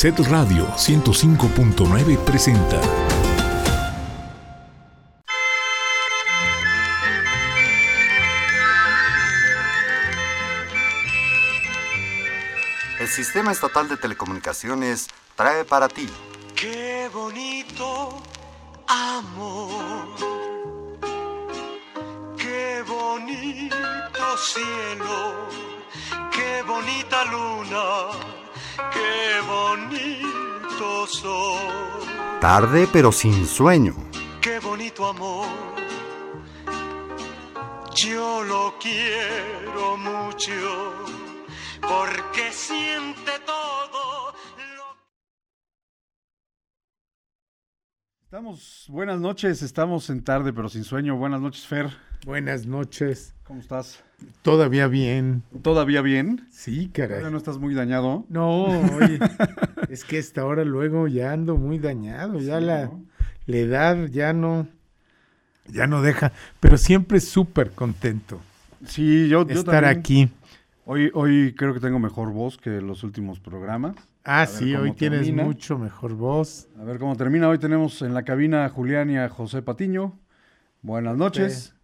Set Radio 105.9 presenta. El Sistema Estatal de Telecomunicaciones trae para ti. Qué bonito amor. Qué bonito cielo. Qué bonita luna. Qué bonito sol. Tarde pero sin sueño. Qué bonito amor. Yo lo quiero mucho porque siente todo lo Estamos, buenas noches, estamos en tarde pero sin sueño. Buenas noches, Fer. Buenas noches. ¿Cómo estás? Todavía bien. ¿Todavía bien? Sí, ¿Todavía caray. no estás muy dañado? No, oye, es que esta hora luego ya ando muy dañado, ya Sí, la, ¿no? la edad ya no, ya no deja, pero siempre súper contento Sí, yo, de yo estar también. aquí. Hoy, hoy creo que tengo mejor voz que los últimos programas. Ah, sí, hoy tienes termina. mucho mejor voz. A ver cómo termina. Hoy tenemos en la cabina a Julián y a José Patiño. Buenas noches.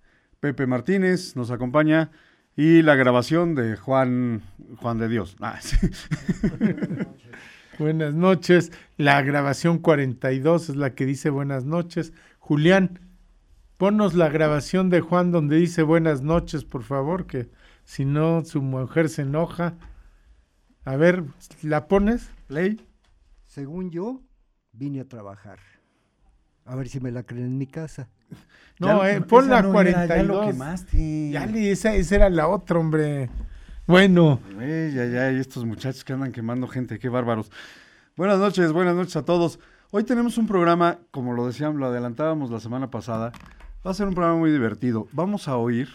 Pepe Martínez nos acompaña. Y la grabación de Juan, Juan de Dios. Ah, sí. Buenas noches. La grabación 42 es la que dice buenas noches. Julián, ponnos la grabación de Juan donde dice buenas noches, por favor, que si no su mujer se enoja. A ver, ¿la pones? Play. Según yo, vine a trabajar. A ver si me la creen en mi casa. No, eh, pon la no era, 42. ya lo quemaste. Ya esa, esa era la otra, hombre. Bueno, Güey, ya, ya, y estos muchachos que andan quemando gente, qué bárbaros. Buenas noches, buenas noches a todos. Hoy tenemos un programa, como lo decíamos, lo adelantábamos la semana pasada. Va a ser un programa muy divertido. Vamos a oír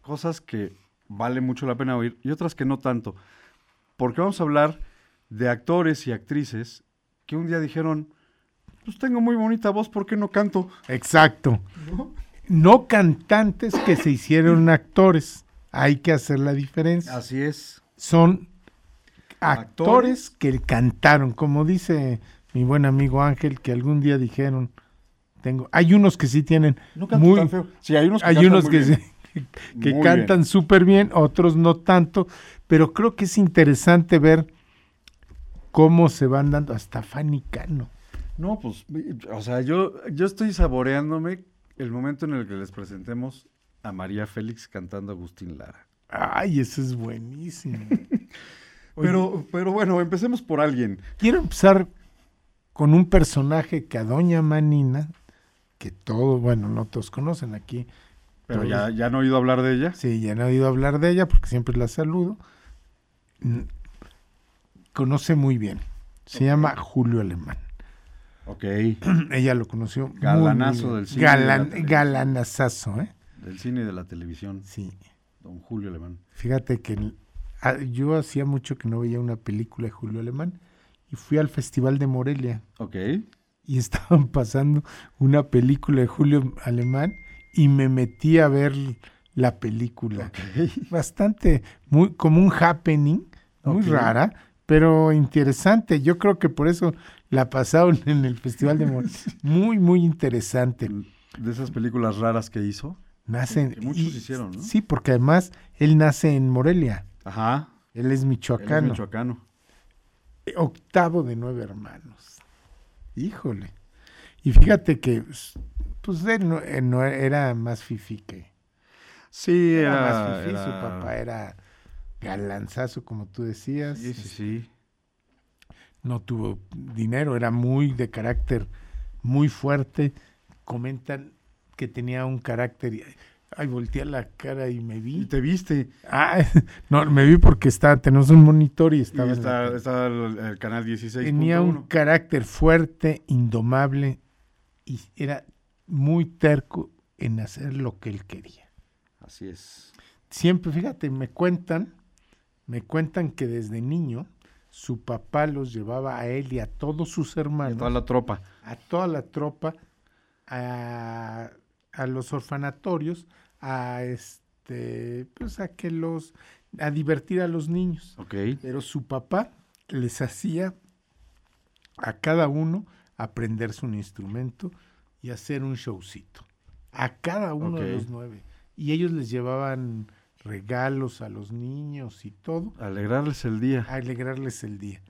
cosas que vale mucho la pena oír y otras que no tanto. Porque vamos a hablar de actores y actrices que un día dijeron, pues tengo muy bonita voz, ¿por qué no canto? exacto. No cantantes que se hicieron actores. Hay que hacer la diferencia. Así es. Son Actores. actores que cantaron, como dice mi buen amigo Ángel, que algún día dijeron, tengo, hay unos que sí tienen No muy, tan feo. Sí, hay unos que hay cantan unos que, que cantan súper bien, otros no tanto, pero creo que es interesante ver cómo se van dando, hasta Fanny Cano. No, pues, o sea, yo, yo estoy saboreándome el momento en el que les presentemos a María Félix cantando Agustín Lara. Ay, eso es buenísimo. Pero, pero bueno, empecemos por alguien. quiero empezar con un personaje que a Doña Manina, que todos, bueno, no todos conocen aquí, Pero Todos. ya, ya han oído hablar de ella. Sí, ya no he oído hablar de ella porque siempre la saludo. Conoce muy bien. Se llama Julio Alemán. Ok. ella lo conoció. Galanazo muy del cine de Galan- televisión. galanazazo, ¿eh? Del cine y de la televisión. Sí. Don Julio Alemán. Fíjate que yo hacía mucho que no veía una película de Julio Alemán y fui al Festival de Morelia Ok. y estaban pasando una película de Julio Alemán y me metí a ver la película. Ok. bastante, muy, como un happening, muy rara, pero interesante. Yo creo que por eso la pasaron en el Festival de Morelia. Muy, muy interesante. De esas películas raras que hizo. Nace, Que muchos hicieron, ¿no? Sí, porque además él nace en Morelia. Ajá. Él es Él es michoacano. michoacano. Eh, Octavo de nueve hermanos. Híjole. Y fíjate que, pues, él no, él no era más fifi que, Sí, Era era. más fifí, su papá era galanzazo, como tú decías. Sí, sí, sí. No tuvo dinero, era muy de carácter muy fuerte. Comentan que tenía un carácter. y- Ay, volteé la cara y me Y vi. te viste. Ah, no, me vi porque está, tenemos un monitor y Y estaba. en la está, tele. está el, el canal 16. Tenía un carácter fuerte, indomable y era muy terco en hacer lo que él quería. Así es. siempre, fíjate, me cuentan, me cuentan que desde niño su papá los llevaba a él y a todos sus hermanos, toda la tropa. a toda la tropa, a, a los orfanatorios, a este, pues a que los, a divertir a los niños. Ok. Pero su papá les hacía a cada uno aprenderse un instrumento y hacer un showcito. A cada uno de los nueve. Y ellos les llevaban regalos a los niños y todo, Alegrarles el día. alegrarles el día.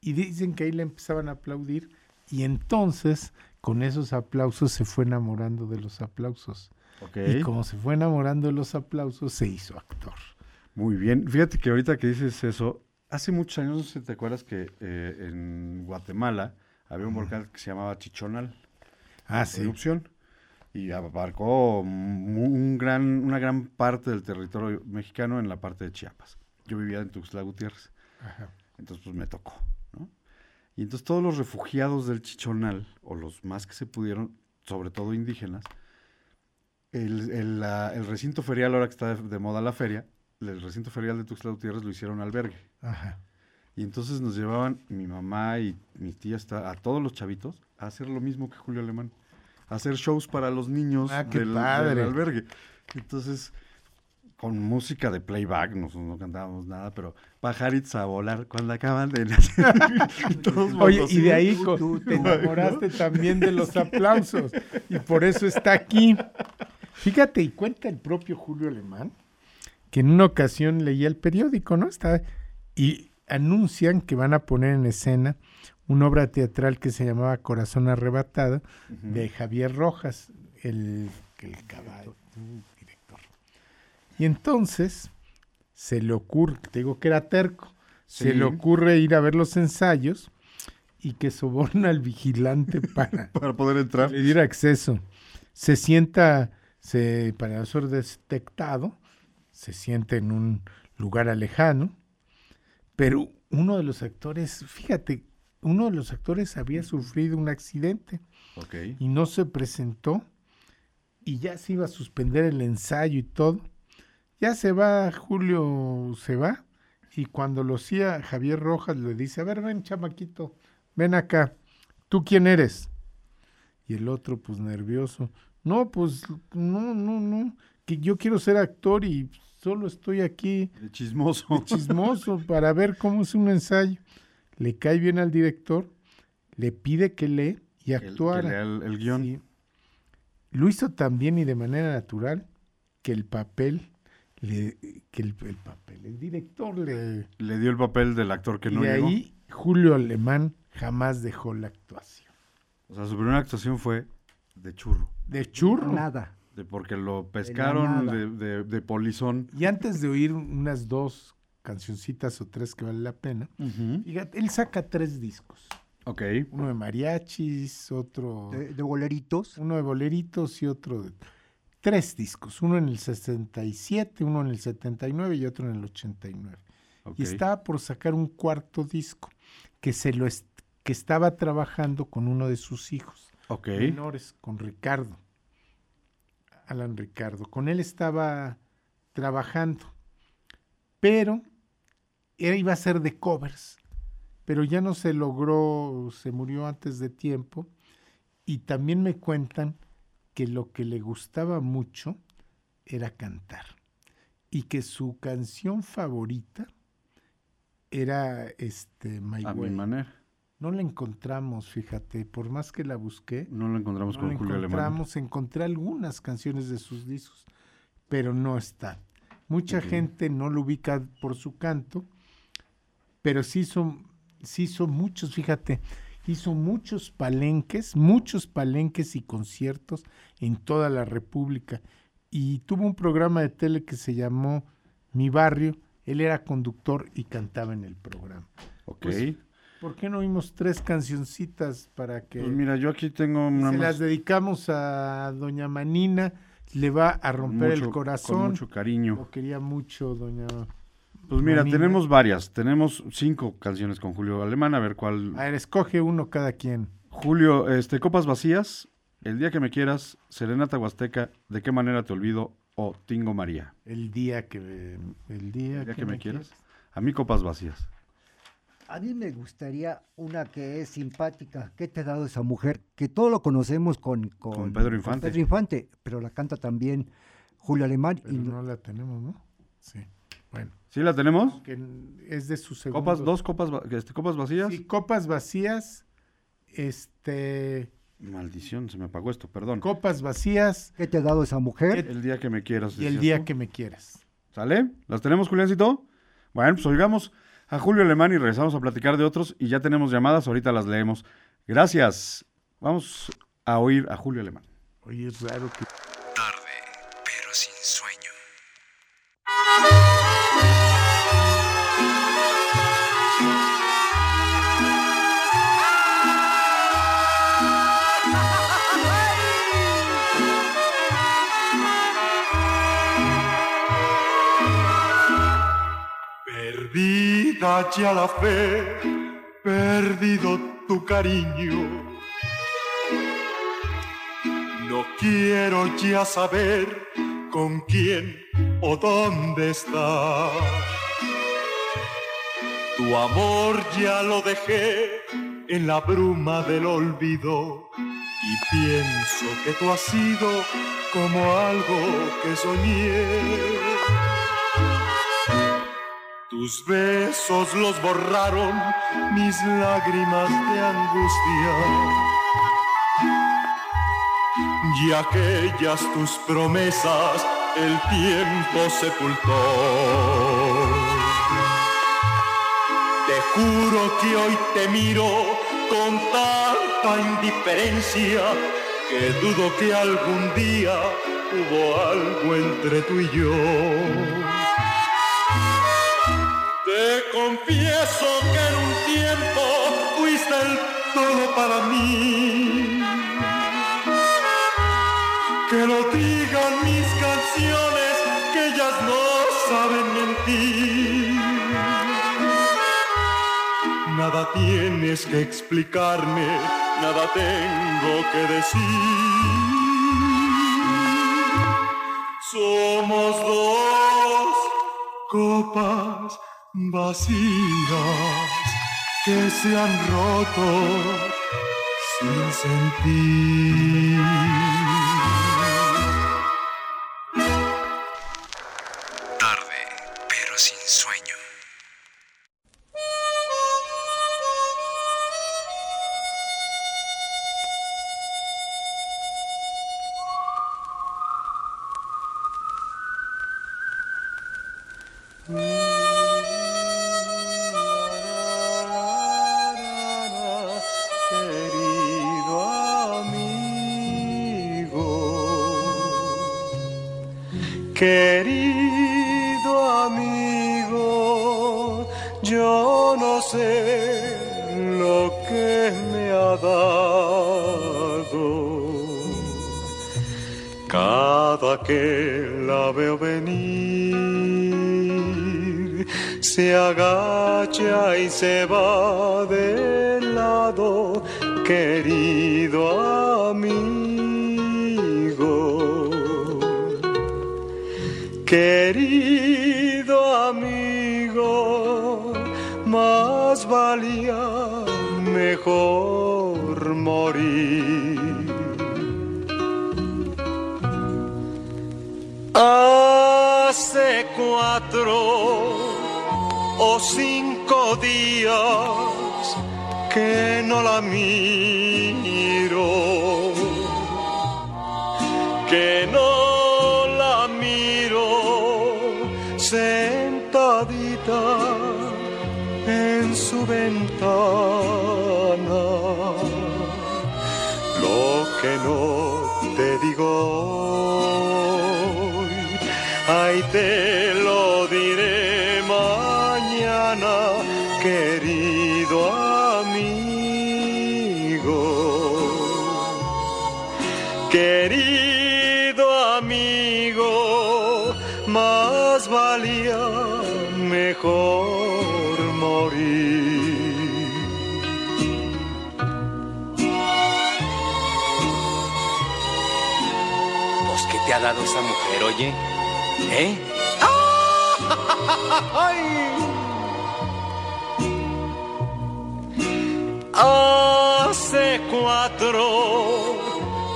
Y dicen que ahí le empezaban a aplaudir y entonces con esos aplausos se fue enamorando de los aplausos. Y como se fue enamorando de los aplausos, se hizo actor. Muy bien. Fíjate que ahorita que dices eso, hace muchos años, no sé si te acuerdas que eh, en Guatemala había un volcán que se llamaba Chichonal. Ah, en erupción. Y abarcó un gran, una gran parte del territorio mexicano en la parte de Chiapas. Yo vivía en Tuxtla Gutiérrez. Ajá. Entonces, pues me tocó, ¿no? Y entonces todos los refugiados del Chichonal, o los más que se pudieron, sobre todo indígenas, el, el, la- el recinto ferial, ahora que está de, de moda la feria, el recinto ferial de Tuxtla Gutiérrez lo hicieron albergue. Ajá. Y entonces nos llevaban mi mamá y mis tías, ta- a todos los chavitos, a hacer lo mismo que Julio Alemán. Hacer shows para los niños Ah, del, albergue. Entonces, con música de playback, nosotros no cantábamos nada, pero pajaritos a volar cuando acaban de nacer. Oye, y de ahí Tú, tú, te enamoraste también de los aplausos y por eso está aquí. Fíjate, y cuenta el propio Julio Alemán que en una ocasión leía el periódico, ¿no? Está, y anuncian que van a poner en escena una obra teatral que se llamaba Corazón Arrebatado de Javier Rojas, el, el caballo, director. Y entonces se le ocurre, te digo que era terco, se le ocurre ir a ver los ensayos y que soborna al vigilante para para poder entrar. le diera acceso. Se sienta, se, para ser detectado, se sienta en un lugar alejano, pero uno de los actores, fíjate, uno de los actores había sufrido un accidente y no se presentó y ya se iba a suspender el ensayo y todo. Ya se va, Julio se va y cuando lo hacía Javier Rojas le dice, a ver, ven chamaquito, ven acá, ¿tú quién eres? Y el otro pues nervioso, no, pues no, no, no, que yo quiero ser actor y solo estoy aquí De chismoso. de chismoso para ver cómo es un ensayo. Le cae bien al director, le pide que lee y actuara. lea el, el guion. Sí. Lo hizo tan bien y de manera natural que el papel, le, que el, el papel, el director le... Le dio el papel del actor que y no llegó. ahí Julio Alemán jamás dejó la actuación. O sea, su primera actuación fue de churro. De churro. Nada. De porque lo pescaron de, de, de polizón. Y antes de oír unas dos cancioncitas o tres que vale la pena, fíjate, él saca tres discos. Ok. Uno de mariachis, otro... De, de boleritos. uno de boleritos y otro de tres discos, uno en el 67, uno en el 79 y otro en el 89. ok. Y estaba por sacar un cuarto disco que se lo est- que estaba trabajando con uno de sus hijos Ok. menores, con Ricardo. Alan Ricardo. Con él estaba trabajando. Pero era, iba a ser de covers. Pero ya no se logró, se murió antes de tiempo. Y también me cuentan que lo que le gustaba mucho era cantar. Y que su canción favorita era este My A mi manera. No la encontramos, fíjate, por más que la busqué, No lo encontramos no con la Julio Alemán. encontramos, encontré algunas canciones de sus discos, pero no está. Mucha gente no lo ubica por su canto, pero sí hizo, sí hizo muchos, fíjate, hizo muchos palenques, muchos palenques y conciertos en toda la República. Y tuvo un programa de tele que se llamó Mi Barrio. Él era conductor y cantaba en el programa. Ok. Pues, ¿Por qué no oímos tres cancioncitas para que Pues mira, yo aquí tengo una se más las dedicamos a doña Manina? Le va a romper el corazón. Con mucho cariño. Lo quería mucho, doña. Pues mira, tenemos varias. Tenemos cinco canciones con Julio Alemán. A ver cuál. A ver, escoge uno cada quien. Julio, este, Copas Vacías, El Día que Me Quieras, Serenata Huasteca, ¿De qué manera te olvido? O Tingo María. El día que el día, El Día que, Me Quieras. A mí Copas Vacías. A mí me gustaría una que es simpática. ¿Qué te ha dado esa mujer? Que todo lo conocemos con, con, Con Pedro Infante. Pedro Infante, pero la canta también Julio Alemán. Pero y no la tenemos, ¿no? Sí. ¿Sí la tenemos? que es de su segundo. Copas, dos copas, este, copas vacías. Sí, copas vacías este, Maldición, se me apagó esto, perdón. copas vacías ¿Qué te ha dado esa mujer? El día que me quieras. y el día tú. que me quieras. ¿Sale? ¿Las tenemos, Juliancito? Bueno, pues oigamos a Julio Alemán y regresamos a platicar de otros y ya tenemos llamadas, ahorita las leemos. Gracias. Vamos a oír a Julio Alemán. Oye, es raro que... Tarde, pero sin sueño. Ya la fe, perdido tu cariño. No quiero ya saber con quién o dónde estás. Tu amor ya lo dejé en la bruma del olvido y pienso que tú has sido como algo que soñé. Tus besos los borraron mis lágrimas de angustia. Y aquellas tus promesas el tiempo sepultó. Te juro que hoy te miro con tanta indiferencia que dudo que algún día hubo algo entre tú y yo. Confieso que en un tiempo fuiste el todo para mí. Que lo digan mis canciones, que ellas no saben mentir. Nada tienes que explicarme, nada tengo que decir. Somos dos copas vacías que se han roto sin sentir. Querido amigo, yo no sé lo que me ha dado. Cada que la veo venir, se agacha y se va de lado, querido amigo. Querido amigo, más valía mejor morir. Hace cuatro o cinco días que no la miro, que no Pues, ¿qué te ha dado esa mujer, oye? ¿Eh? Hace cuatro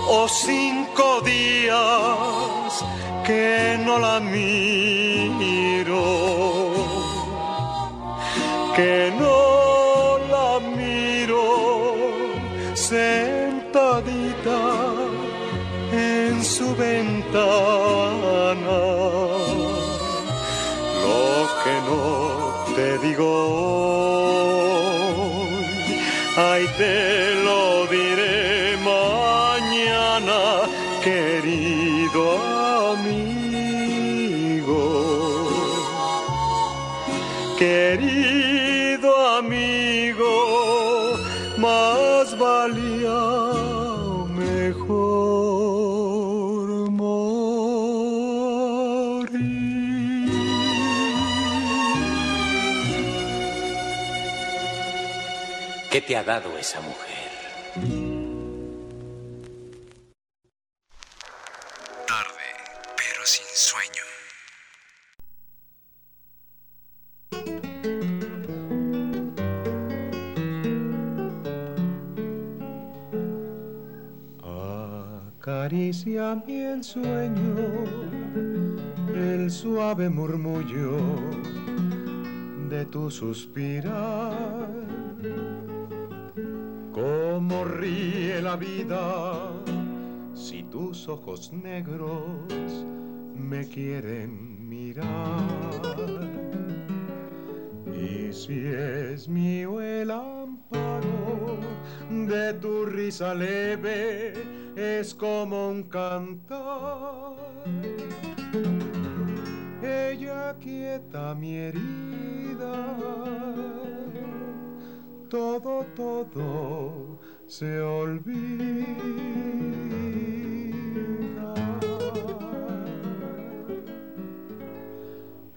o cinco días que no la te ha dado esa mujer? Tarde, pero sin sueño. Acaricia mi ensueño, el suave murmullo de tu suspirar. Cómo ríe la vida si tus ojos negros me quieren mirar. Y si es mío el amparo de tu risa leve, es como un cantar. Ella quieta mi herida, todo, todo se olvida.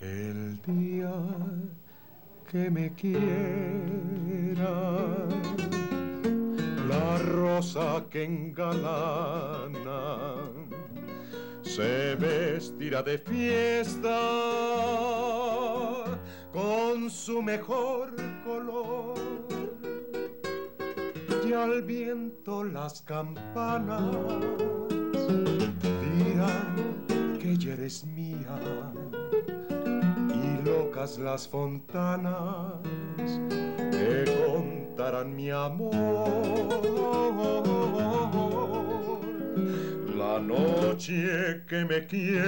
El día que me quiera, la rosa que engalana se vestirá de fiesta con su mejor color y al viento las campanas dirán que ya eres mía y locas las fontanas que contarán mi amor. La noche que me quieras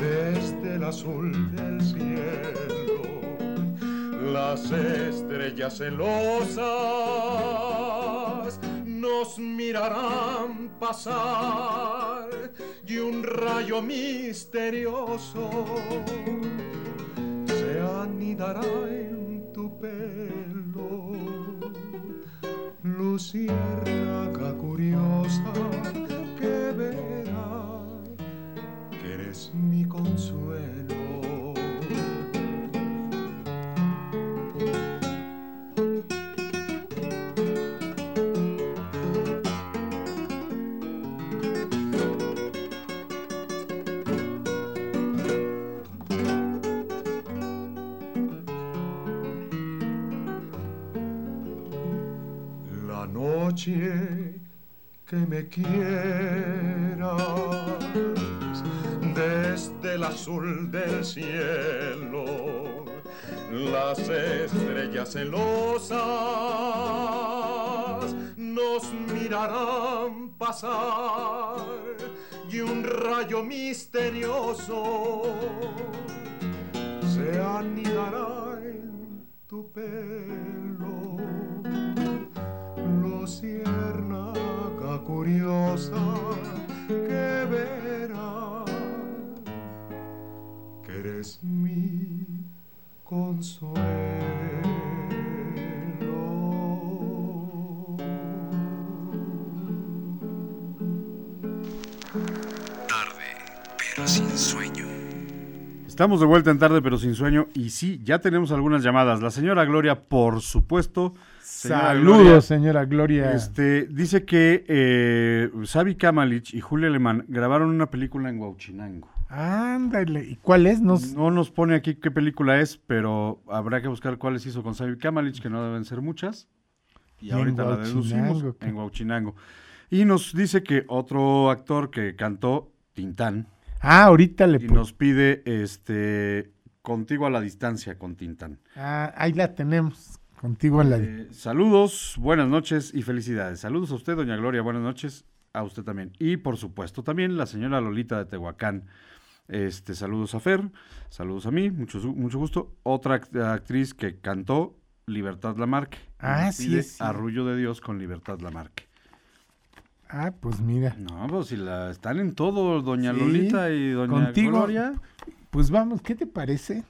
desde el azul del cielo las estrellas celosas nos mirarán pasar y un rayo misterioso se anidará en tu pelo luciérnaga curiosa que verá que eres mi consuelo. Que me quieras desde el azul del cielo, las estrellas celosas nos mirarán pasar y un rayo misterioso se anidará en tu pelo luciérnaga curiosa que verá que eres mi consuelo. Tarde, pero sin sueño. Estamos de vuelta en tarde, pero sin sueño. Y sí, ya tenemos algunas llamadas. La señora Gloria, por supuesto. Señora Saludos, Gloria, señora Gloria. Este, dice que eh, Xavi Kamalich y Julia Alemán grabaron una película en Huauchinango. Ándale. ¿Y cuál es? Nos... No nos pone aquí qué película es, pero habrá que buscar cuáles hizo con Xavi Kamalich, que no deben ser muchas. Y ahorita la deducimos en Huauchinango. Y nos dice que otro actor que cantó Tintán Ah, ahorita le y nos pide este Contigo a la distancia con Tintán. Ah, ahí la tenemos. Contigo la. Eh, saludos, buenas noches y felicidades. Saludos a usted, doña Gloria, buenas noches A usted también. Y por supuesto, también la señora Lolita de Tehuacán. Este, saludos a Fer, saludos a mí, mucho, mucho gusto. Otra act- actriz que cantó, Libertad Lamarque. Ah, sí, cierto. Arrullo de Dios con Libertad Lamarque. Ah, pues mira. No, pues si la están en todo, doña Sí, Lolita y doña contigo. Gloria. Pues vamos, ¿qué te parece?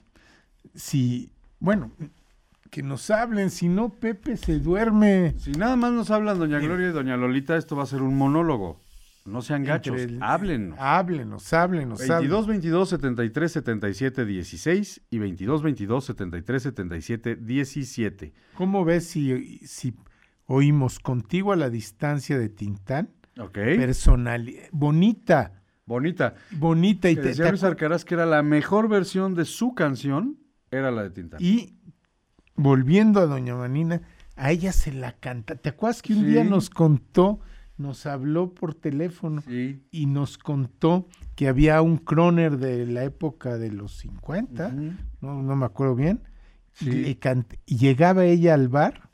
Si, bueno, que nos hablen, si no, Pepe se duerme. Si nada más nos hablan doña Gloria y doña Lolita, esto va a ser un monólogo. No sean gachos, el- háblenos. Háblenos, háblenos. 22 22 73 77 16 y 22 22 73 77 17. ¿Cómo ves si, si oímos contigo a la distancia de Tintán? Ok. Personal, bonita, Bonita. bonita. Y, te- decía te Luis Alcaraz que era la mejor versión de su canción, era la de Tintán. y volviendo a Doña Manina, a ella se la canta. ¿Te acuerdas que un día nos contó, nos habló por teléfono Sí. y nos contó que había un croner de la época de los 50, Ujú. no, no me acuerdo bien, y, Sí. y llegaba ella al bar,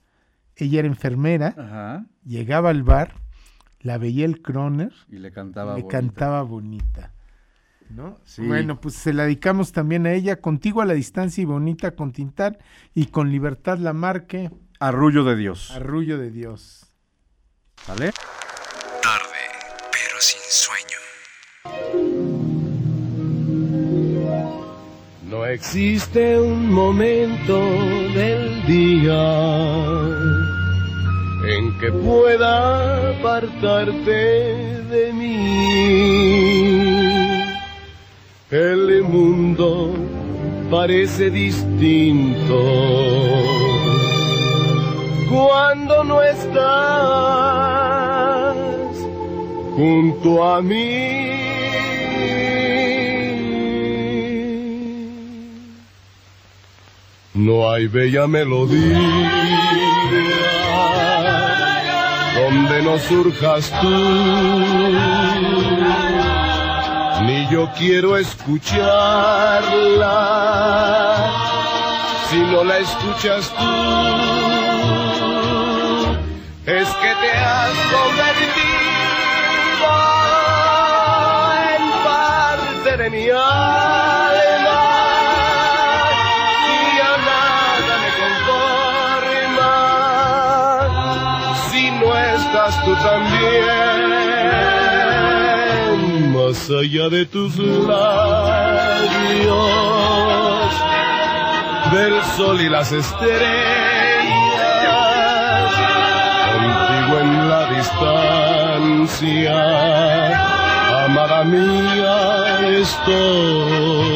ella era enfermera, Ajá. llegaba al bar, la veía el croner, Y le cantaba le bonita. cantaba bonita. ¿No? Sí. Bueno, pues se la dedicamos también a ella, contigo a la distancia y bonita con Tintán y con Libertad Lamarque, Arrullo de Dios. Arrullo de Dios. ¿Vale? Tarde, pero sin sueño. No existe un momento del día en que pueda apartarte de mí. El mundo parece distinto cuando no estás junto a mí. No hay bella melodía donde no surjas tú, ni yo quiero escucharla. Si no la escuchas tú. Es que te has convertido en parte de mi alma. Y a nada me conforma. Si no estás tú también más allá de tus labios del sol y las estrellas contigo en la distancia amada mía estoy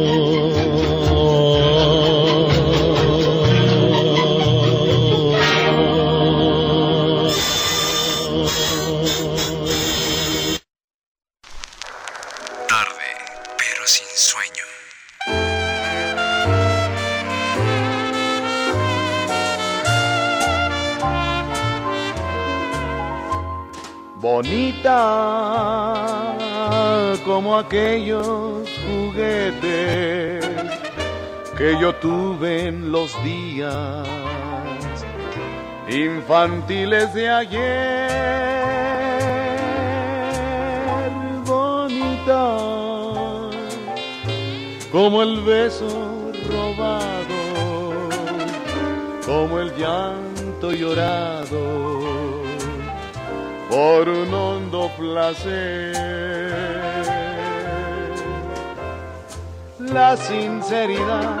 Tuve en los días infantiles de ayer. Bonita como el beso robado, como el llanto llorado por un hondo placer. La sinceridad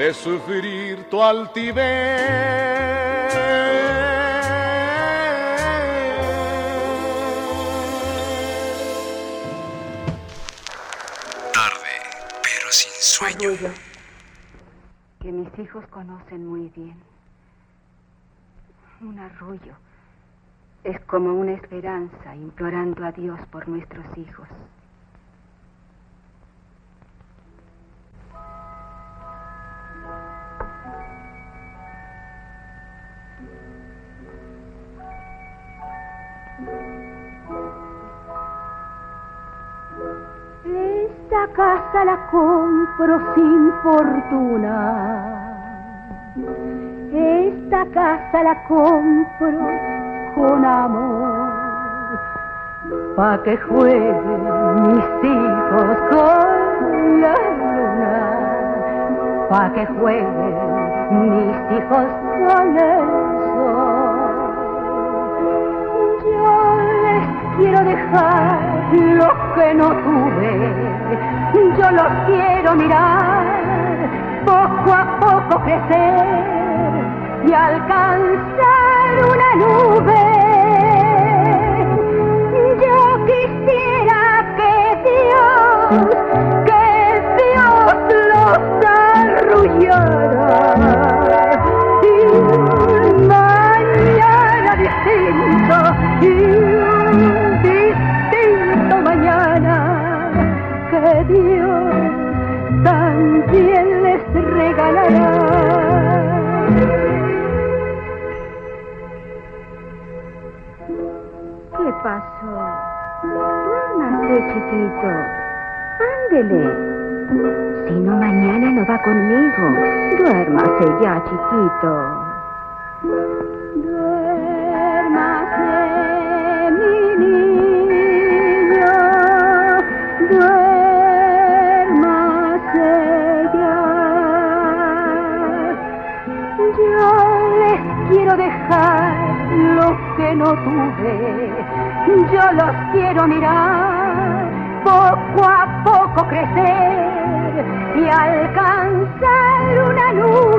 de sufrir tu altivez. Tarde, pero sin sueño. Arrullo, que mis hijos conocen muy bien. Un arrullo es como una esperanza implorando a Dios por nuestros hijos. Esta casa la compro sin fortuna. Esta casa la compro con amor. Pa' que jueguen mis hijos con la luna. Pa' que jueguen mis hijos con el quiero dejar lo que no tuve. Yo los quiero mirar, poco a poco crecer y alcanzar una nube. Yo quisiera que Dios, que Dios los arrullara y mañana distinto y Chiquito. Ándele. Si no, mañana no va conmigo. Duérmase ya, chiquito. Duérmase, mi niño, duérmase ya. Yo les quiero dejar lo que no tuve, yo los quiero mirar, poco a poco crecer y alcanzar una nube.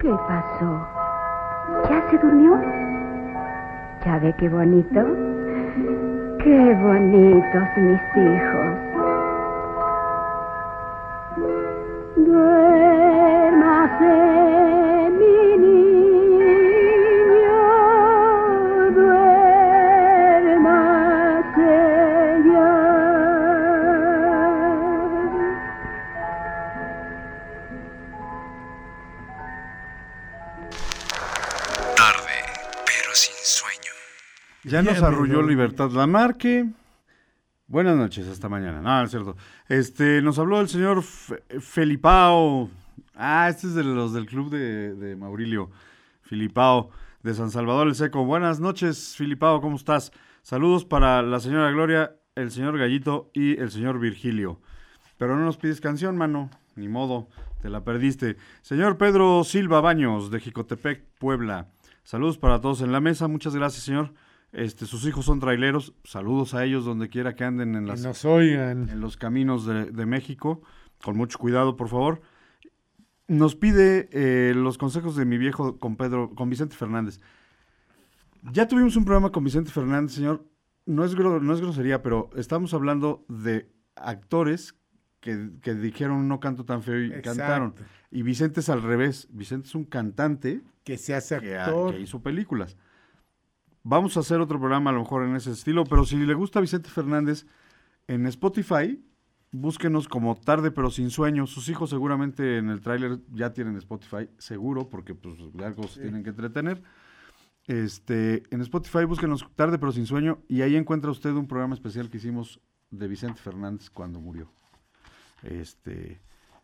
¿Qué pasó? ¿Ya se durmió? ¿Ya ve qué bonito? Qué bonitos mis hijos. Nos arrulló. Libertad Lamarque. Buenas noches, hasta mañana. No, es cierto. Este, nos habló el señor Fe- Felipao. Ah, este es de los del club de, de Maurilio. Filipao, de San Salvador el Seco. Buenas noches, Filipao, ¿cómo estás? Saludos para la señora Gloria, el señor Gallito y el señor Virgilio. Pero no nos pides canción, mano. Ni modo, te la perdiste. Señor Pedro Silva Baños, de Jicotepec, Puebla. Saludos para todos en la mesa. Muchas gracias, señor. Este, sus hijos son traileros. Saludos a ellos donde quiera que anden en, Que las, nos oigan. en los caminos de, de México. Con mucho cuidado, por favor. Nos pide eh, los consejos de mi viejo con Pedro, con Vicente Fernández. Ya tuvimos un programa con Vicente Fernández, señor. No es, gro- no es grosería, pero estamos hablando de actores que, que dijeron no canto tan feo y Exacto. cantaron. Y Vicente es al revés. Vicente es un cantante Que se hace que, actor. que hizo películas. Vamos a hacer otro programa a lo mejor en ese estilo, pero si le gusta Vicente Fernández, en Spotify, búsquenos como Tarde pero sin sueño. Sus hijos seguramente en el tráiler ya tienen Spotify, seguro, porque pues algo se tienen que entretener. Este, en Spotify búsquenos Tarde pero sin sueño y ahí encuentra usted un programa especial que hicimos de Vicente Fernández cuando murió. Este,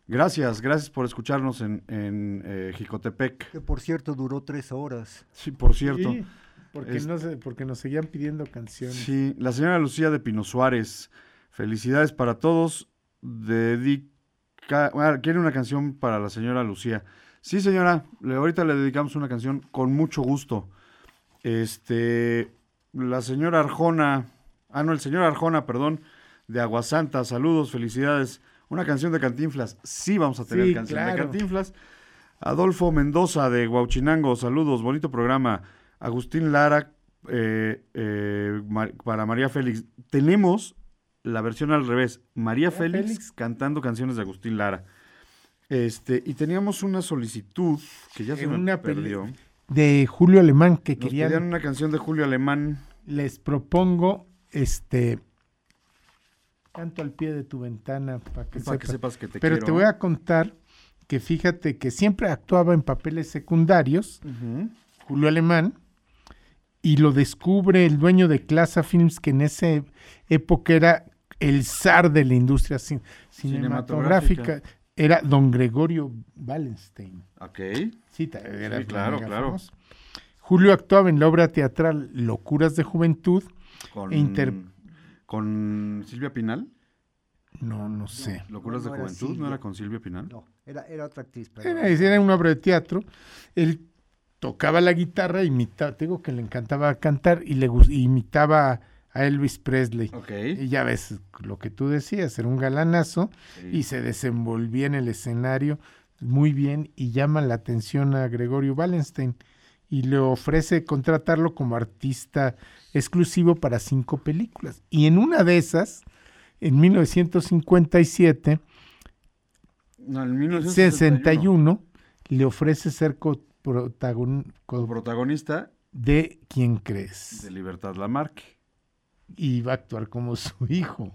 gracias, gracias por escucharnos en, en eh, Jicotepec. Que por cierto duró tres horas. Sí, por cierto. Sí, porque, Es- no se- porque nos seguían pidiendo canciones. Sí, la señora Lucía de Pino Suárez. Felicidades para todos. Dedica, ah, quiere una canción para la señora Lucía. Sí, señora, le, ahorita le dedicamos una canción con mucho gusto. Este, la señora Arjona, ah, no, el señor Arjona, perdón, de Aguasanta, saludos, felicidades. Una canción de Cantinflas. Sí, vamos a tener Sí, canción de. Cantinflas. Adolfo Mendoza de Huauchinango, saludos, bonito programa. Agustín Lara eh, eh, para María Félix. Tenemos la versión al revés, María Félix, Félix. cantando canciones de Agustín Lara. Este, y teníamos una solicitud que ya se me una perdió. De Julio Alemán, que Nos querían. pedían una canción de Julio Alemán. Les propongo este. Canto al pie de tu ventana para que, sepas. que te Pero quiero. te voy a contar que fíjate que siempre actuaba en papeles secundarios. Julio Alemán, y lo descubre el dueño de Clasa Films, que en esa época era el zar de la industria cin- cinematográfica, Cinematográfica. era don Gregorio Wallenstein. Ok. Sí, era Sí, claro, claro. famoso. Julio actuaba en la obra teatral Locuras de Juventud. Con, E inter- con Silvia Pinal. No, no sé. Locuras no de Juventud, ¿no era con Silvia Pinal? No, era, era otra actriz. pero- Era, era una obra de teatro. Él tocaba la guitarra, imitaba, te digo que le encantaba cantar y le imitaba a Elvis Presley. Ok. Y ya ves lo que tú decías, era un galanazo Sí. y se desenvolvía en el escenario muy bien y llama la atención a Gregorio Wallenstein y le ofrece contratarlo como artista exclusivo para cinco películas. Y en una de esas, en 1957, No, en 1961. 61, le ofrece ser Como co- protagonista de ¿Quién crees? de Libertad Lamarque. Y va a actuar como su hijo.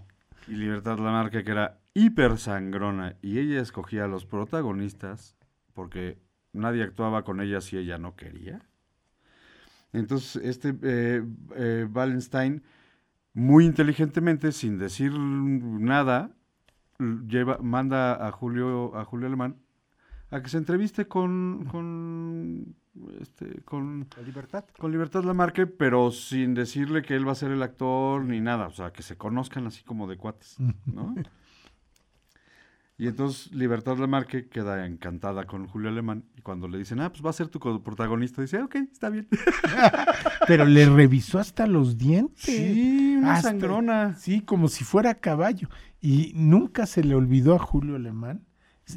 Y Libertad Lamarque, que era hiper sangrona. Y ella escogía a los protagonistas porque nadie actuaba con ella si ella no quería. Entonces, este eh, eh, Wallenstein, muy inteligentemente, sin decir nada, lleva, manda a Julio, a Julio Alemán a que se entreviste con, con, este, con, ¿La libertad? con Libertad Lamarque, pero sin decirle que él va a ser el actor ni nada, o sea, que se conozcan así como de cuates, ¿no? Y entonces Libertad Lamarque queda encantada con Julio Alemán y cuando le dicen, ah, pues va a ser tu protagonista, dice, ok, está bien. Pero le revisó hasta los dientes. Sí, una Hasta- sangrona. Sí, como si fuera caballo. Y nunca se le olvidó a Julio Alemán.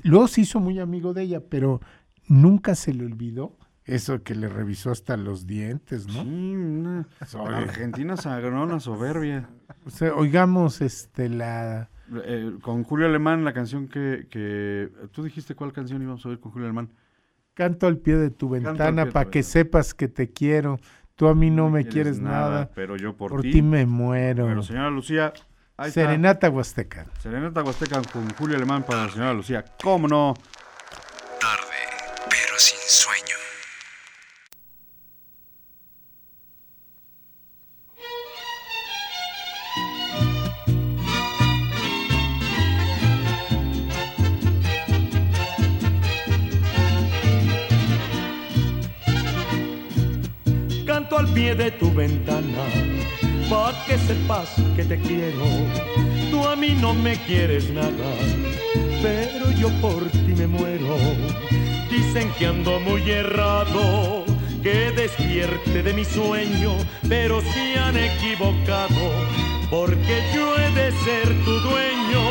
Luego se hizo muy amigo de ella, pero nunca se le olvidó eso que le revisó hasta los dientes, ¿no? Sí, una. Argentina sangrona, soberbia. O sea, oigamos este la Eh, con Julio Alemán, la canción que, que... ¿Tú dijiste cuál canción íbamos a oír con Julio Alemán? canto al pie de tu ventana para que sepas que te quiero. Tú a mí no, me quieres, nada. Pero yo por, Por ti. ti me muero. Pero señora Lucía, Serenata. Huasteca. Serenata Huasteca con Julio Alemán para la señora Lucía. ¿Cómo no? Tarde, pero sin sueño. Canto al pie de tu ventana pa' que sepas que te quiero. Tú a mí no me quieres nada, pero yo por ti me muero. Dicen que ando muy errado, que despierte de mi sueño, pero se han equivocado, porque yo he de ser tu dueño.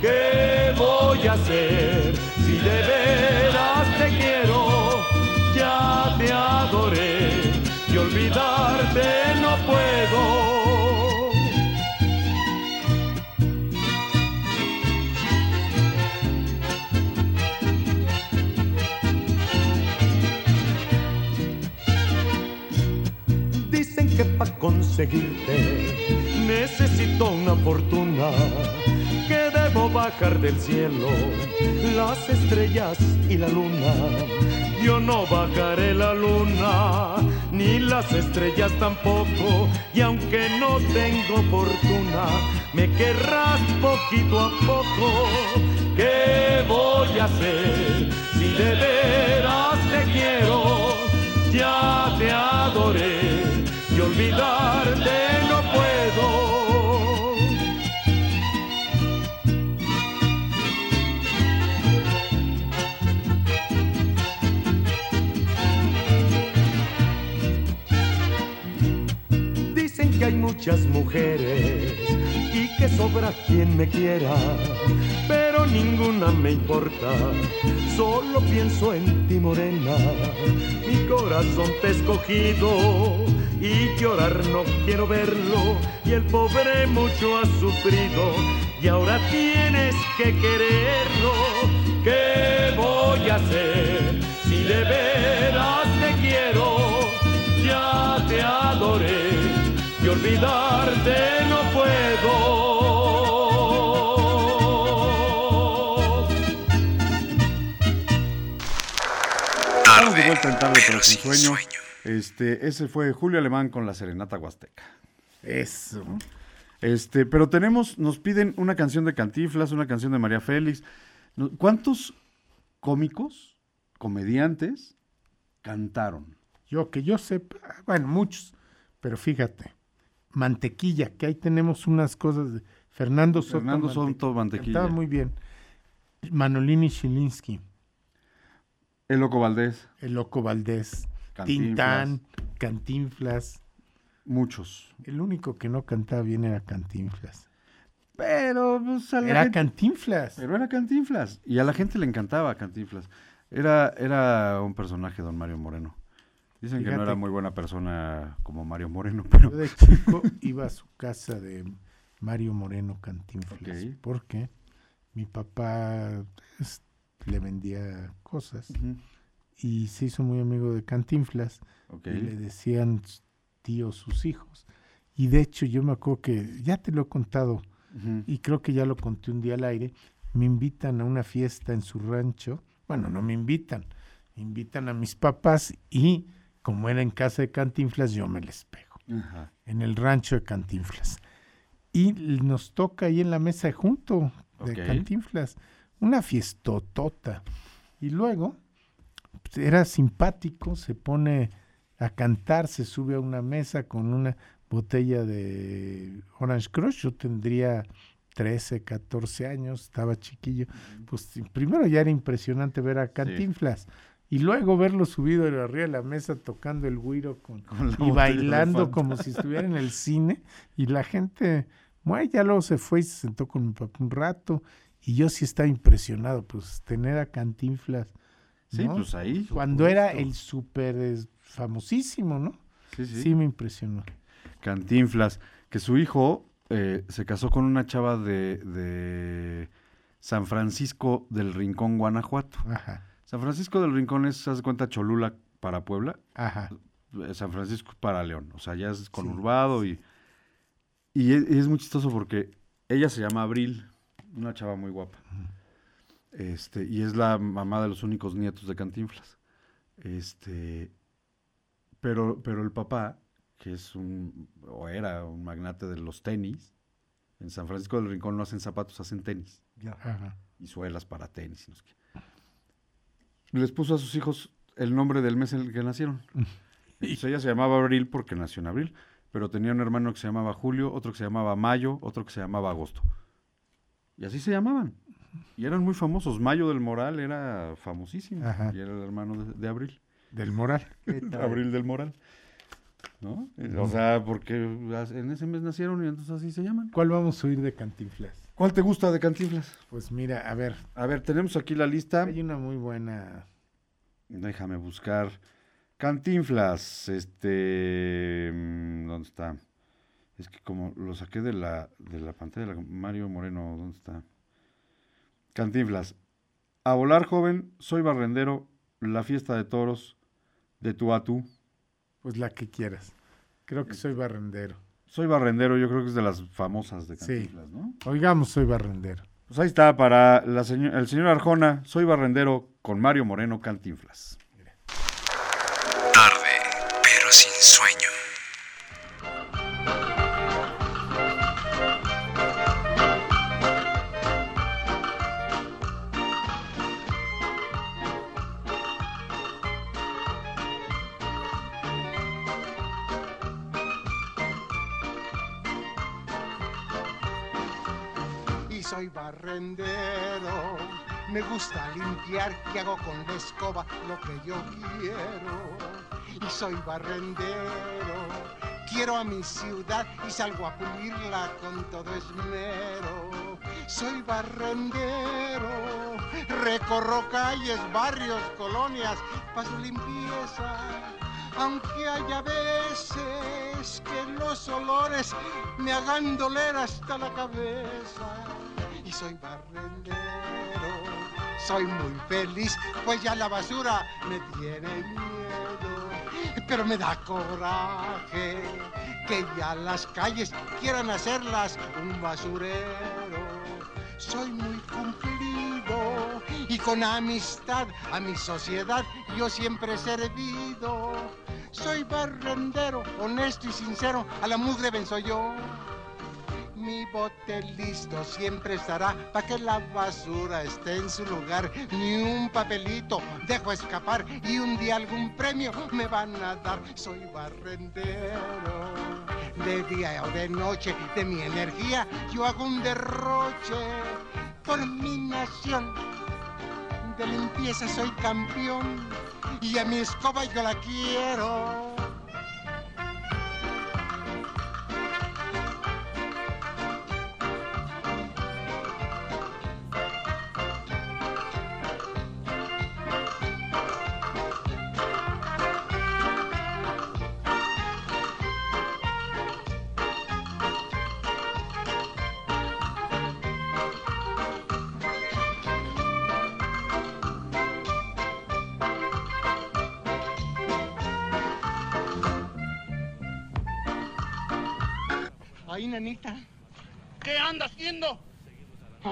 ¿Qué voy a hacer si de veras te quiero? Conseguirte necesito una fortuna, que debo bajar del cielo las estrellas y la luna. Yo no bajaré la luna, ni las estrellas tampoco, y aunque no tengo fortuna, me querrás poquito a poco. ¿Qué voy a hacer si de veras te quiero? Ya te adoré y olvidarte no puedo. Dicen que hay muchas mujeres que sobra quien me quiera, pero ninguna me importa. Solo pienso en ti, morena. Mi corazón te ha escogido y llorar no quiero verlo. Y el pobre mucho ha sufrido y ahora tienes que quererlo. ¿Qué voy a hacer si de veras te quiero? Ya te adoré y olvidarte no puedo. Vuelta en tarde, pero sin sueño. Este, ese fue Julio Alemán con la Serenata Huasteca. Eso. Este, pero tenemos, nos piden una canción de Cantiflas, una canción de María Félix. ¿Cuántos cómicos, comediantes, cantaron? Yo que yo sepa, bueno, muchos, pero fíjate, Mantequilla, que ahí tenemos unas cosas de Fernando Soto. Fernando Soto Mantequilla. Cantaba muy bien. Manolini Shilinsky, El Loco Valdés, El Loco Valdés, Cantinflas. Tintán, Cantinflas. muchos. El único que no cantaba bien era Cantinflas. Pero, pues, a la Era gente- Cantinflas. Pero era Cantinflas. Y a la gente le encantaba Cantinflas. Era, era un personaje, don Mario Moreno. Dicen que no era muy buena persona como Mario Moreno, pero... Yo de chico iba a su casa de Mario Moreno Cantinflas. Porque mi papá pues, le vendía cosas y se hizo muy amigo de Cantinflas. Y le decían tíos sus hijos. Y de hecho yo me acuerdo que, ya te lo he contado, y creo que ya lo conté un día al aire, me invitan a una fiesta en su rancho. Bueno, no me invitan, me invitan a mis papás y como era en casa de Cantinflas, yo me les pego, en el rancho de Cantinflas. Y nos toca ahí en la mesa junto de. Cantinflas, una fiestotota. Y luego pues, era simpático, se pone a cantar, se sube a una mesa con una botella de Orange Crush. Yo tendría 13, 14 años, estaba chiquillo. Pues primero ya era impresionante ver a Cantinflas. Y luego verlo subido arriba de la mesa tocando el güiro con, Con y bailando como si estuviera en el cine. Y la gente, bueno, ya luego se fue y se sentó con mi papá un rato. Y yo sí estaba impresionado, pues tener a Cantinflas. Sí, ¿no? pues ahí. Cuando era el súper famosísimo, ¿no? Sí, sí. Sí, me impresionó. Cantinflas, que su hijo eh, se casó con una chava de, de San Francisco del Rincón, Guanajuato. Ajá, San Francisco del Rincón es, ¿se das cuenta, Cholula para Puebla? ajá. eh, San Francisco para León. O sea, ya es conurbado Sí. y, y es, y es muy chistoso porque ella se llama Abril, una chava muy guapa. Este, y es la mamá de los únicos nietos de Cantinflas. Este, pero, pero el papá, que es un, o era un magnate de los tenis, en San Francisco del Rincón no hacen zapatos, hacen tenis Ajá. y suelas para tenis. y no sé qué. Les puso a sus hijos el nombre del mes en el que nacieron. Entonces ella se llamaba Abril porque nació en abril, pero tenía un hermano que se llamaba Julio, otro que se llamaba Mayo, otro que se llamaba Agosto. Y así se llamaban. Y eran muy famosos. Mayo del Moral era famosísimo. Ajá. Y era el hermano de, de Abril. Del moral. ¿Qué tal? Abril del Moral. ¿No? Eh, O sea, porque en ese mes nacieron y entonces así se llaman. ¿Cuál vamos a oír de Cantinflas? ¿Cuál te gusta de Cantinflas? Pues mira, a ver, A ver, tenemos aquí la lista. hay una muy buena. Déjame buscar. Cantinflas, este... mm, ¿Dónde está? Es que como lo saqué de la, de la pantalla, la- Mario Moreno, ¿dónde está? Cantinflas. A volar joven, soy barrendero, la fiesta de toros, de tú a tú. Pues la que quieras. Creo que soy barrendero. Soy barrendero, yo creo que es de las famosas de Sí. Cantinflas, ¿no? Oigamos, soy barrendero. Pues ahí está, para la seño- el señor Arjona, soy barrendero con Mario Moreno Cantinflas. Soy barrendero. Quiero a mi ciudad y salgo a pulirla con todo esmero. Soy barrendero. Recorro calles, barrios, colonias para su limpieza. Aunque haya veces que los olores me hagan doler hasta la cabeza. Y soy barrendero, soy muy feliz, pues ya la basura me tiene miedo. Pero me da coraje que ya las calles quieran hacerlas un basurero. Soy muy cumplido y con amistad a mi sociedad yo siempre he servido. Soy barrendero, honesto y sincero, a la mugre venzo yo. Mi bote listo siempre estará para que la basura esté en su lugar. Ni un papelito dejo escapar y un día algún premio me van a dar. Soy barrendero. De día o de noche, de mi energía, yo hago un derroche por mi nación. De limpieza soy campeón y a mi escoba yo la quiero.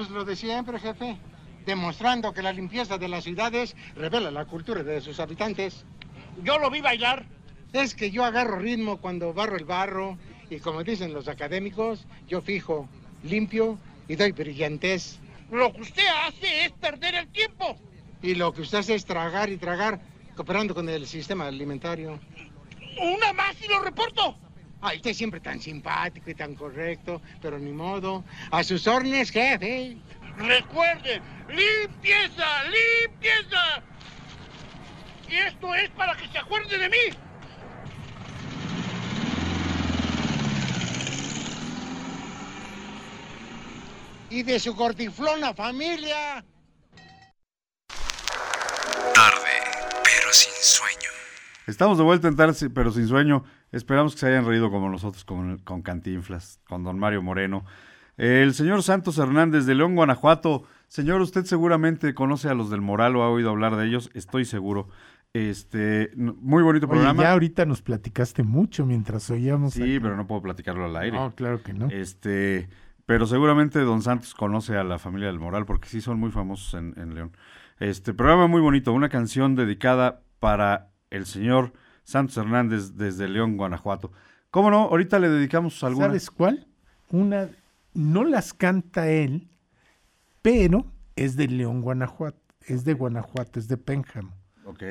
Pues lo de siempre, jefe. Demostrando que la limpieza de las ciudades revela la cultura de sus habitantes. Yo lo vi bailar. Es que yo agarro ritmo cuando barro el barro y como dicen los académicos, yo fijo, limpio y doy brillantez. Lo que usted hace es perder el tiempo. Y lo que usted hace es tragar y tragar, cooperando con el sistema alimentario. Una más y lo reporto. Ay, usted siempre tan simpático y tan correcto, pero ni modo. A sus órdenes, jefe. Recuerden, limpieza, limpieza. Y esto es para que se acuerde de mí. Y de su cortiflona familia. Tarde, pero sin sueño. Estamos de vuelta en tarde, pero sin sueño. Esperamos que se hayan reído como nosotros con, con Cantinflas, con don Mario Moreno. El señor Santos Hernández de León, Guanajuato. Señor, usted seguramente conoce a los del Moral o ha oído hablar de ellos, estoy seguro. Este, muy bonito Oye, programa. ya ahorita nos platicaste mucho mientras oíamos. Sí, pero no puedo platicarlo al aire. No, claro que no. Este, pero seguramente don Santos conoce a la familia del Moral porque sí son muy famosos en, en León. Este programa muy bonito, una canción dedicada para el señor Santos Hernández desde León, Guanajuato. ¿Cómo no? Ahorita le dedicamos alguna. ¿Sabes cuál? Una, no las canta él, pero es de León, Guanajuato. Es de Guanajuato, es de Pénjamo. Ok.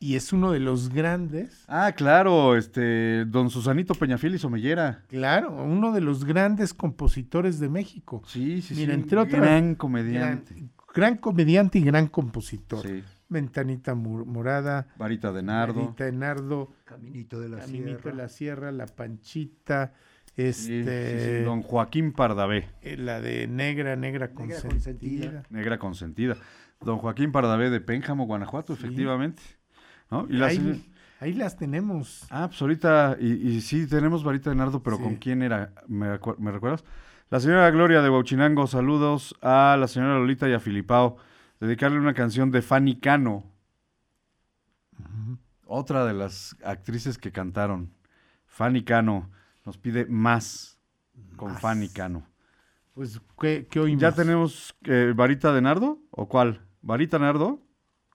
y es uno de los grandes. Ah, claro, este, don Susanito Peñafiel y Somellera. Claro, uno de los grandes compositores de México. Sí, sí, Mira, sí. entre otras- Gran comediante. Gran, gran comediante y gran compositor. Sí. Ventanita Morada, Varita de Nardo. Varita de Nardo, Caminito de la Caminito Sierra. de la Sierra, La Panchita, este, sí, sí, Don Joaquín Pardavé, eh, la de Negra, Negra consentida. Consentida. negra consentida. Don Joaquín Pardavé de Pénjamo, Guanajuato, efectivamente. ¿No? Y la ahí, señora- ahí las tenemos. Ah, pues ahorita, y, y sí, tenemos Varita de Nardo, pero Sí. ¿con quién era? ¿Me, me recuerdas? La señora Gloria de Bauchinango, saludos a la señora Lolita y a Filipao. Dedicarle una canción de Fanny Cano. Otra de las actrices que cantaron. Fanny Cano nos pide más con Más. Fanny Cano. Pues, ¿qué, qué oímos? ¿Ya tenemos eh, Varita de Nardo? ¿O cuál? ¿Varita Nardo?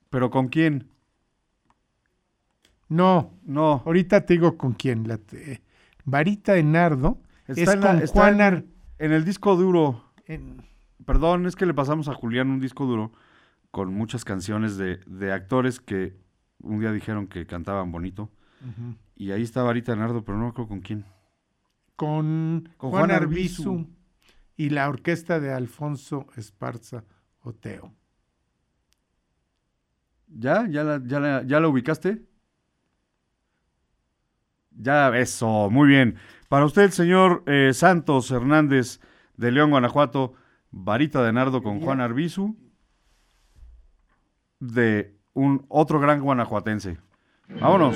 ¿Pero con quién? No, No. ahorita te digo con quién. La te- Varita de Nardo Está es en la- con está Juan en- Ar- En el disco duro. en- Perdón, es que le pasamos a Julián un disco duro con muchas canciones de, de actores que un día dijeron que cantaban bonito. Y ahí está Varita Nardo, pero no me acuerdo con quién. con, Con Juan Juan Arbizu Arbizu. y la orquesta de Alfonso Esparza Oteo. ¿Ya? ¿Ya la, ya la, ya la ubicaste? Ya, eso, muy bien. Para usted, señor eh, Santos Hernández de León, Guanajuato, Varita de Nardo con Juan Arbizu, de un otro gran guanajuatense. Vámonos.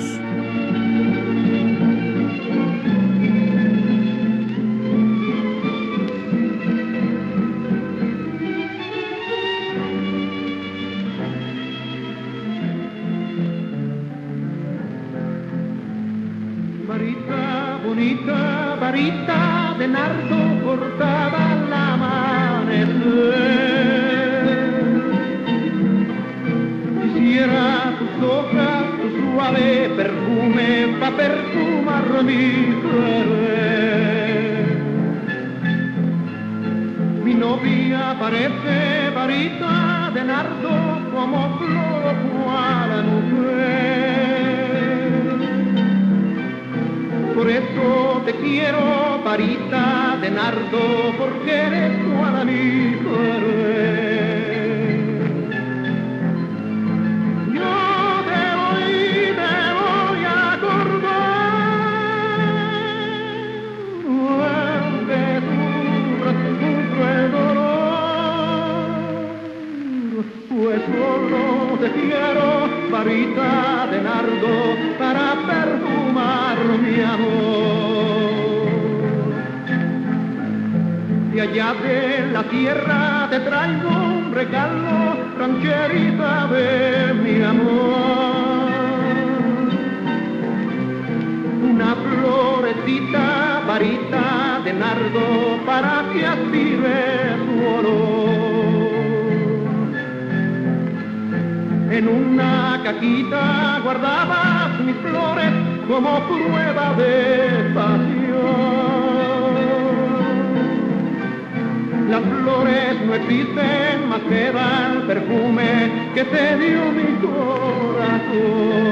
De nardo como flor cual mujer. Por eso te quiero, varita de nardo, porque eres cual a mi querer. Una cajita guardabas mis flores como prueba de pasión. Las flores no existen, más queda el perfume que te dio mi corazón.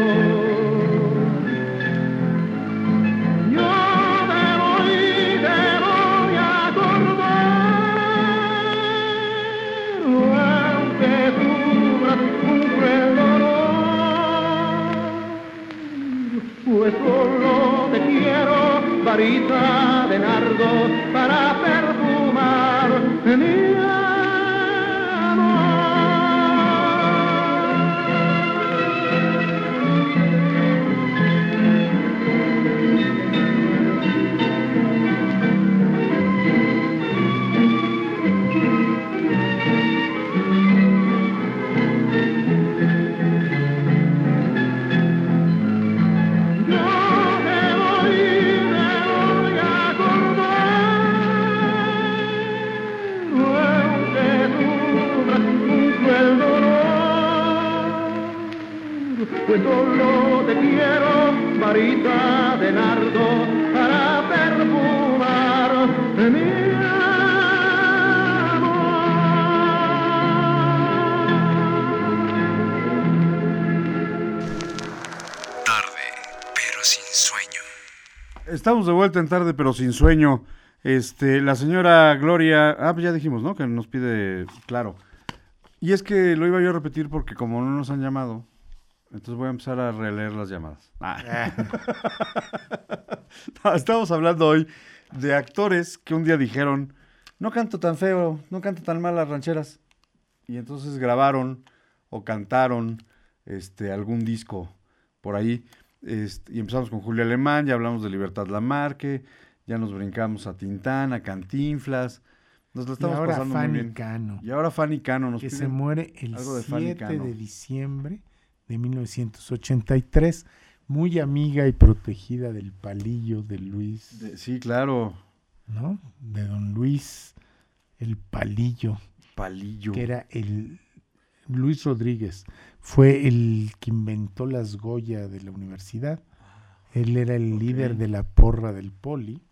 Estamos de vuelta en tarde, pero sin sueño. Este, la señora Gloria, ah, pues ya dijimos, ¿no? Que nos pide, claro. Y es que lo iba yo a repetir porque como no nos han llamado, entonces voy a empezar a releer las llamadas. Ah. No, estamos hablando hoy de actores que un día dijeron, no canto tan feo, no canto tan mal las rancheras. Y entonces grabaron o cantaron este, algún disco por ahí. Este, y empezamos con Julio Alemán, ya hablamos de Libertad Lamarque, ya nos brincamos a Tintán, a Cantinflas. Nos lo estamos y ahora pasando Fanny muy bien. Cano, Y ahora Fanny Cano nos que se muere el de Fanny 7 Cano. de diciembre de 1983, muy amiga y protegida del palillo de Luis, De- sí, claro. ¿no? De don Luis, el palillo, Palillo. que era el Luis Rodríguez, fue el que inventó las Goya de la universidad. Él era el líder de la porra del poli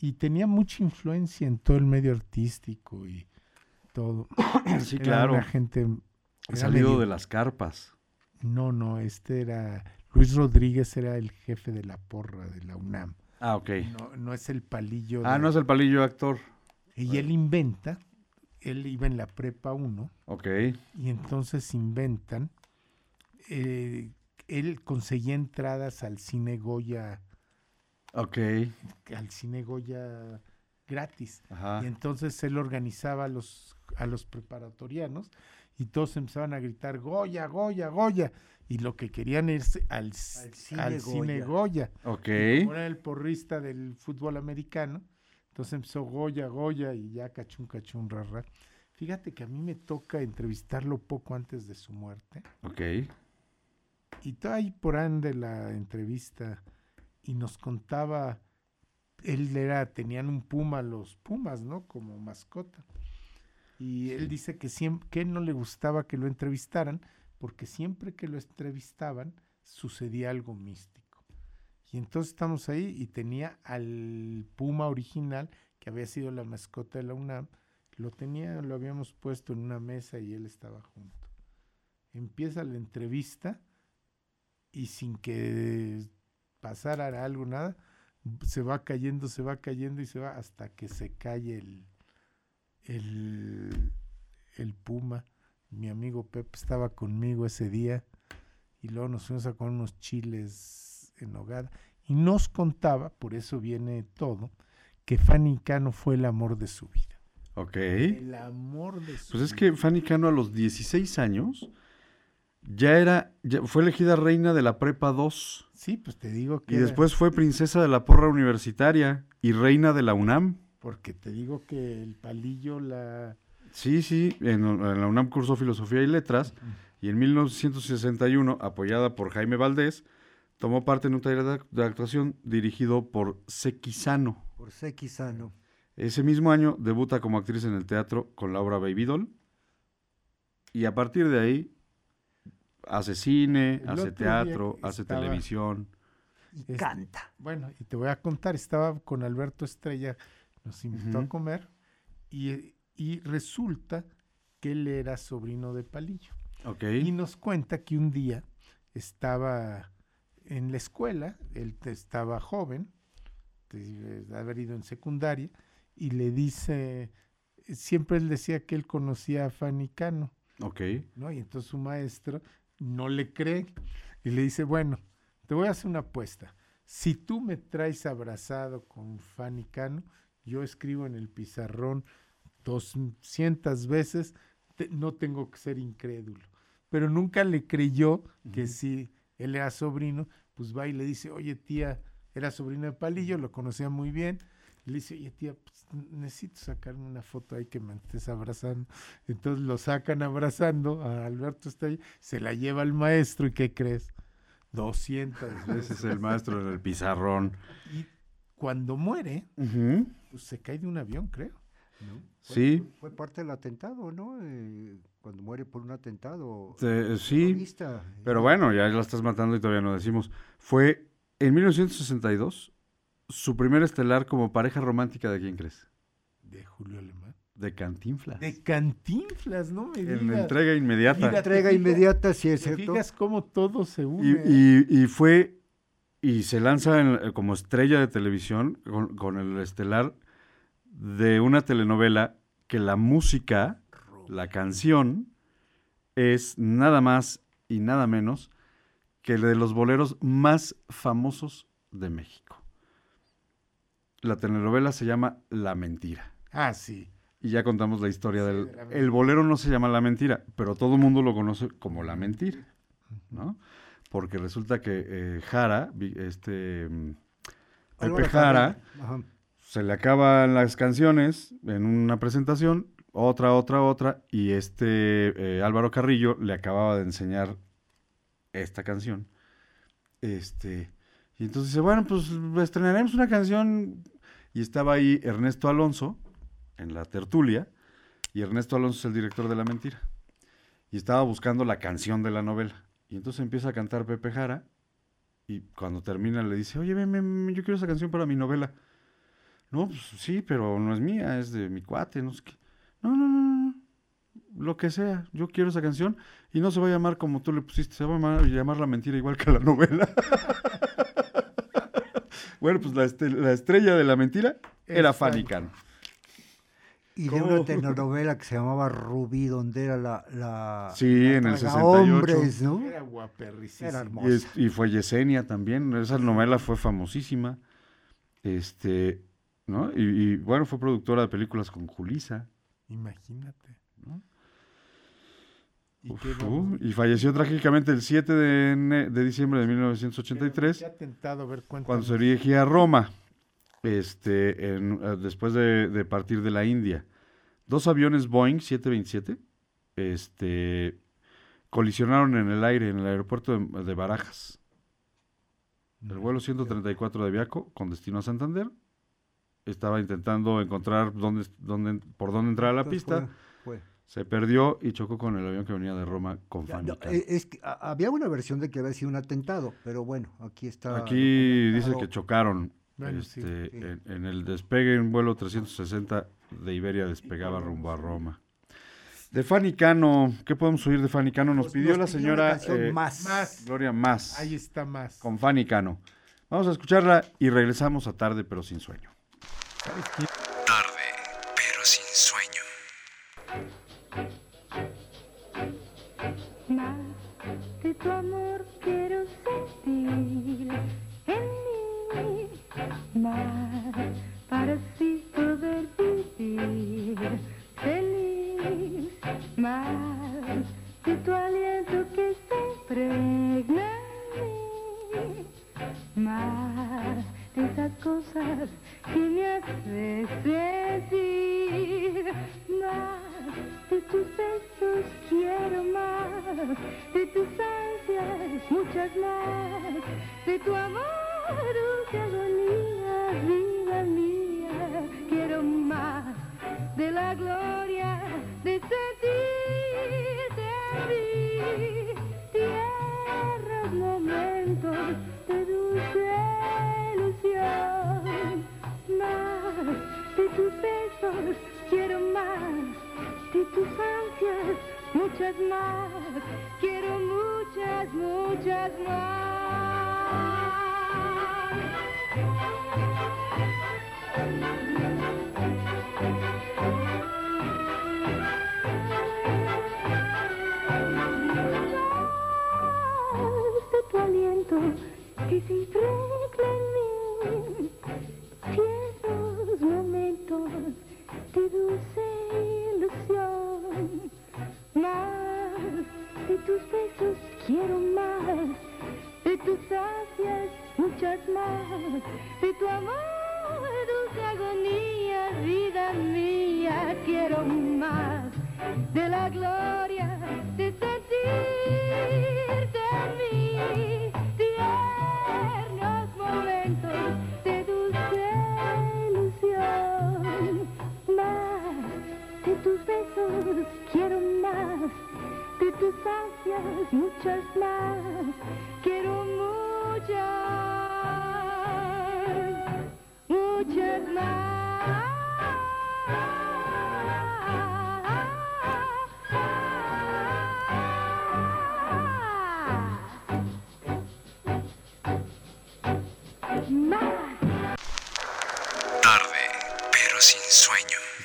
y tenía mucha influencia en todo el medio artístico y todo. Sí, Era claro. una gente era Salido medio- de las carpas. No, no, este era Luis Rodríguez era el jefe de la porra de la UNAM. Ah, ok. No, no es el palillo. Ah, de- no es el palillo actor. Y él inventa, él iba en la prepa 1 Ok. y entonces inventan, eh, él conseguía entradas al cine Goya, Ok. al cine Goya gratis. Ajá. Y entonces él organizaba a los, a los preparatorianos y todos empezaban a gritar Goya, Goya, Goya. Y lo que querían es al, c- cine al cine Goya. Goya. Ok. Y como era el porrista del fútbol americano, entonces empezó Goya, Goya y ya cachún, cachún, rara. Fíjate que a mí me toca entrevistarlo poco antes de su muerte. Ok. Y todo ahí por ahí de la entrevista y nos contaba, él era, tenían un puma, los pumas, ¿no? Como mascota. Y él dice que, siempre, que no le gustaba que lo entrevistaran, porque siempre que lo entrevistaban sucedía algo místico. Y entonces estamos ahí y tenía al puma original, que había sido la mascota de la UNAM, lo tenía, lo habíamos puesto en una mesa y él estaba junto. Empieza la entrevista y sin que pasara algo, nada, se va cayendo, se va cayendo y se va hasta que se cae el, el, el puma. Mi amigo Pep estaba conmigo ese día y luego nos fuimos a comer unos chiles en hogada y nos contaba, por eso viene todo, que Fanny Cano fue el amor de su vida. Ok. El amor de su Pues es vida. que Fanny Cano a los 16 años ya era, ya fue elegida reina de la prepa 2 Sí, pues te digo que... y era- después fue princesa de la porra universitaria y reina de la UNAM. Porque te digo que el palillo la... Sí, sí, en, en la UNAM cursó filosofía y letras y en 1961, apoyada por Jaime Valdés, tomó parte en un taller de, actuación dirigido por Sequizano. Por Sequizano. Ese mismo año debuta como actriz en el teatro con la obra Baby Doll. Y a partir de ahí hace cine, El hace teatro, hace estaba- televisión. Y Es- canta. Bueno, y te voy a contar, estaba con Alberto Estrella, nos invitó a comer y, y resulta que él era sobrino de Palillo. Ok. Y nos cuenta que un día estaba en la escuela, él estaba joven, de haber ido en secundaria, y le dice, siempre él decía que él conocía a Fanny Cano, Ok. ¿no? Y entonces su maestro no le cree y le dice, bueno, te voy a hacer una apuesta. Si tú me traes abrazado con Fanny Cano, yo escribo en el pizarrón 200 veces, te- no tengo que ser incrédulo. Pero nunca le creyó que si él era sobrino, pues va y le dice, oye tía, era sobrino de Palillo, lo conocía muy bien. Y le dice, oye tía, pues, necesito sacarme una foto ahí que me estés abrazando. Entonces lo sacan abrazando a Alberto Estella, se la lleva al maestro y ¿qué crees? 200 Ese veces. es el maestro en el pizarrón. Y cuando muere, pues se cae de un avión, creo. Sí, Fue parte del atentado, ¿no? Eh, cuando muere por un atentado. te- sí. terrorista. Pero bueno, ya la estás matando y todavía no decimos. Fue en 1962 su primer estelar como pareja romántica de quién crees? De Julio Alemán. De Cantinflas. De Cantinflas, no me en digas. entrega inmediata. Mira, Entrega fijas- inmediata, sí es ¿Te cierto. fijas cómo todo se une? Y, eh? y- y fue y se lanza en- eh, como estrella de televisión con, con el estelar de una telenovela que la música, la canción, es nada más y nada menos que el de los boleros más famosos de México. La telenovela se llama La Mentira. Ah, sí. Y ya contamos la historia del... La El bolero no se llama La Mentira, pero todo el mundo lo conoce como La Mentira, ¿no? Porque resulta que eh, Jara, este... mm, Pepe Jara, se le acaban las canciones en una presentación, otra, otra, otra, y este eh, Álvaro Carrillo le acababa de enseñar esta canción. Este, y entonces dice, bueno, pues estrenaremos una canción. Y estaba ahí Ernesto Alonso en la tertulia, y Ernesto Alonso es el director de La Mentira. Y estaba buscando la canción de la novela. Y entonces empieza a cantar Pepe Jara, y cuando termina le dice, oye, ven, ven, yo quiero esa canción para mi novela. No, pues sí, pero no es mía, es de mi cuate, no sé qué. No, no, no, no, no. Lo que sea, yo quiero esa canción y no se va a llamar como tú le pusiste, se va a llamar, llamar La Mentira igual que la novela. bueno, pues la, este- la estrella de La Mentira era Fanny. Cano. Y de una telenovela que se llamaba Rubí, donde era la. la Sí, la en el traga 68. hombres, ¿no? Era guaperricísima. Era Y, hermosa. es- y fue Yesenia también, esa novela fue famosísima. Este, ¿no? Y, y, bueno, fue productora de películas con Julisa. Imagínate. ¿no? ¿Y Uf, qué uh, y falleció trágicamente el 7 de, de diciembre de 1983. Ya tentado, a ver, cuando se dirigía a Roma, este, en, eh, después de, de partir de la India. Dos aviones Boeing 727 este, colisionaron en el aire en el aeropuerto de, de Barajas. El vuelo 134 de Viaco, con destino a Santander, estaba intentando encontrar dónde, dónde, por dónde entrar a la Entonces pista. fue- fue. Se perdió y chocó con el avión que venía de Roma con Ya, Fanny no, Cano. eh, es que a- había una versión de que había sido un atentado, pero bueno, aquí está. Aquí dice que chocaron Bueno, este, sí. En, en el despegue en vuelo 360 de Iberia despegaba rumbo a Roma. De Fanny Cano, ¿qué podemos oír de Fanny Cano? Nos Nos- pidió nos la señora eh, Más. Más. Gloria Más Ahí está más. con Fanny Cano. Vamos a escucharla y regresamos a tarde pero sin sueño. Tarde, pero sin sueño. Más de tu amor quiero sentir en mí, más para así poder vivir feliz, más de tu aliento que se impregna en mí, más esas cosas que me haces sentir, más de tus besos quiero más, de tus ansias muchas más, de tu amor dulce agonía, vida mía, quiero más de la gloria de sentirte a mí, tierras momentos de dulce más de tus besos quiero más, de tus ansias muchas más, quiero muchas, muchas más. de tu aliento que se impregna momentos de dulce ilusión. Más de tus besos quiero más, de tus ansias muchas más, de tu amor dulce agonía, vida mía, quiero más de la gloria de sentirte en mí,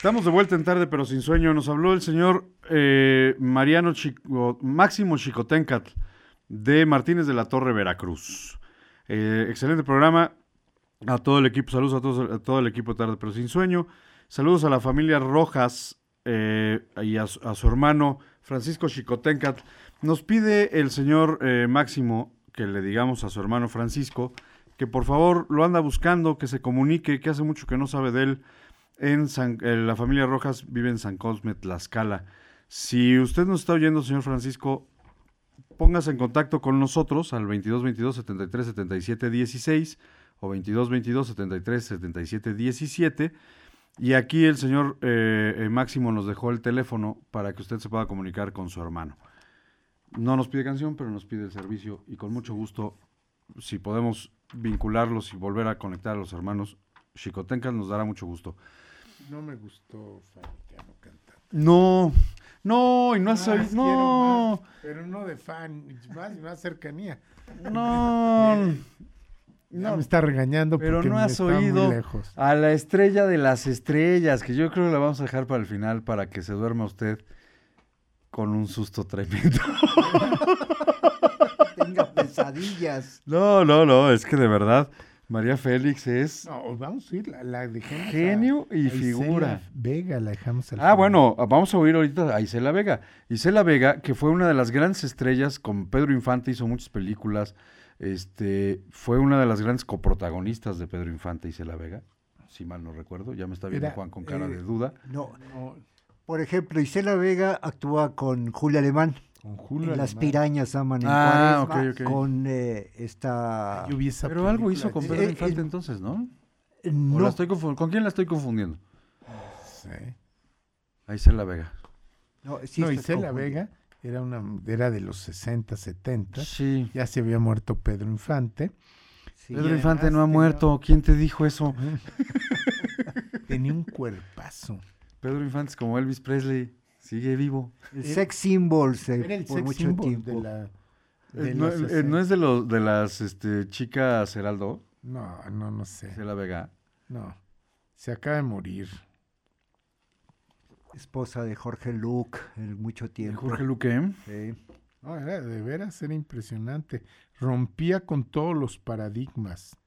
Estamos de vuelta en tarde, pero sin sueño. Nos habló el señor eh, Mariano Máximo Chicotencatl de Martínez de la Torre, Veracruz. Eh, excelente programa. A todo el equipo, saludos a, todos, a todo el equipo de tarde, pero sin sueño. Saludos a la familia Rojas eh, y a, su- a su hermano Francisco Chicotencatl. Nos pide el señor eh, Máximo que le digamos a su hermano Francisco que por favor lo anda buscando, que se comunique, que hace mucho que no sabe de él. En eh, la familia Rojas vive en San Cosme, Tlaxcala. Si usted nos está oyendo, señor Francisco, póngase en contacto con nosotros al 22 22 73 77 16 o 22 22 73 77 17 y aquí el señor eh, eh, Máximo nos dejó el teléfono para que usted se pueda comunicar con su hermano. No nos pide canción, pero nos pide el servicio y con mucho gusto, si podemos vincularlos y volver a conectar a los hermanos Chicotencas, nos dará mucho gusto. No me gustó Fabiano cantar. No, no, y no has oído- no, más, pero no de fan, más, más cercanía. no, Ya me está regañando pero porque no has oído lejos. a la estrella de las estrellas, que yo creo que la vamos a dejar para el final para que se duerma usted con un susto tremendo. Tenga pesadillas. No, no, no, es que de verdad, María Félix es No, vamos a ir, la, a- genio y a Isela figura. Vega, la dejamos al Ah, final. bueno, vamos a oír ahorita a Isela Vega. Isela Vega, que fue una de las grandes estrellas con Pedro Infante, hizo muchas películas. Este, fue una de las grandes coprotagonistas de Pedro Infante, Isela Vega, si mal no recuerdo. Ya me está viendo Era, Juan con cara eh, de duda. No, Por ejemplo, Isela Vega actúa con Julia Alemán. Con Julio en Las Alemán. pirañas aman en Ah, Cuaresma, con eh, esta... Pero algo hizo con. Pedro Eh, Infante eh, entonces, ¿no? ¿O no. la estoy confu- ¿Con quién la estoy confundiendo? Sí. A Isela Vega. No, sí no, Isela. Vega era, una, era de los 60, 70. Sí. Ya se había muerto Pedro Infante. Sí. Pedro Infante no ha muerto. ¿Quién te dijo eso? Tenía un cuerpazo. Pedro Infante es como Elvis Presley. Sigue vivo. El sex symbols eh, Era el por sex mucho symbol tiempo. de la... de Eh, no, eh, 60. ¿no es de, los de las este, chicas Heraldo? No, no, no sé. Isela Vega. No. Se acaba de morir. Esposa de Jorge Luke en mucho tiempo. Jorge Luque. Sí. No, era de veras, era impresionante. Rompía con todos los paradigmas.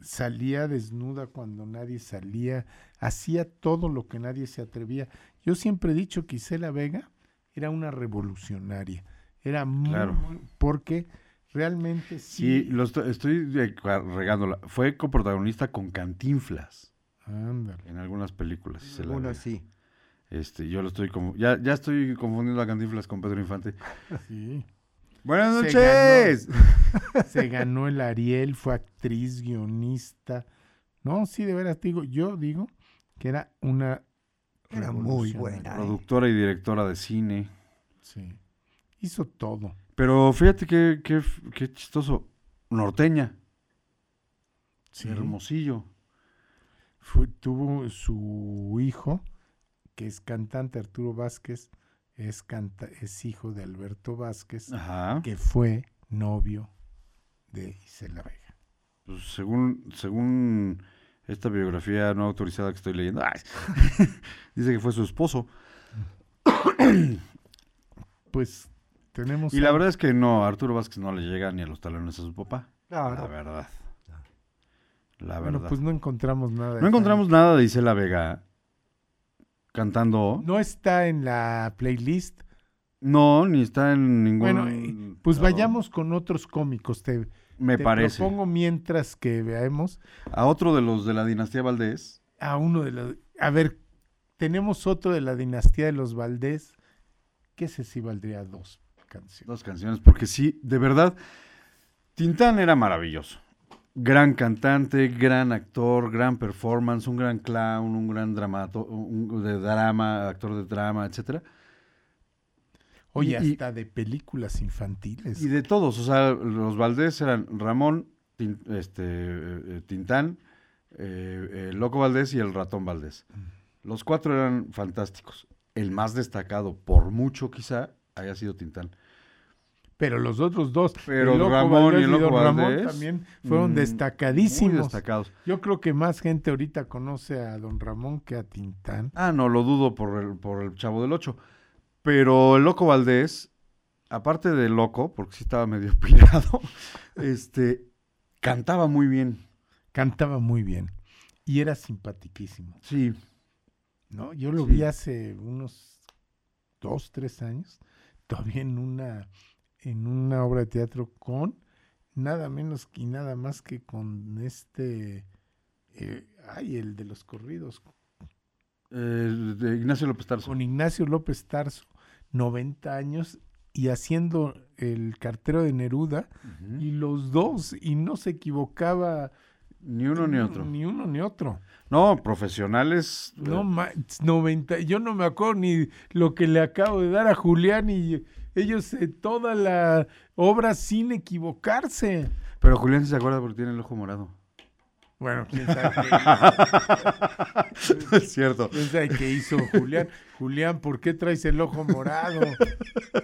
Salía desnuda cuando nadie salía. Hacía todo lo que nadie se atrevía. Yo siempre he dicho que Isela Vega era una revolucionaria. Era muy, Claro. muy- porque realmente sí. Sí, lo estoy, estoy regándola. Fue coprotagonista con Cantinflas Ándale. en algunas películas. Isela Uno Vega. sí. Este, yo lo estoy como, ya, ya estoy confundiendo a Cantinflas con Pedro Infante. Sí. Buenas Se noches. Se ganó el Ariel, fue actriz, guionista. No, sí, de veras digo, yo digo que era una Era muy buena. Productora y directora de cine. Sí. Hizo todo. Pero fíjate qué, qué, qué chistoso. Norteña. Sí. Hermosillo. Fue- tuvo su hijo, que es cantante, Arturo Vázquez, es, canta, es hijo de Alberto Vázquez, Ajá. que fue novio de Isela Vega. Pues según, según esta biografía no autorizada que estoy leyendo, ay, dice que fue su esposo. Pues tenemos... Y la verdad es que no, Arturo Vázquez no le llega ni a los talones a su papá. No, La verdad. La Bueno, verdad. pues no encontramos nada. no encontramos nada de Isela Vega cantando. No está en la playlist. No, ni está en ningún. Bueno, eh, pues lado. vayamos con otros cómicos. Te, Me te parece. propongo mientras que veamos A otro de los de la dinastía Valdés. a uno de los... A ver, tenemos otro de la dinastía de los Valdés, que ese sí valdría dos canciones. Dos canciones, porque sí, de verdad, Tintán era maravilloso. Gran cantante, gran actor, gran performance, un gran clown, un gran dramato, un, de drama, actor de drama, etcétera. Oye, y- hasta de películas infantiles. Y de todos, o sea, los Valdés eran Ramón, Tin- este, eh, eh, Tintán, eh, eh, Loco Valdés y el Ratón Valdés. Los cuatro eran fantásticos. El más destacado, por mucho quizá, haya sido Tintán. Pero los otros dos, Pero el Loco Ramón y el Loco Don Ramón Valdés, también fueron mm, destacadísimos. muy destacados. Yo creo que más gente ahorita conoce a Don Ramón que a Tintán. Ah, no, lo dudo por el, por el Chavo del Ocho. Pero el Loco Valdés, aparte de loco, porque sí estaba medio pirado, este, cantaba muy bien. Cantaba muy bien y era simpaticísimo. Sí. ¿no? Yo lo Sí. vi hace unos dos, tres años, todavía en una, en una obra de teatro con nada menos y nada más que con este, eh, ay, el de los corridos, de Ignacio López Tarso. con Ignacio López Tarso, 90 años y haciendo el cartero de Neruda y los dos y no se equivocaba Ni uno ni otro. ni uno ni otro. No, profesionales. No, eh, ma- 90, yo no me acuerdo ni lo que le acabo de dar a Julián y ellos eh, toda la obra sin equivocarse. pero Julián se acuerda porque tiene el ojo morado. Bueno, quién sabe qué es cierto. quién sabe qué hizo Julián. Julián, ¿por qué traes el ojo morado?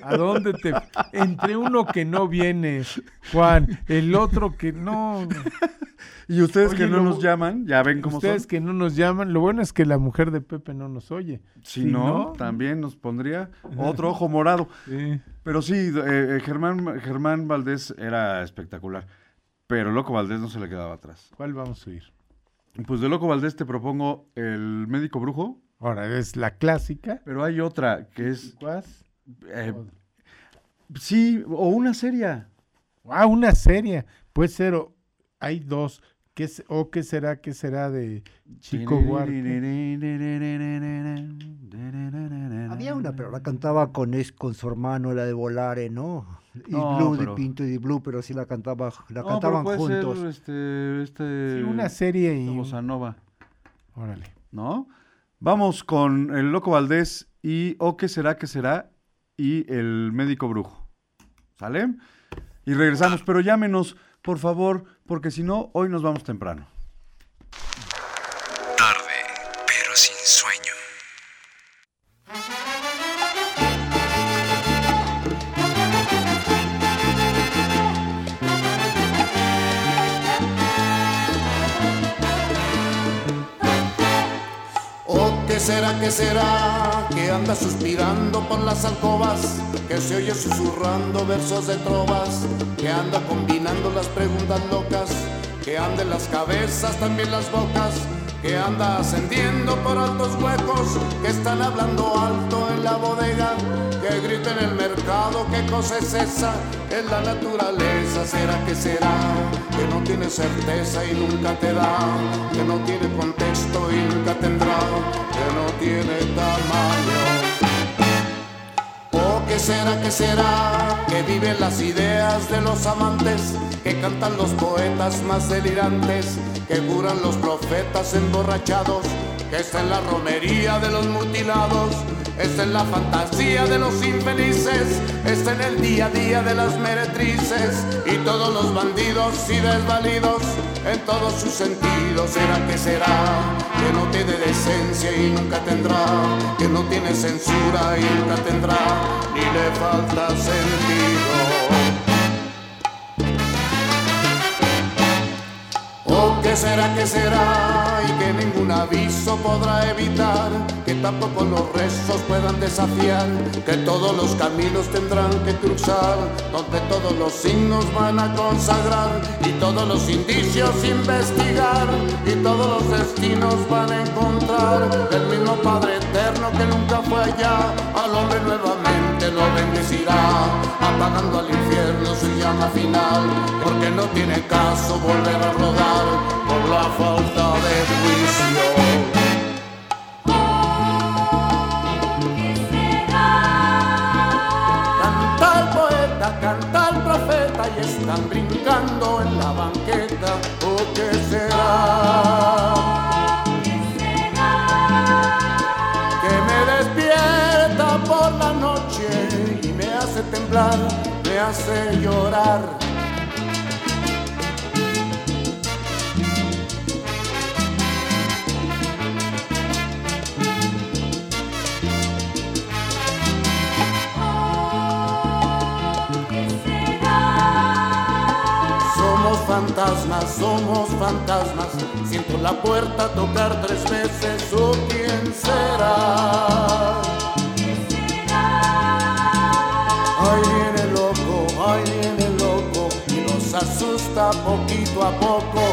¿A dónde te...? Entre uno que no viene, Juan, el otro que no... Y ustedes Oye, que no lo- nos llaman, ya ven cómo Ustedes son. que no nos llaman, lo bueno es que la mujer de Pepe no nos oye. Si no, también nos pondría otro ojo morado. Sí. Pero sí, eh, eh, Germán, Germán Valdés era espectacular. Pero Loco Valdés no se le quedaba atrás. ¿Cuál vamos a oír? Pues de Loco Valdés te propongo El médico brujo. Ahora, es la clásica. Pero hay otra que es. ¿Cuál? eh, sí, o una serie. Ah, una serie. Puede ser, o- hay dos. ¿Qué, ¿O qué será? ¿Qué será de Chico Buarque? Había una, pero la cantaba con, es, con su hermano, la de Volare, ¿no? Y No, Blue, pero- de Pinto y de Blue, pero sí la cantaba, la No, cantaban pero puede juntos. ser este, este, Sí, una serie y... Nova, Órale. ¿no? Vamos con el Loco Valdés y O qué será, qué será y el médico brujo. ¿Sale? Y regresamos, pero llámenos, por favor, porque si no, hoy nos vamos temprano. Será, qué será que anda suspirando por las alcobas? Que se oye susurrando versos de trovas, que anda combinando las preguntas locas, que anda en las cabezas, también las bocas, que anda ascendiendo por altos huecos, que están hablando alto en la bodega, que grita en el mercado, qué cosa es esa, es la naturaleza, será que será, que no tiene certeza y nunca te da, que no tiene contexto y nunca tendrá, que no tiene tamaño. ¿O qué será, qué será? Que viven las ideas de los amantes, que cantan los poetas más delirantes, que curan los profetas emborrachados, que está en la romería de los mutilados, está en la fantasía de los infelices, está en el día a día de las meretrices y todos los bandidos y desvalidos en todos sus sentidos. ¿Será que será? Que no tiene decencia y nunca tendrá, que no tiene censura y nunca tendrá, ni le falta sentido. ¿O qué será, qué será? Y que ningún aviso podrá evitar, que tampoco los rezos puedan desafiar, que todos los caminos tendrán que cruzar, donde todos los signos van a consagrar, y todos los indicios investigar, y todos los destinos van a encontrar, el mismo Padre eterno que nunca fue allá, al hombre nuevamente lo bendecirá, apagando al infierno su llama final, porque no tiene caso volver a rodar la falta de juicio. Canta el profeta y están brincando en la banqueta. ¿O qué será? Que me despierta por la noche y me hace temblar, me hace llorar. Fantasmas, somos fantasmas. Siento la puerta tocar tres veces, ¿o quién será? Ay, viene loco, ay, viene loco, y nos asusta poquito a poco.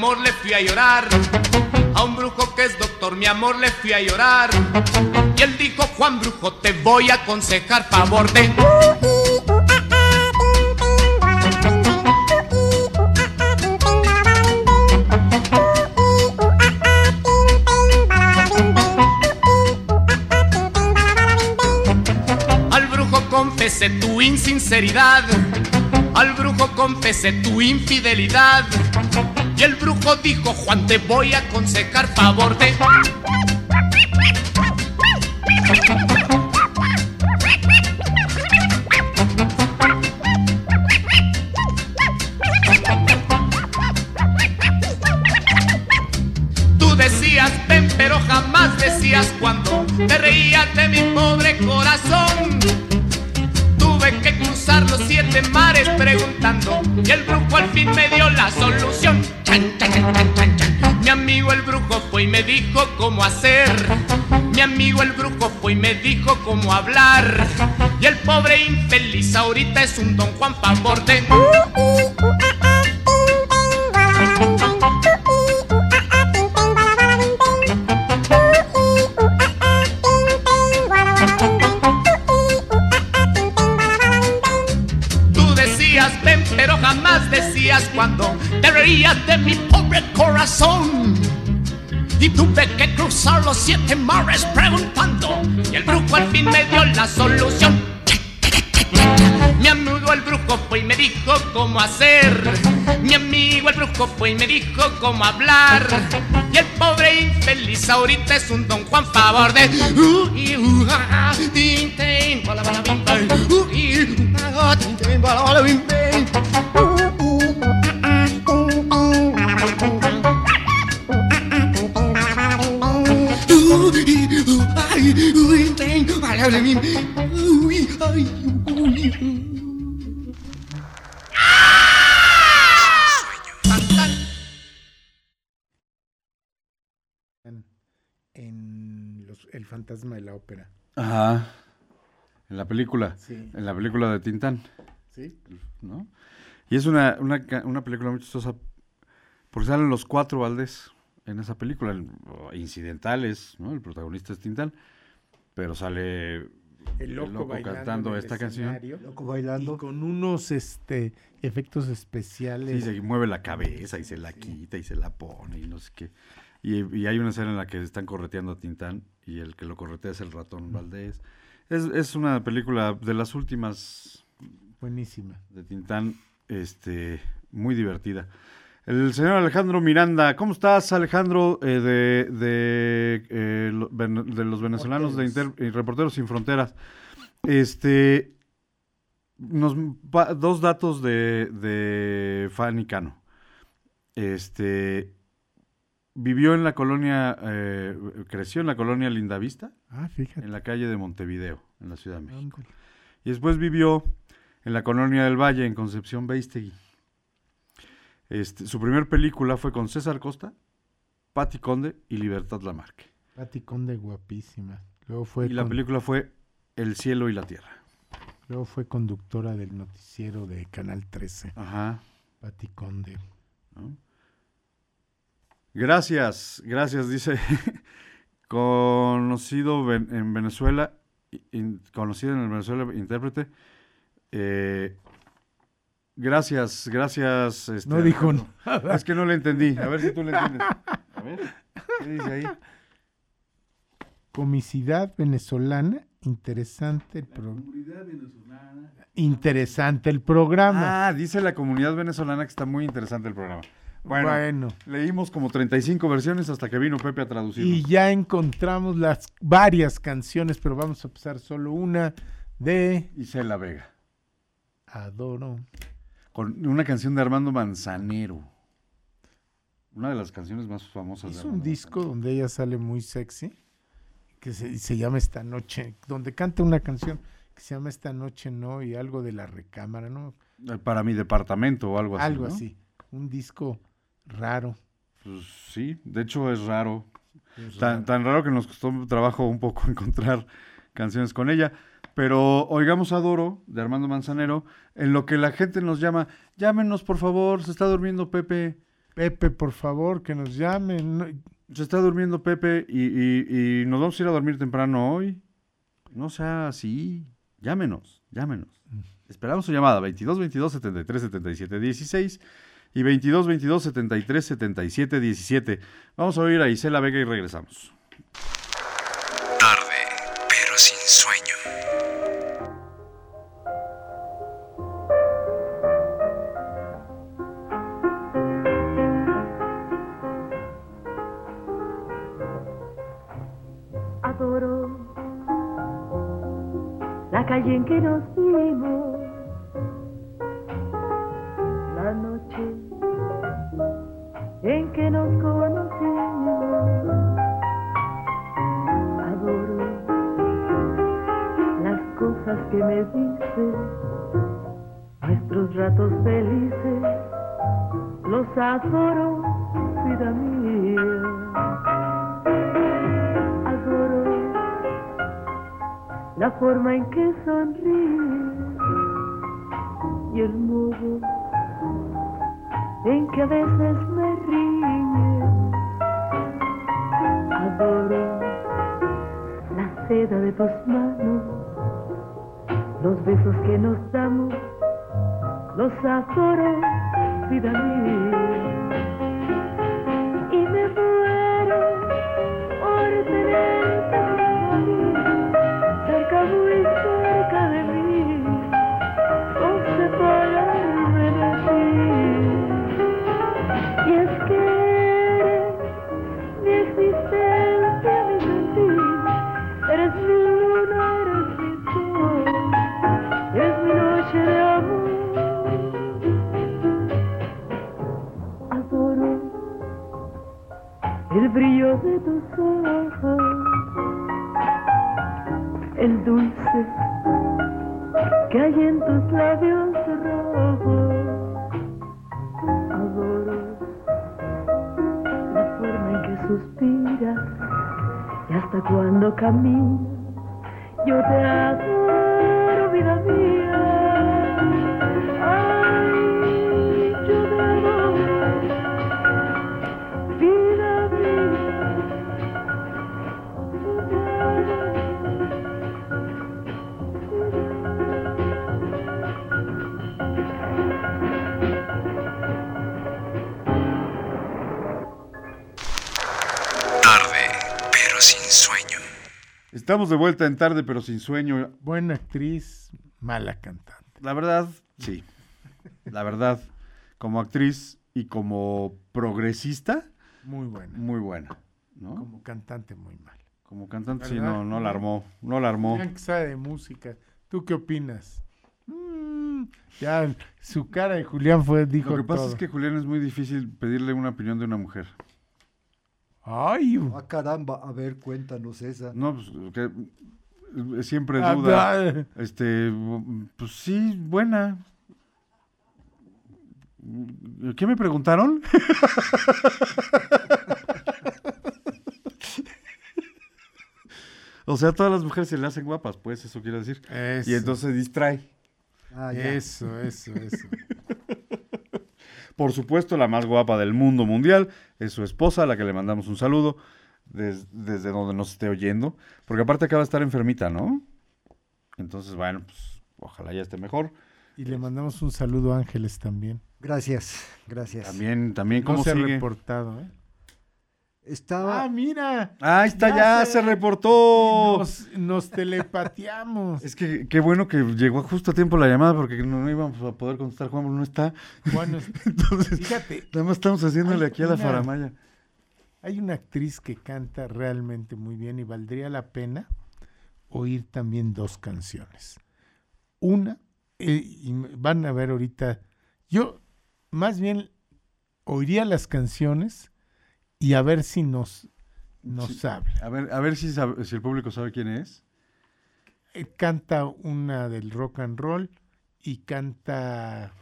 Amor, le fui a llorar. A un brujo que es doctor, mi amor, le fui a llorar. Y él dijo, Juan Brujo, te voy a aconsejar favor de... Al brujo confesé tu insinceridad. Al brujo confesé tu infidelidad. Y el brujo dijo, Juan, te voy a aconsejar favor de... Tú decías ven, pero jamás decías cuando te reías de mi pobre corazón. Tuve que cruzar los siete mares preguntando y el brujo al fin me dio la solución. Mi amigo el brujo fue y me dijo cómo hacer. Mi amigo el brujo fue y me dijo cómo hablar. Y el pobre infeliz ahorita es un don Juan favor de... cruzar los siete mares preguntando. Y el brujo al fin me dio la solución. Mi amigo el brujo fue y me dijo cómo hacer. Mi amigo el brujo fue y me dijo cómo hablar. Y el pobre infeliz ahorita es un don Juan favor de. Bim. Uy, ay, uy. En los- El fantasma de la ópera. Ajá. En la película. Sí. En la película de Tintán. Sí. ¿No? Y es una, una, una película muy chistosa porque salen los cuatro Valdés en esa película, el- o incidentales, ¿no? El protagonista es Tintán, pero sale El loco, bailando cantando esta canción. Loco bailando. Y con unos este efectos Sí, especiales. se mueve la cabeza y se la quita y se la pone y no sé qué. Y, y hay una escena en la que están correteando a Tintán y el que lo corretea es el ratón Valdés. Es, es una película de las últimas Buenísima. de Tintán, este, muy divertida. El señor Alejandro Miranda, ¿cómo estás, Alejandro, eh, de, de, eh, de los venezolanos de Inter- Reporteros Sin Fronteras? Este, nos, dos datos de, de Fanny Cano. Este, vivió en la colonia, eh, creció en la colonia Lindavista, Ah, fíjate. en la calle de Montevideo, en la Ciudad de México. Y después vivió en la colonia del Valle, en Concepción Beistegui. Este, su primer película fue con César Costa, Patti Conde y Libertad Lamarque. Pati Conde guapísima. Luego fue, Y la película fue El cielo y la tierra. luego fue conductora del noticiero de Canal 13. Ajá. Pati Conde. ¿no? Gracias, gracias, dice. conocido en Venezuela, in- conocido en Venezuela, intérprete. Eh, gracias, gracias. este, No dijo nada. Es que no le entendí. A ver si tú le entiendes. A ver, ¿qué dice ahí? Comicidad venezolana. Interesante el programa. Interesante el programa. Ah, dice la comunidad venezolana que está muy interesante el programa. Bueno, Bueno. leímos como 35 versiones hasta que vino Pepe a traducir. Y ya encontramos las varias canciones, pero vamos a pasar solo una de Isela Vega. Adoro. Con una canción de Armando Manzanero. Una de las canciones más famosas de Es un disco donde ella sale muy sexy, que se, se llama Esta Noche, donde canta una canción que se llama Esta Noche No y algo de la recámara, ¿no? Eh, Para mi departamento o algo así. algo ¿no? así. Un disco raro. Pues sí, de hecho es raro. Es tan, raro. tan raro que nos costó trabajo un poco encontrar canciones con ella. Pero oigamos Adoro de Armando Manzanero, en lo que la gente nos llama, llámenos por favor, se está durmiendo Pepe. Pepe, por favor, que nos llamen. Se está durmiendo Pepe y, y- y nos vamos a ir a dormir temprano hoy. No sea así. Llámenos, llámenos. Esperamos su llamada 22 22 73 77 16 y 22 22 73 77 17. Vamos a oír a Isela Vega y regresamos. La noche en que nos conocimos. Adoro las cosas que me dices, nuestros ratos felices, los adoro, vida mía. La forma en que sonríes y el modo en que a veces me ríes. Adoro la seda de tus manos, los besos que nos damos, los adoro, vida mía. Estamos de vuelta en tarde, pero sin sueño. Buena actriz, mala cantante. La verdad, sí. La verdad, como actriz y como progresista, Muy buena. muy buena. ¿no? Como cantante, muy mal. Como cantante, sí, no, no la armó. No la armó. De música. ¿Tú qué opinas? Mm, ya, su cara de Julián fue, dijo Lo que pasa todo. es que Julián es muy difícil pedirle una opinión de una mujer. Ay, Ah, caramba, a ver, cuéntanos esa. No, pues que siempre Ah, duda. ah. Este, pues sí, buena. ¿Qué me preguntaron? o sea, a todas las mujeres se le hacen guapas, pues eso quiere decir. Eso. Y entonces distrae. Ah, ya. Eso, eso, eso. Por supuesto, la más guapa del mundo mundial es su esposa, a la que le mandamos un saludo des- desde donde nos esté oyendo. Porque aparte acaba de estar enfermita, ¿no? Entonces, bueno, pues ojalá ya esté mejor. Y le mandamos un saludo a Ángeles también. Gracias, gracias. También, también, No ¿cómo se ha reportado, ¿eh? Estaba. Ah, mira. Ah, ahí está, ya, se, reportó. Nos, nos telepateamos. Es que qué bueno que llegó justo a tiempo la llamada porque no, no íbamos a poder contestar. Juan no está. Bueno, Entonces, fíjate. nada más estamos haciéndole aquí a la una- faramaya. Hay una actriz que canta realmente muy bien y valdría la pena oír también dos canciones. Una, eh, y van a ver ahorita, yo más bien oiría las canciones y a ver si nos, nos Sí. habla. A ver, a ver si, sabe- si el público sabe quién es. Eh, canta una del rock and roll y canta...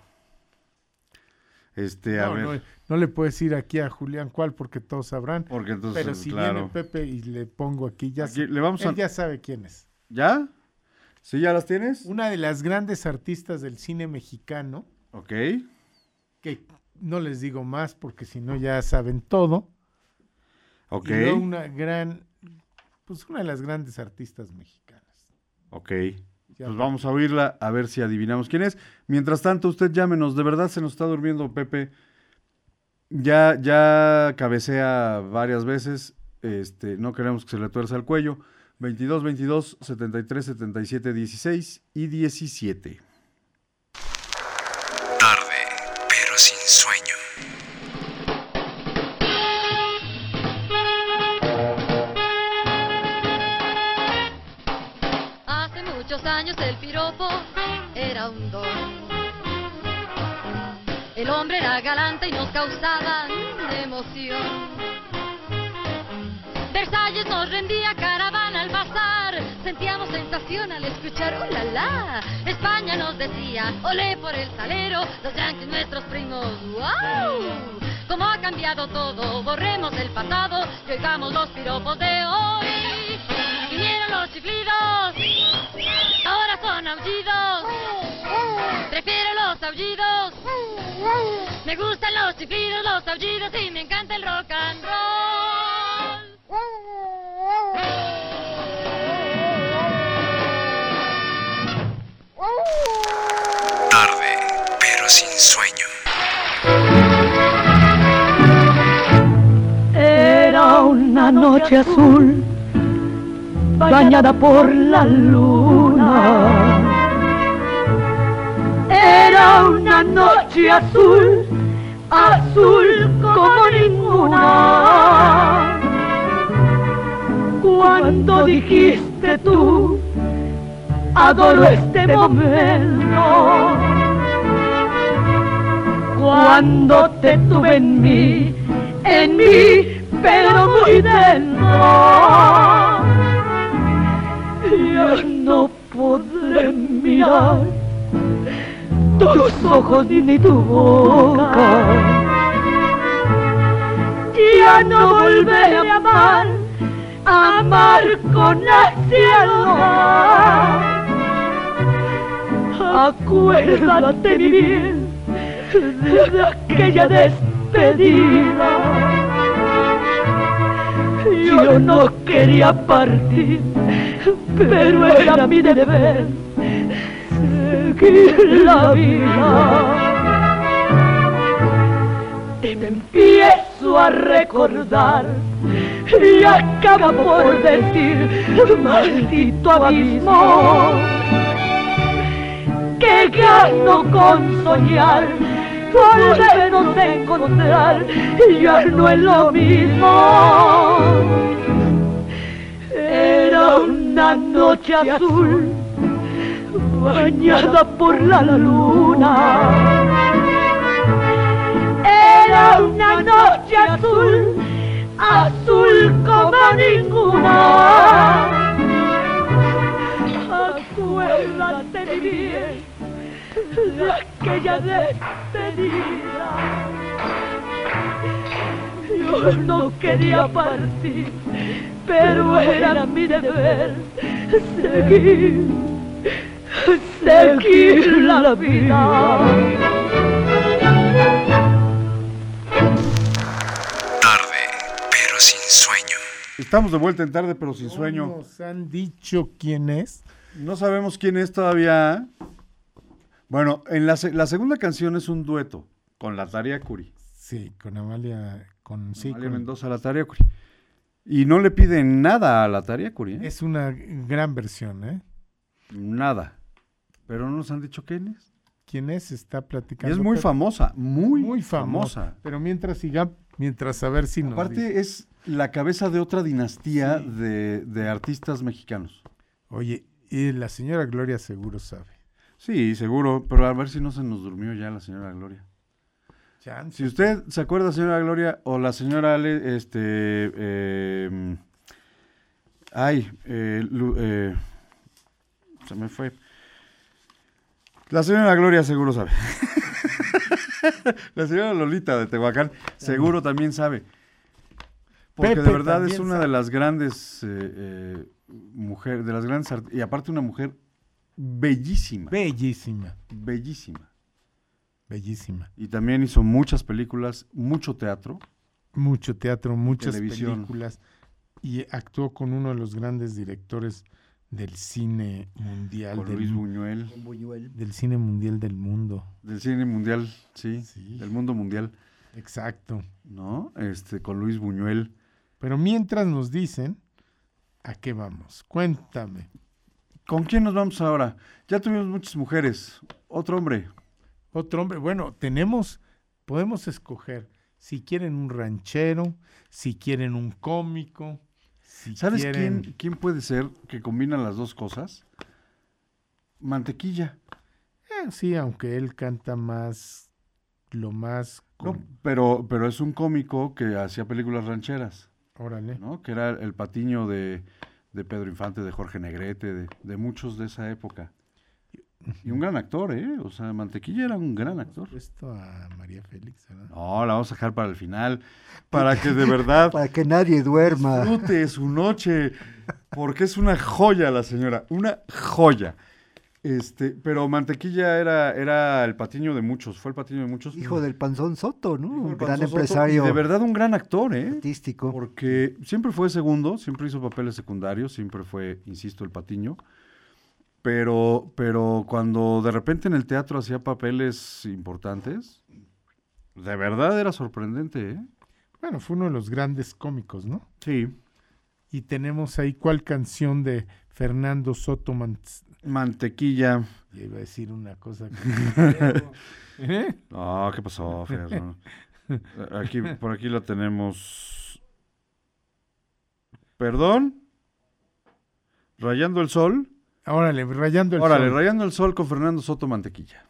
Este, a no, ver. no, no le puedo decir aquí a Julián cuál porque todos sabrán. Porque entonces, pero si claro. viene Pepe y le pongo aquí, ya, Aquí le vamos él a- ya sabe quién es. ¿Ya? ¿Sí ya las tienes? Una de las grandes artistas del cine mexicano, Ok. que no les digo más porque si no ya saben todo. Ok. Y luego una gran, pues una de las grandes artistas mexicanas. Ok. Ya Pues va. vamos a oírla a ver si adivinamos quién es. Mientras tanto, usted llámenos. De verdad se nos está durmiendo Pepe. Ya, ya cabecea varias veces. Este, no queremos que se le tuerza el cuello. 22, 22, 73, 77, 16 y 17. El piropo era un don. El hombre era galante y nos causaba emoción. Versalles nos rendía caravana al bazar. Sentíamos sensación al escuchar ¡Oh, la, la! España nos decía, olé por el salero, los yanquis nuestros primos, ¡wow! Como ha cambiado todo, borremos el pasado y oigamos los piropos de hoy. Vinieron los chiflidos, aullidos. Prefiero los aullidos. Me gustan los chiflidos, los aullidos y me encanta el rock and roll. Tarde, pero sin sueño. Era una noche azul, bañada por la Era una noche azul, azul como ninguna. Cuando dijiste tú, adoro este momento. Cuando te tuve en mí, en mí, pero muy dentro. Ya no podré mirar tus ojos ni tu boca. Ya no volveré a amar, amar con ansiedad. Acuérdate mi bien de aquella despedida. Yo no quería partir, pero era mi deber seguir la vida. Te empiezo a recordar y acaba por decir, maldito abismo, que gano con soñar, volvernos a encontrar, ya no es lo mismo. Era una noche azul, bañada por la luna. Era una noche azul, azul como ninguna. Acuérdate bien de aquella despedida. Yo no quería partir, pero era mi deber seguir, seguir la vida. Tarde, pero sin sueño. Estamos de vuelta en tarde, pero sin sueño. ¿Nos han dicho quién es? No sabemos quién es todavía. Bueno, en la, se- la segunda canción es un dueto con la Curi. Sí, con Amalia con, sí, Amalia con- Mendoza la Tariacuri. Y no le pide nada a la Tariacuri, ¿eh? Es una gran versión, ¿eh? Nada. Pero no nos han dicho quién es. ¿Quién es? Está Y platicando. es muy pero- famosa, muy, Muy famosa. famosa. Pero mientras siga, mientras a ver si nos dice. Aparte es la cabeza de otra dinastía de, de artistas mexicanos. Oye, y la señora Gloria seguro sabe. Sí, seguro, pero a ver si no se nos durmió ya la señora Gloria. Chance. Si usted se acuerda, señora Gloria, o la señora Ale, este, eh, ay, eh, Lu- eh, se me fue. La señora Gloria seguro sabe. la señora Lolita de Tehuacán seguro también sabe. Porque Pepe de verdad es una sabe. de las grandes eh, mujeres, de las grandes, y aparte una mujer bellísima, Bellísima, bellísima. bellísima. Y también hizo muchas películas, mucho teatro. Mucho teatro, muchas Televisión. películas. Y actuó con uno de los grandes directores del cine mundial. Con del, Luis Buñuel, Buñuel. del cine mundial del mundo. del cine mundial, sí, Sí. del mundo mundial, Exacto. ¿no? Este, con Luis Buñuel. Pero mientras nos dicen, ¿a qué vamos? Cuéntame. ¿Con quién nos vamos ahora? Ya tuvimos muchas mujeres. Otro hombre. Otro hombre, bueno, tenemos, podemos escoger si quieren un ranchero, si quieren un cómico, si ¿Sabes quieren... quién, quién puede ser que combina las dos cosas? Mantequilla. Eh, sí, aunque él canta más, lo más... No, pero, pero es un cómico que hacía películas rancheras, Órale. ¿no? Que era el patiño de, de Pedro Infante, de Jorge Negrete, de, de muchos de esa época. Y un gran actor, ¿eh? O sea, Mantequilla era un gran actor. Esto a María Félix, ¿verdad? No, la vamos a dejar para el final, para que de verdad Para que nadie duerma. disfrute su noche, porque es una joya la señora, una joya. Este, pero Mantequilla era, era el patiño de muchos, fue el patiño de muchos. Hijo del Panzón Soto, ¿no? Un gran Soto, empresario y de verdad un gran actor, ¿eh? artístico. Porque siempre fue segundo, siempre hizo papeles secundarios, siempre fue, insisto, el patiño. Pero, pero cuando de repente en el teatro hacía papeles importantes, de verdad era sorprendente, ¿eh? Bueno, fue uno de los grandes cómicos, ¿no? Sí. Y tenemos ahí cuál canción de Fernando Soto Man- Mantequilla. Ya iba a decir una cosa que... ¿Eh? No, ¿qué pasó, Fer? Aquí, por aquí la tenemos. ¿Perdón? ¿Rayando el sol? Órale, rayando el Órale, sol. Rayando el sol con Fernando Soto Mantequilla.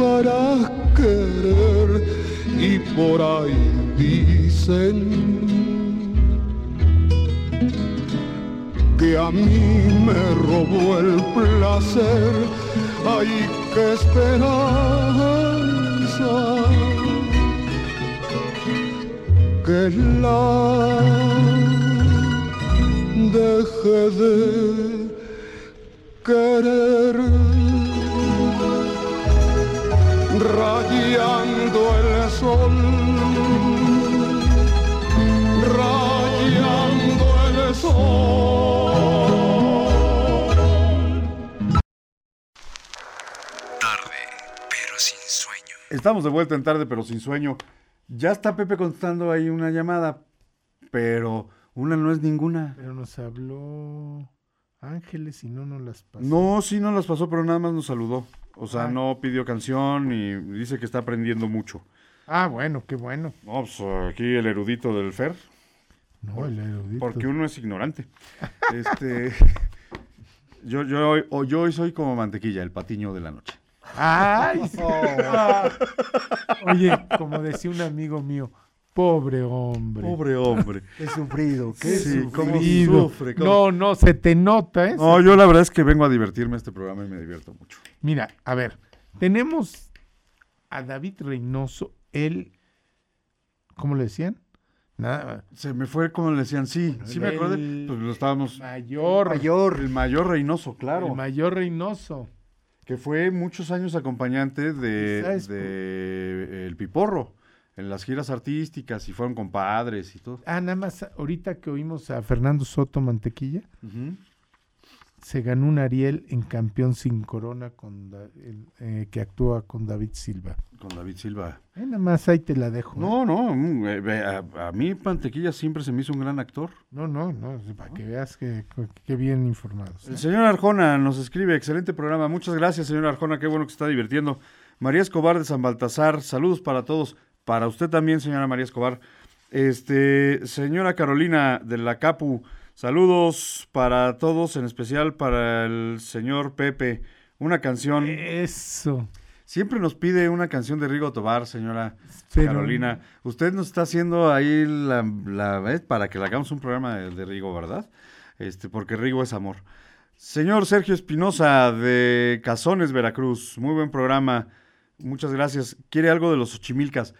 Para querer y por ahí dicen que a mí me robó el placer, hay que esperar casa que la deje de querer rayando el sol rayando el sol Tarde, pero sin sueño. Estamos de vuelta en tarde, pero sin sueño. Ya está Pepe contestando ahí una llamada, pero una no es ninguna. Pero nos habló Ángeles y no nos las pasó. No, sí nos las pasó, pero nada más nos saludó. O sea, Ah. no pidió canción y dice que está aprendiendo mucho. Ah, bueno, qué bueno. No, pues aquí el erudito del Fer. No, el erudito. Porque uno es ignorante. este, yo, yo, hoy- o yo hoy soy como mantequilla, el patiño de la noche. ¡Ay! Oye, como decía un amigo mío, pobre hombre. Pobre hombre. Qué sufrido, qué Sí, cómo Sufrido. sufre, cómo- No, no, se te nota, ¿eh? No, yo la verdad es que vengo a divertirme a este programa y me divierto mucho. Mira, a ver, tenemos a David Reynoso, él, ¿cómo le decían? Nada, Se me fue como le decían, sí, sí me acordé. El Pues lo estábamos. mayor, El mayor Reynoso, claro. el mayor Reynoso. Que fue muchos años acompañante de, ¿Sabes de eh, El Piporro en las giras artísticas y fueron compadres y todo. Ah, nada más, ahorita que oímos a Fernando Soto Mantequilla, se ganó un Ariel en Campeón sin Corona con Da- el, eh, que actúa con David Silva. Con David Silva. Eh, nada más ahí te la dejo. ¿eh? No, no, mm, eh, a, a mí Mantequilla siempre se me hizo un gran actor. No, no, no, para que veas que, que bien informados. ¿eh? El señor Arjona nos escribe, excelente programa. Muchas gracias, señor Arjona, qué bueno que se está divirtiendo. María Escobar de San Baltasar, saludos para todos. Para usted también, señora María Escobar. Este, señora Carolina de la Capu, saludos para todos, en especial para el señor Pepe. Una canción. Eso. Siempre nos pide una canción de Rigo Tobar, señora Pero- Carolina. Usted nos está haciendo ahí la, la- eh, para que le hagamos un programa de, de Rigo, ¿verdad? Este, porque Rigo es amor. Señor Sergio Espinosa de Cazones, Veracruz. Muy buen programa. Muchas gracias. ¿Quiere algo de los Ochimilcas?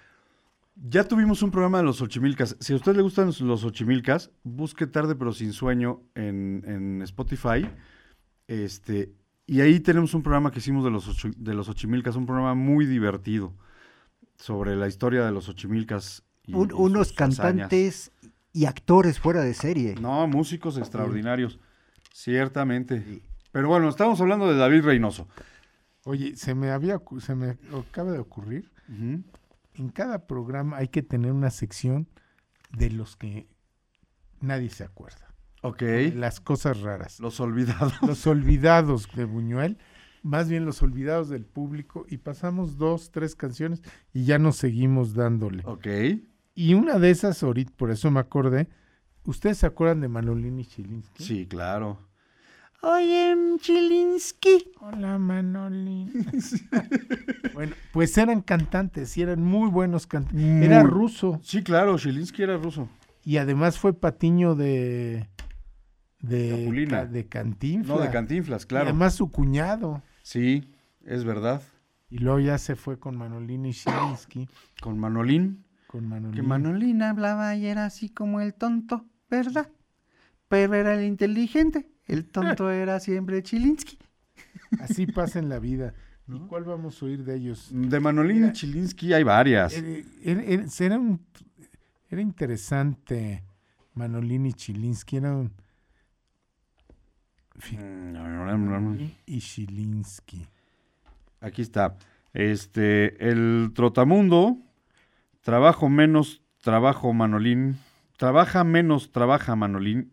Ya tuvimos un programa de los Ochimilcas. Si a usted le gustan los Ochimilcas, busque Tarde pero sin sueño en, en Spotify. Este, y ahí tenemos un programa que hicimos de los, ocho- de los Ochimilcas, un programa muy divertido sobre la historia de los Ochimilcas. y- Un- y unos sus hazañas. cantantes y actores fuera de serie. No, músicos extraordinarios, ciertamente. Pero bueno, estamos hablando de David Reynoso. Oye, se me había se me acaba de ocurrir. En cada programa hay que tener una sección de los que nadie se acuerda. Ok. Las cosas raras. Los olvidados. Los olvidados de Buñuel, más bien los olvidados del público, y pasamos dos, tres canciones y ya nos seguimos dándole. Ok. Y una de esas, ahorita, por eso me acordé, ¿ustedes se acuerdan de Manolini Chilinsky? Sí, claro. Oye, Chilinsky. Hola, Manolín. bueno, pues eran cantantes y eran muy buenos cantantes. Era ruso. Sí, claro, Shilinsky era ruso. Y además fue patiño de. de, ca- de Cantinflas. No, de Cantinflas, claro. Y además su cuñado. Sí, es verdad. Y luego ya se fue con Manolini Chilinsky. Con Manolín. Con Manolín. Que Manolín hablaba y era así como el tonto, ¿verdad? Pero era el inteligente. El tonto era siempre Chilinsky. Así pasa en la vida. ¿Y cuál vamos a oír de ellos? De Manolín y Chilinsky hay varias. Era, era- era- era un- era interesante Manolini Chilinsky. Era un. Manolín y Chilinsky. Aquí está. Este, el Trotamundo, trabajo menos, trabajo Manolín, trabaja menos, trabaja Manolín.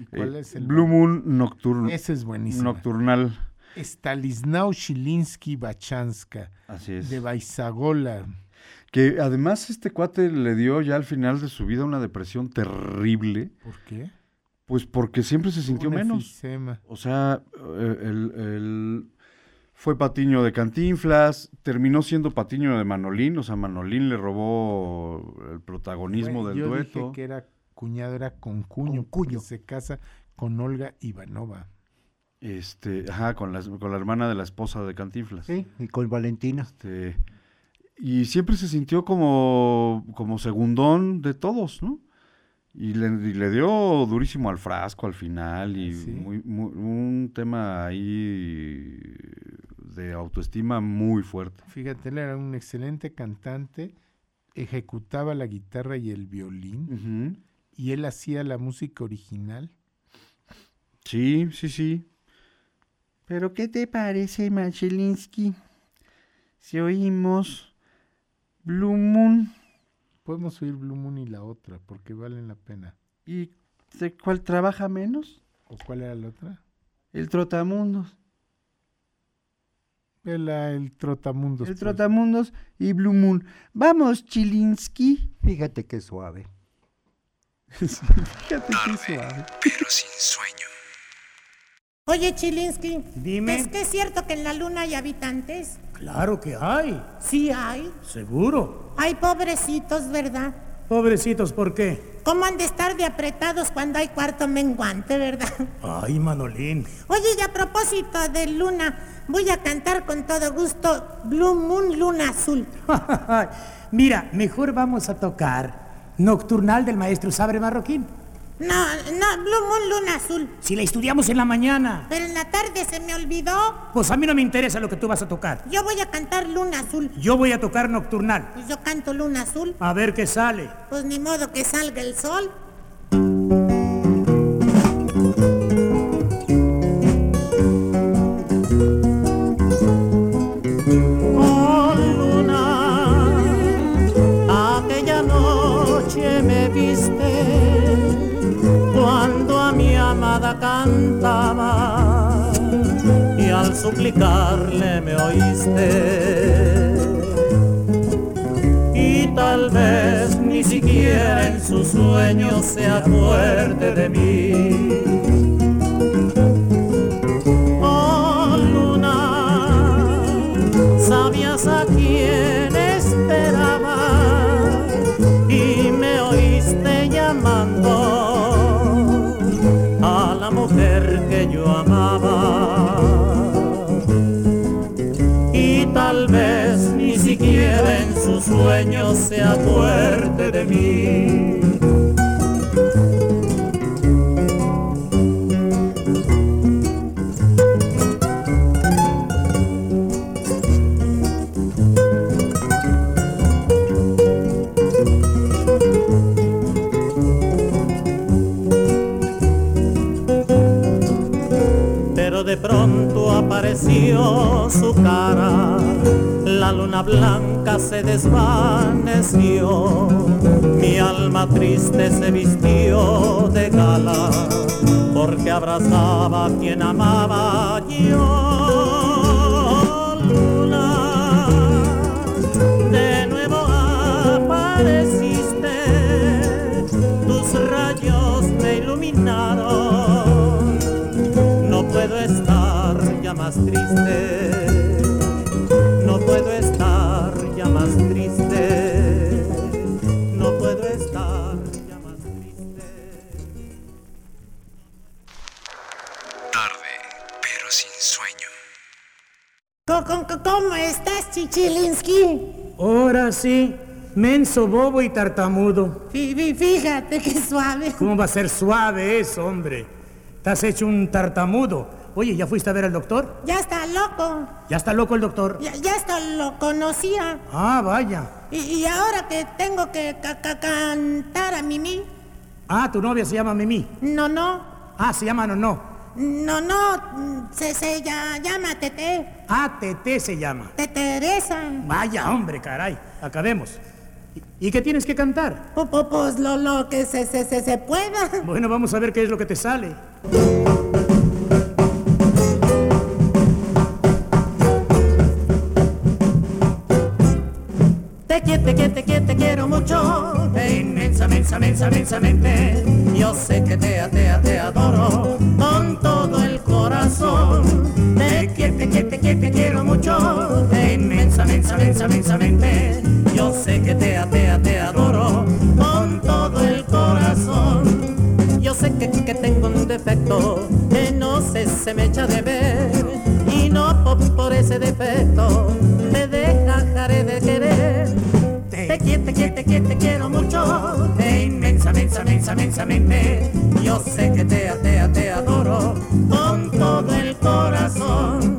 ¿Y cuál Eh, es el Blue Moon Nocturno. Ese es buenísimo. Nocturnal. Stalisnau Chilinsky Bachanska. Así es. De Baizagola. Que además este cuate le dio ya al final de su vida una depresión terrible. ¿Por qué? Pues porque siempre se sintió Un menos. efisema. O sea, eh, el, el- fue patiño de Cantinflas, terminó siendo patiño de Manolín, o sea, Manolín le robó el protagonismo Bueno, del yo dueto. dije que era cuñado, era con cuño. porque Se casa con Olga Ivanova. Este, ajá, con la, con la hermana de la esposa de Cantinflas. Sí, y con Valentina. Este, y siempre se sintió como, como segundón de todos, ¿no? Y le, y le dio durísimo al frasco al final y muy- muy- un tema ahí de autoestima muy fuerte. Fíjate, él era un excelente cantante, ejecutaba la guitarra y el violín, y él hacía la música original. Sí, sí, sí. Pero ¿qué te parece, Machelinsky? Si oímos Blue Moon. Podemos oír Blue Moon y la otra, porque valen la pena. ¿Y de cuál trabaja menos? ¿O cuál era la otra? El Trotamundos. El, el Trotamundos. El pues. Trotamundos y Blue Moon. Vamos, Chilinsky. Fíjate qué suave. Fíjate qué suave. Pero sin sueño. Oye, Chilinsky. Dime. ¿Es que es cierto que en la luna hay habitantes? Claro que hay. Sí hay. Seguro. Hay pobrecitos, ¿verdad? Pobrecitos, ¿por qué? ¿Cómo han de estar de apretados cuando hay cuarto menguante, verdad? Ay, Manolín. Oye, y a propósito de luna, voy a cantar con todo gusto Blue Moon Luna Azul. Mira, mejor vamos a tocar Nocturnal del maestro Sabre Marroquín. No, no, Blue Moon Luna Azul. Si la estudiamos en la mañana. Pero en la tarde se me olvidó. Pues a mí no me interesa lo que tú vas a tocar. Yo voy a cantar Luna Azul. Yo voy a tocar Nocturnal. Pues yo canto Luna Azul. A ver qué sale. Pues ni modo que salga el sol. Amada cantaba y al suplicarle me oíste. Y tal vez ni siquiera en sus sueños se acuerde de mí. Oh luna, sabías a quién en sus sueños se acuerde de mí. pero de pronto apareció su cara, la luna blanca se desvaneció, mi alma triste se vistió de gala, porque abrazaba a quien amaba. Yo. Luna, de nuevo apareciste, tus rayos me iluminaron. No puedo estar ya más triste, menso, bobo y tartamudo. Fí- fí- Fíjate qué suave. ¿Cómo va a ser suave eso, hombre? Estás hecho un tartamudo. Oye, ¿ya fuiste a ver al doctor? Ya está loco. ¿Ya está loco el doctor? Ya, ya hasta lo conocía. Ah, vaya. Y, y ahora que tengo que ca- ca- cantar a Mimi. Ah, tu novia se llama Mimi. No, no. Ah, se llama no, no. No, no. Se, se ya- llama Tete. Ah, Tete se llama. Te Teresa. Vaya, hombre, caray. Acabemos. ¿Y, qué tienes que cantar? Pu- pu- Pues lo, lo que se, se, se, se pueda. Bueno, vamos a ver qué es lo que te sale. Te quiero, te quiero, te quiero, te quiero mucho, inmensa, inmensa, inmensa, inmensamente. Yo sé que te, te, te adoro con todo el corazón. Te quiero, te quiero, te quiero, te quiero mucho, inmensa, inmensamente, inmensamente, yo sé que te, te, te adoro con todo el corazón. Yo sé que, que tengo un defecto que no sé, se me echa de ver y no por, por ese defecto te dejaré de querer. Te quiero, te quiero, te quiero, te quiero mucho, te inmensamente, inmensamente, yo sé que te, te, te adoro con todo el corazón.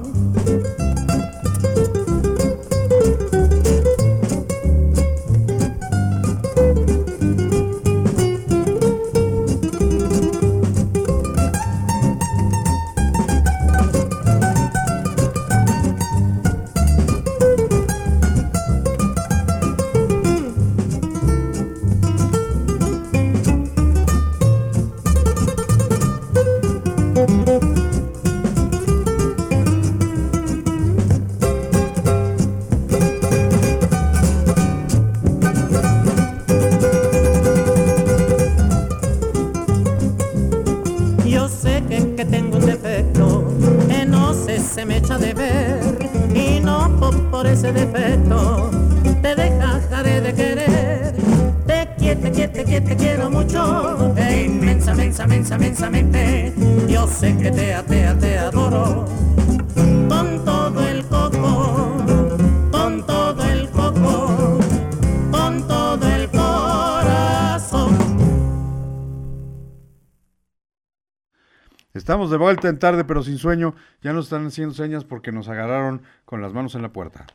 Estamos de vuelta en tarde, pero sin sueño. Ya nos están haciendo señas porque nos agarraron con las manos en la puerta.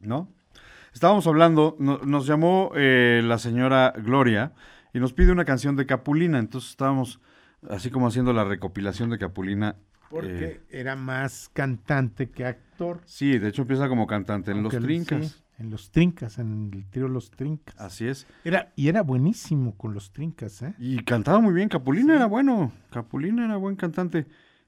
¿No? Estábamos hablando, no- nos llamó eh, la señora Gloria y nos pide una canción de Capulina. Entonces estábamos así como haciendo la recopilación de Capulina. Porque eh, era más cantante que actor. sí, de hecho empieza como cantante en Los Trincas. sí, en Los Trincas, en el trío Los Trincas. Así es. Era, y era buenísimo con Los Trincas, ¿eh? Y cantaba muy bien. Capulina era bueno. Capulina era buen cantante.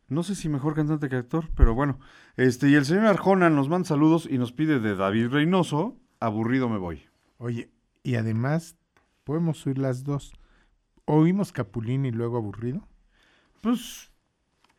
No sé si mejor cantante que actor, pero bueno. Este, y el señor Arjona nos manda saludos y nos pide de David Reynoso, aburrido me voy. Oye, y además, podemos oír las dos. ¿Oímos Capulín y luego Aburrido? Pues,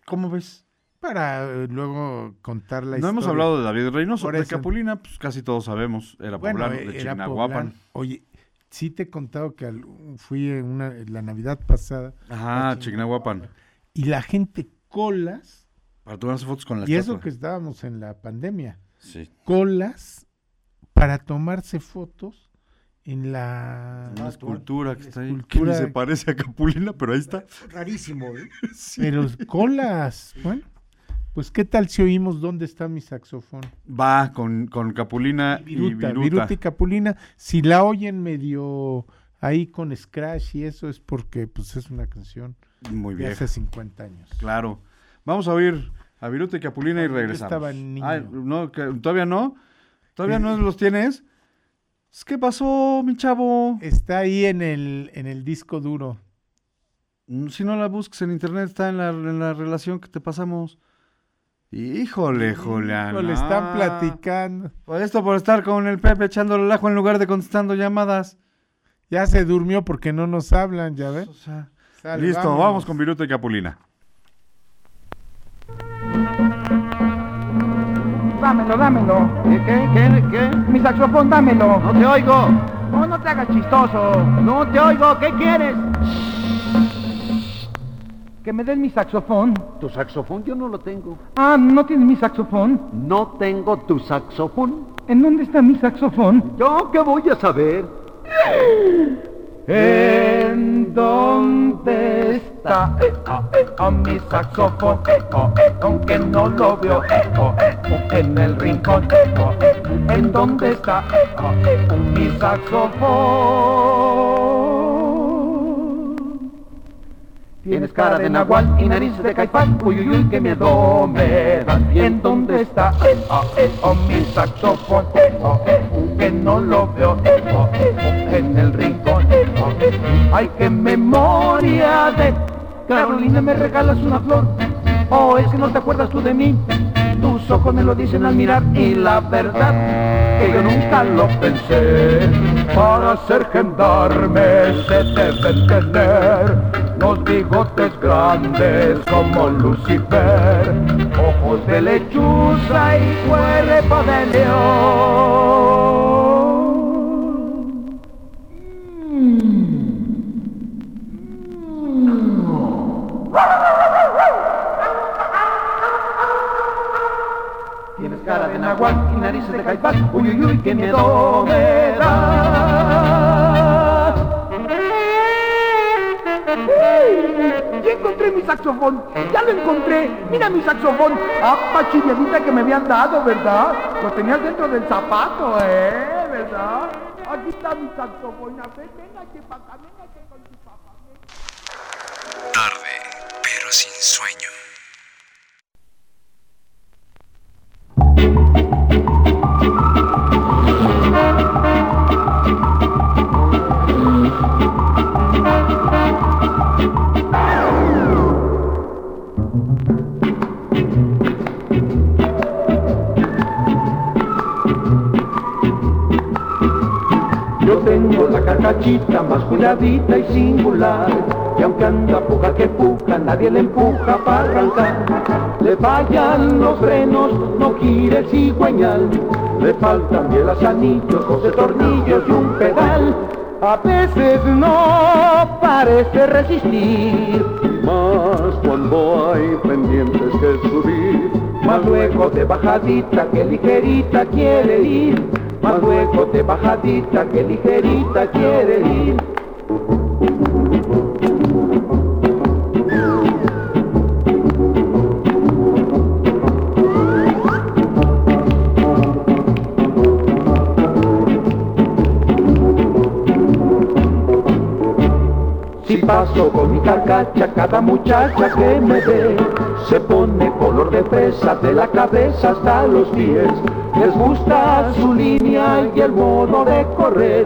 ¿cómo ves? Para eh, luego contar la no historia. hemos hablado de David Reynoso. De. Capulina, pues casi todos sabemos. Era Bueno, poblano, de era Chignahuapan. Oye, sí te he contado que fui en una, en la Navidad pasada. Ajá, Chignahuapan. Y la gente colas. Para tomarse fotos con la Y eso que estábamos en la pandemia. Sí. Colas para tomarse fotos en la Una escultura que está ahí. Que ni escultura- se parece a Capulina, pero ahí está. Rarísimo, ¿eh? Pero colas. Bueno, pues qué tal si oímos dónde está mi saxofón. Va con, con Capulina y Viruta, Viruta. Viruta y Capulina. Si la oyen medio ahí con scratch y eso es porque pues es una canción Muy de hace 50 años. Claro. Vamos a oír a Viruta y Capulina y regresamos. estaba niño. No, que- ¿Todavía no? ¿Todavía no los tienes? ¿Qué pasó, mi chavo? Está ahí en el, en el disco duro. Mm, Si no la busques en internet, está en la, en la relación que te pasamos. Híjole, Julián. Le están platicando. Por esto por estar con el Pepe echándole el ajo en lugar de contestando llamadas. Ya se durmió porque no nos hablan, ya ves. Sale, Listo, vámonos. vamos con Viruta y Capulina. Dámelo, dámelo. ¿Qué, qué, qué, qué? Mi saxofón, dámelo. No te oigo. No, no te hagas chistoso. No te oigo. ¿Qué quieres? Que me des mi saxofón. ¿Tu saxofón? Yo no lo tengo. Ah, ¿no tienes mi saxofón? No tengo tu saxofón. ¿En dónde está mi saxofón? ¿Yo qué voy a saber? ¿En dónde está eh, oh, eh, oh, mi saxofón? Oh, eh, aunque no lo veo oh, oh, en el rincón. oh, eh, ¿En dónde está oh, oh, mi saxofón? Tienes cara de nahual y narices de caipán, uy, uy, uy, qué miedo me dan. ¿En dónde está eh, oh, eh, oh, mi saxofón? Eh, oh, eh, que no lo veo eh, oh, eh, oh, en el rincón. eh, oh, eh. Ay, qué memoria de Carolina, me regalas una flor. Oh, es que no te acuerdas tú de mí. Tus ojos me lo dicen al mirar y la verdad que yo nunca lo pensé. Para ser gendarme se deben tener los bigotes grandes como Lucifer, ojos de lechuza y cuerpo de Tienes y narices de caipán, uy, uy, uy, qué miedo me da. ¡Ey! ¡Ya encontré mi saxofón! ¡Ya lo encontré! ¡Mira mi saxofón! ¡Ah, pachiviadita que me habían dado, ¿verdad? Lo tenías dentro del zapato, ¿eh? ¿Verdad? Aquí está mi saxofón. A ver, ven aquí acá, ven aquí con tu papá. Tarde, pero sin sueño. thank you la carcachita más cuidadita y singular, que aunque anda puja que puja, nadie le empuja para arrancar. Le fallan los frenos, no quiere el cigüeñal, le faltan bielas, anillos, doce tornillos y un pedal. A veces no parece resistir, Más cuando hay pendientes que subir. más luego de bajadita que ligerita quiere ir, más luego de bajadita que ligerita quiere ir. Paso con mi carcacha, cada muchacha que me ve se pone color de fresa de la cabeza hasta los pies. Les gusta su línea y el modo de correr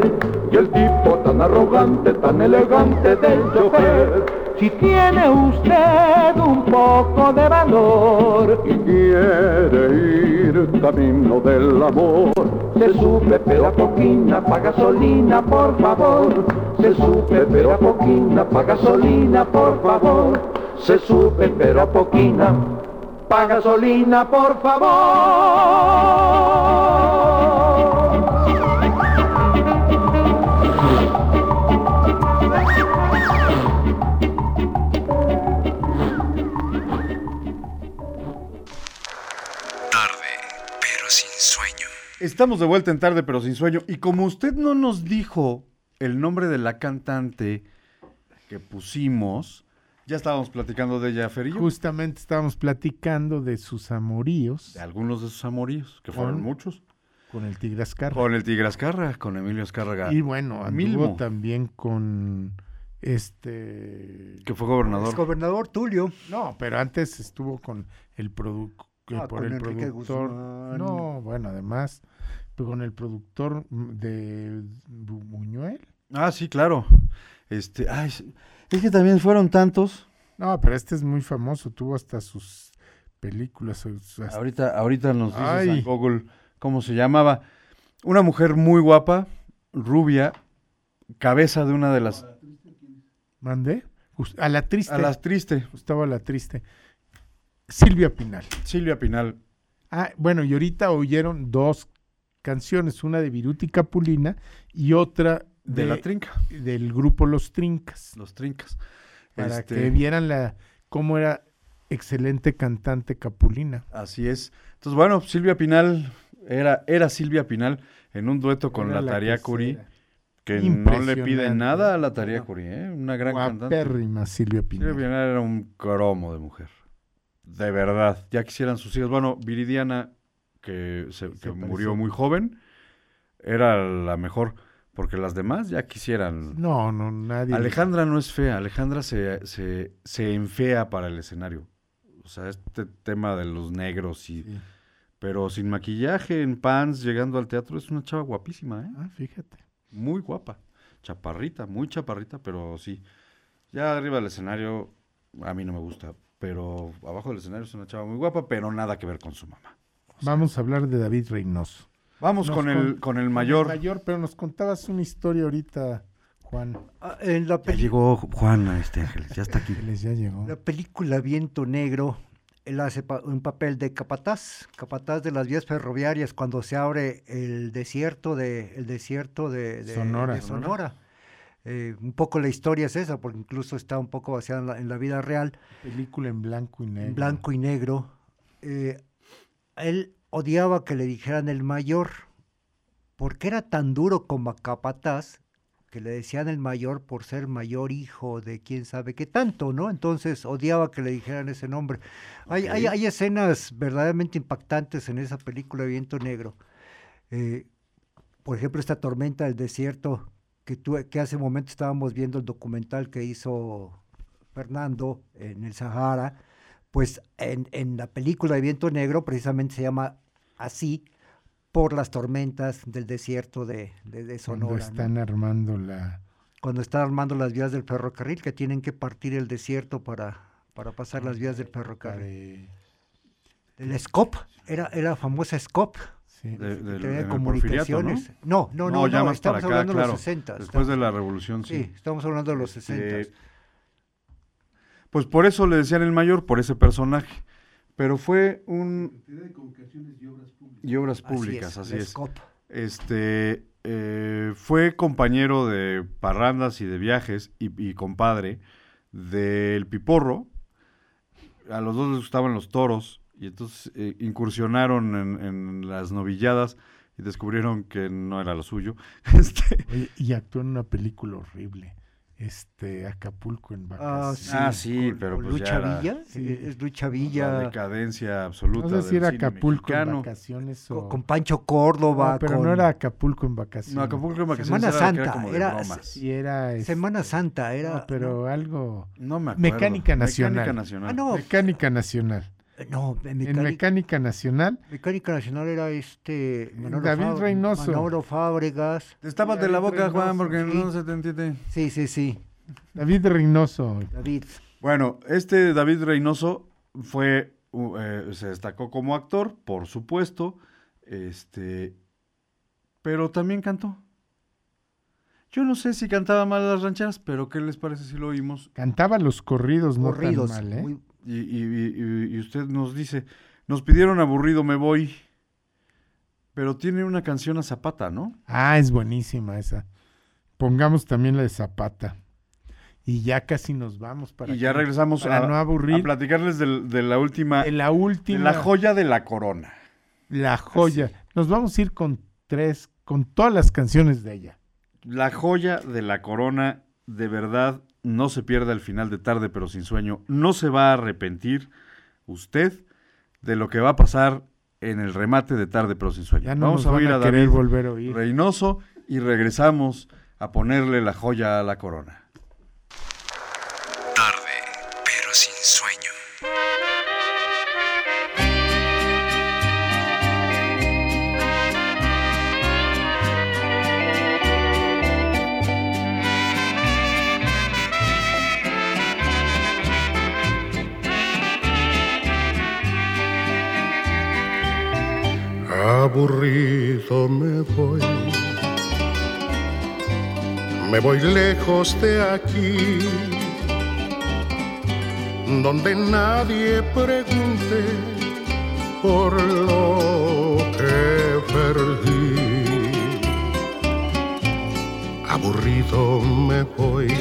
Y el tipo tan arrogante, tan elegante del chofer. Si tiene usted un poco de valor Y quiere ir camino del amor. Se sube pero a poquina, pa' gasolina, por favor. Se sube pero a poquina, pa' gasolina, por favor. Se sube pero a poquina, pa' gasolina, por favor. Estamos de vuelta en tarde, pero sin sueño. Y como usted no nos dijo el nombre de la cantante que pusimos, ya estábamos platicando de ella, Fer y yo. Justamente estábamos platicando de sus amoríos. De algunos de sus amoríos, que fueron Con- muchos. Con el Tigre Azcárraga. Con el Tigre Azcarra, con Emilio Azcárraga. Y bueno, anduvo Milmo, también con este... que fue gobernador. Es gobernador Tulio. No, pero antes estuvo con el productor, Ah, por con el Enrique productor. Guzmán. No, bueno, además, pero con el productor de Bu- Buñuel. Ah, sí, claro. Este, ay, es- que también fueron tantos. No, pero este es muy famoso, tuvo hasta sus películas. hasta- Ahorita, ahorita nos dice Ay. San Google cómo se llamaba. Una mujer muy guapa, rubia, cabeza de una de las... ¿Mandé? A la triste. A las triste. Gustavo a la triste. Silvia Pinal. Silvia Pinal. Ah, bueno, y ahorita oyeron dos canciones, una de Viruti Capulina y otra De La Trinca. del grupo Los Trincas, Los Trincas. para Este, que vieran la cómo era excelente cantante Capulina. Así es. Entonces, bueno, Silvia Pinal era, era Silvia Pinal en un dueto con Era la que Curí, que no le pide nada a la Taría Curí, ¿eh? Una gran cantante. Silvia Pinal. Silvia Pinal era un cromo de mujer. De verdad. Ya quisieran sus hijos. Bueno, Viridiana, que, se, que murió muy joven, era la mejor. Porque las demás ya quisieran. No, no, nadie. Alejandra no es fea. Alejandra se, se, se enfea para el escenario. O sea, este tema de los negros y... Sí. Pero sin maquillaje, en pants, llegando al teatro, es una chava guapísima, ¿eh? Ah, fíjate. Muy guapa. Chaparrita, muy chaparrita, pero sí. Ya arriba del escenario, a mí no me gusta. Pero abajo del escenario es una chava muy guapa, pero nada que ver con su mamá. Vamos a hablar de David Reynoso. Vamos con el, con- con el Con mayor. mayor, pero nos contabas una historia ahorita, Juan. Ah, en la, Ya llegó Juan, este Ángeles, ya está aquí. Ángeles ya llegó. la película Viento Negro, él hace pa- un papel de capataz, capataz de las vías ferroviarias cuando se abre el desierto de, el desierto de, de- Sonora. de Sonora. Eh, un poco la historia es esa, porque incluso está un poco basada en la, en la vida real. Película en blanco y negro. en blanco y negro. Eh, él odiaba que le dijeran el mayor, porque era tan duro como capataz que le decían el mayor por ser mayor hijo de quién sabe qué tanto, ¿no? Entonces odiaba que le dijeran ese nombre. Hay, hay, hay escenas verdaderamente impactantes en esa película de Viento Negro. Eh, por ejemplo, esta tormenta del desierto, que, tú, que hace un momento estábamos viendo el documental que hizo Fernando en el Sahara, pues en, en la película de Viento Negro precisamente se llama así por las tormentas del desierto de, de, de Cuando Sonora. ¿no? están armando la... Cuando están armando las vías del ferrocarril, que tienen que partir el desierto para, para pasar las vías del ferrocarril. El SCOP, era, era la famosa SCOP. De- que del- tenía en el Porfiriato, comunicaciones. No, no, no, ya no, más para estamos acá, hablando de los 60. Después de la revolución, sí. Sí, estamos hablando de los Este, 60. Pues por eso le decían el mayor, por ese personaje. Pero fue un... Y obras Así públicas, es, así la es. SCOP. Este, eh, fue compañero de parrandas y de viajes y, y compadre del Piporro. A los dos les gustaban los toros y entonces eh, incursionaron en, en las novilladas y descubrieron que no era lo suyo. Este, Oye, y actuó en una película horrible. Este, Acapulco en vacaciones. Ah, sí, pero pues Lucha ya era Villa, Sí. eh, es Lucha la Villa. decadencia absoluta No sé si era Acapulco en vacaciones Con, o... con Pancho Córdoba. No, pero con no era Acapulco en vacaciones. No, Acapulco en vacaciones Semana era, que era Santa, como de era- bromas. Sí, era... este, Semana Santa, era. no, pero algo... No me acuerdo. Mecánica Nacional. Mecánica Nacional. Ah, no. Mecánica Nacional. No, en En Mecánica, Nacional, Mecánica Nacional era este. Manolo David Reynoso. Manolo Fábregas. Destápate la boca, Juan, porque Sí. no se te entiende. Sí, sí, sí. David Reynoso. David. Bueno, este David Reynoso fue, eh, se destacó como actor, por supuesto, este, pero también cantó. Yo no sé si cantaba mal las rancheras, pero ¿qué les parece si lo oímos? Cantaba los corridos, no Corridos. tan mal, ¿eh? muy- Y, y- y- usted nos dice, nos pidieron aburrido me voy, pero tiene una canción a Zapata, ¿no? Ah, es buenísima esa. Pongamos también la de Zapata. Y ya casi nos vamos para y ya regresamos para a, no a aburrir platicarles del- de, la última, de la última de la joya de la corona. la joya. Nos vamos a ir con tres con todas las canciones de ella. La joya de la corona, de verdad, no se pierda el final de tarde, pero sin sueño. No se va a arrepentir usted de lo que va a pasar en el remate de tarde, pero sin sueño. Ya no Vamos a oír a a querer David volver a oír. Reynoso y regresamos a ponerle la joya a la corona. Aburrido me voy, me voy lejos de aquí, donde nadie pregunte por lo que perdí. Aburrido me voy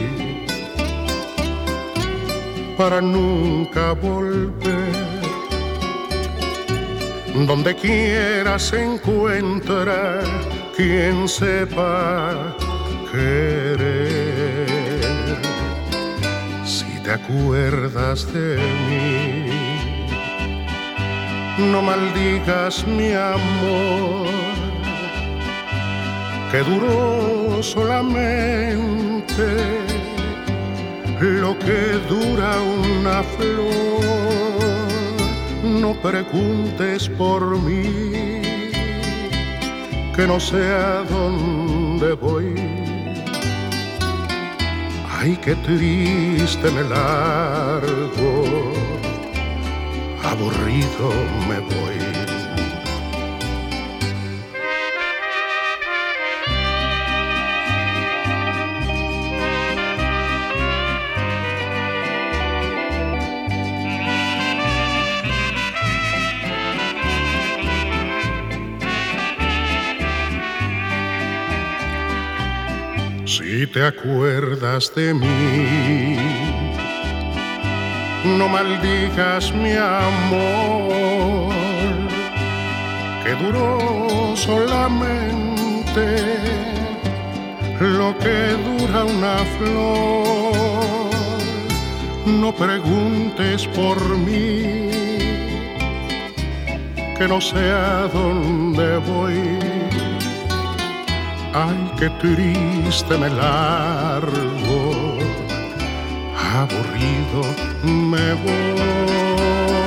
para nunca volver donde quiera se encuentra quien sepa querer. Si te acuerdas de mí, no maldigas mi amor, que duró solamente lo que dura una flor no preguntes por mí, que no sé a dónde voy. Ay, qué triste me largo, aburrido me voy. Te acuerdas de mí, no maldigas mi amor, que duró solamente lo que dura una flor. No preguntes por mí, que no sé a dónde voy. Ay, qué triste me largo, aburrido me voy.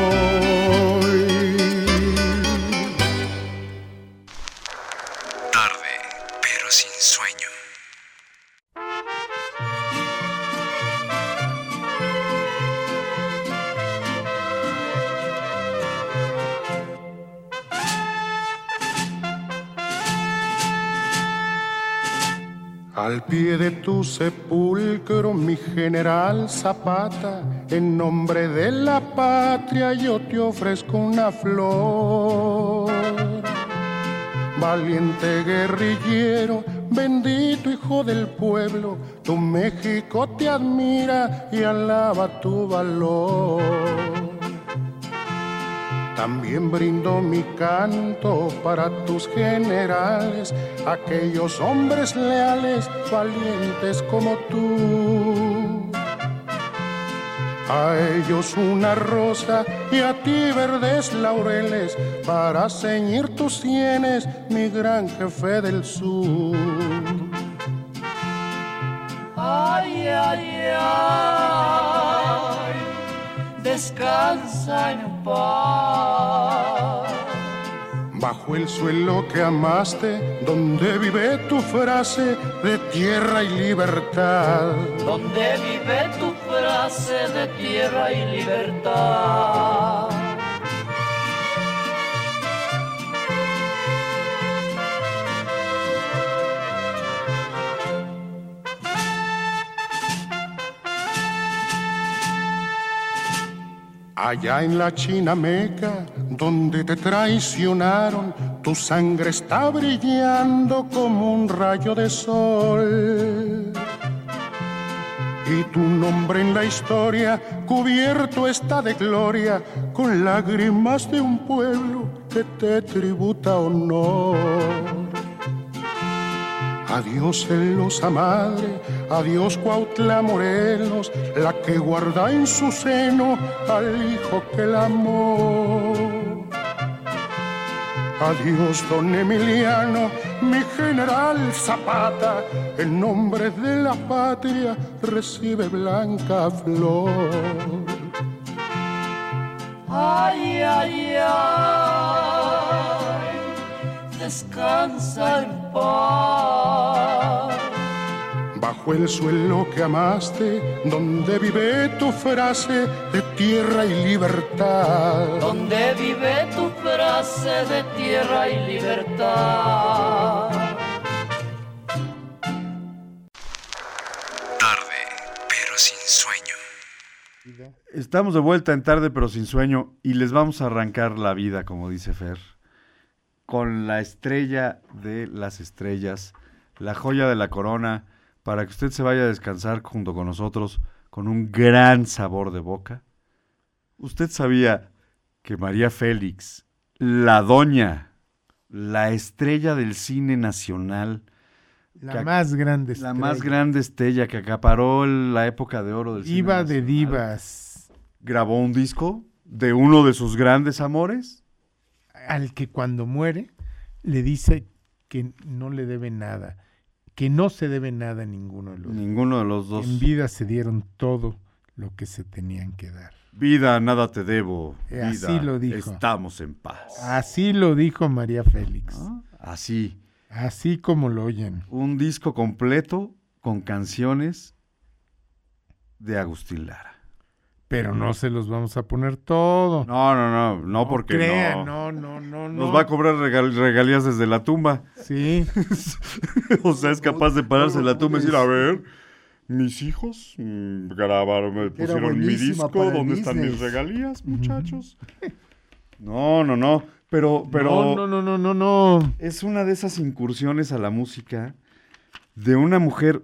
Pie de tu sepulcro, mi general Zapata, en nombre de la patria yo te ofrezco una flor. Valiente guerrillero, bendito hijo del pueblo, tu México te admira y alaba tu valor. También brindo mi canto para tus generales, aquellos hombres leales, valientes como tú. A ellos una rosa y a ti verdes laureles para ceñir tus sienes, mi gran jefe del sur. Ay, ay, ay, descansa en paz. Bajo el suelo que amaste, donde vive tu frase de tierra y libertad. Donde vive tu frase de tierra y libertad. Allá en la China Meca, donde te traicionaron, tu sangre está brillando como un rayo de sol. Y tu nombre en la historia cubierto está de gloria con lágrimas de un pueblo que te tributa honor. Adiós celosa madre, adiós Cuautla Morelos, la que guarda en su seno al hijo que la amó. Adiós don Emiliano, mi general Zapata, en nombre de la patria recibe blanca flor. Ay, ay, ay, descansa en paz. Bajo el suelo que amaste, donde vive tu frase de tierra y libertad. Donde vive tu frase de tierra y libertad. Tarde, pero sin sueño. Estamos de vuelta en tarde pero sin sueño y les vamos a arrancar la vida, como dice Fer, con la estrella de las estrellas, la joya de la corona, para que usted se vaya a descansar junto con nosotros con un gran sabor de boca. ¿Usted sabía que María Félix, la doña, la estrella del cine nacional, La que más grande la estrella. más grande estrella que acaparó la época de oro del cine Diva de nacional, divas. grabó un disco de uno de sus grandes amores. Al que cuando muere le dice que no le debe nada, que no se debe nada a ninguno de los Ninguno de los dos. En vida se dieron todo lo que se tenían que dar. Vida, nada te debo. Eh, Vida, así lo dijo. Estamos en paz. Así lo dijo María Félix. Así. Así como lo oyen. Un disco completo con canciones de Agustín Lara. Pero no se los vamos a poner todo. No, no, no, no, porque crean, no. no, no, no, Nos no. va a cobrar regal- regalías desde la tumba. Sí. o sea, es capaz de pararse en la tumba y decir, a ver, mis hijos mm, grabaron, me pusieron mi disco, ¿dónde están mis regalías, muchachos? No, no, no, pero, pero... No, no, no, no, no, no. Es una de esas incursiones a la música de una mujer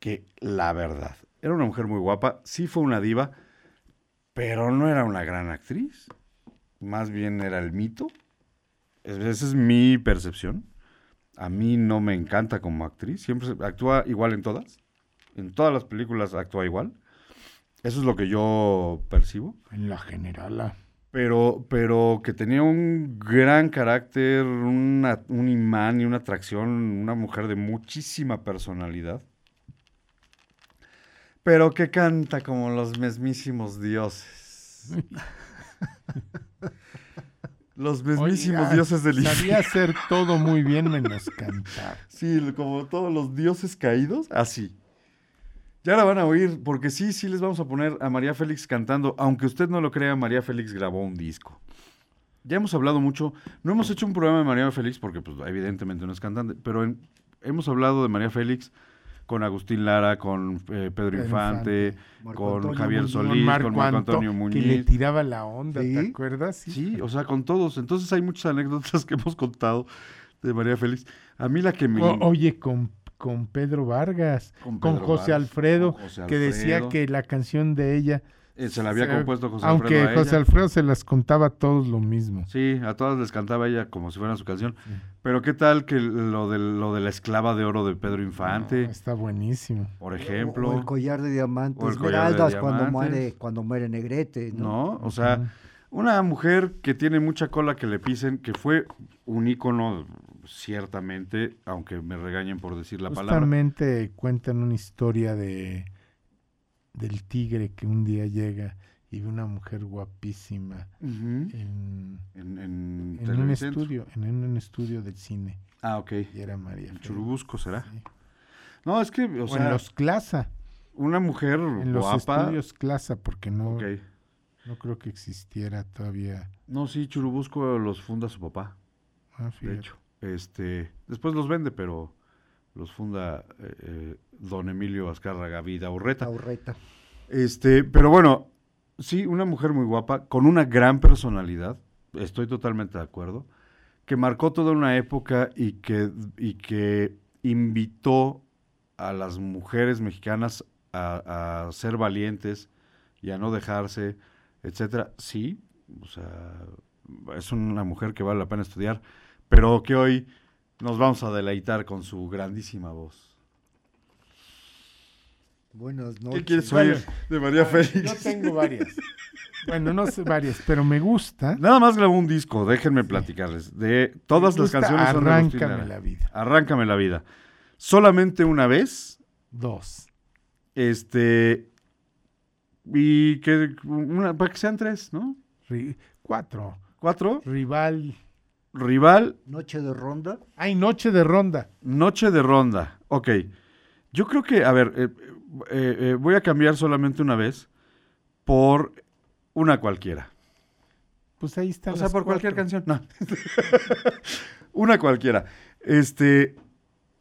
que, la verdad, era una mujer muy guapa, sí fue una diva, pero no era una gran actriz. Más bien era el mito. Es- Esa es mi percepción. A mí no me encanta como actriz. Siempre actúa igual en todas. En todas las películas actúa igual. Eso es lo que yo percibo. En la general. ah. Pero, pero que tenía un gran carácter, una- un imán y una atracción, una mujer de muchísima personalidad. Pero que canta como los mismísimos dioses. los mismísimos Oiga, dioses del Sabía infierno. hacer todo muy bien menos cantar. Sí, como todos los dioses caídos, así. Ya la van a oír, porque sí, sí les vamos a poner a María Félix cantando. Aunque usted no lo crea, María Félix grabó un disco. Ya hemos hablado mucho, no hemos hecho un programa de María Félix porque pues, evidentemente no es cantante, pero en- hemos hablado de María Félix con Agustín Lara, con eh, Pedro Infante, con Antonio Javier Muñiz. Solís, Con Marco con Marco Anto, Antonio Que Muñiz. le tiraba la onda, ¿te ¿Sí? acuerdas? Sí, o sea, con todos. Entonces hay muchas anécdotas que hemos contado de María Félix. A mí la que me... O- oye, con, con Pedro Vargas, Con José Vargas, Alfredo, con José que decía que la canción de ella... Eh, se la había compuesto José Aunque Alfredo a José. Alfredo se las contaba a todos lo mismo. Sí, a todas les cantaba ella como si fuera su canción. Pero qué tal que lo de, lo de la esclava de oro de Pedro Infante, No, está buenísimo. por ejemplo. O el collar de diamantes, O el collar de esmeraldas cuando muere, cuando muere Negrete, ¿no? ¿no? O sea, una mujer que tiene mucha cola que le pisen, que fue un ícono, ciertamente, aunque me regañen por decir la palabra. Justamente cuentan una historia de del tigre que un día llega y una mujer guapísima en, En, en en un estudio, en un estudio del cine. Ah, ok. Y era María. En Félix. Churubusco será. Sí. No, es que, o, O, sea, en los Clasa, una mujer en los estudios Clasa, porque no, Ok. no creo que existiera todavía. No, sí, Churubusco los funda su papá. Ah, de hecho. Este, después los vende, pero los funda eh, eh, don Emilio Azcárraga Vida Urreta. Taurreta. Este, pero bueno, sí, una mujer muy guapa, con una gran personalidad, estoy totalmente de acuerdo, que marcó toda una época y que, y que invitó a las mujeres mexicanas a, ser valientes y a no dejarse, etcétera. Sí, o sea, es una mujer que vale la pena estudiar, pero que hoy nos vamos a deleitar con su grandísima voz. Buenas noches. ¿Qué quieres Bueno, oír de María Félix? Yo tengo varias. bueno, no sé varias, pero me gusta. Nada más grabó un disco, déjenme platicarles. De todas las canciones son de Arráncame la vida. Arráncame la vida. Solamente una vez. Dos. Este. Y que. Una, para que sean tres, ¿no? Ri- cuatro. ¿Cuatro? Rival. Rival, Noche de ronda. Hay noche de ronda. Noche de Ronda. Ok. Yo creo que, a ver, eh, eh, eh, voy a cambiar solamente una vez por una cualquiera. Pues ahí están. O sea, por cualquier canción. No. una cualquiera. Este,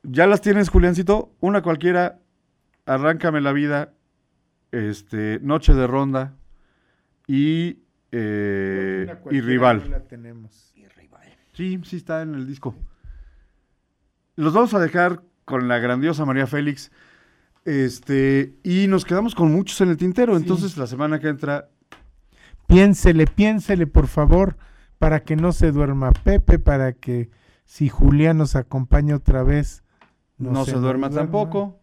¿ya las tienes, Juliancito? Una cualquiera. Arráncame la vida. Este, Noche de Ronda. Y, eh, Una y Rival. no la tenemos. Sí, sí está en el disco. Los vamos a dejar con la grandiosa María Félix. Este, y nos quedamos con muchos en el tintero. Entonces, la semana que entra, Piénsele, piénsele, por favor, para que no se duerma Pepe, para que si Julián nos acompaña otra vez, no, se, duerma tampoco.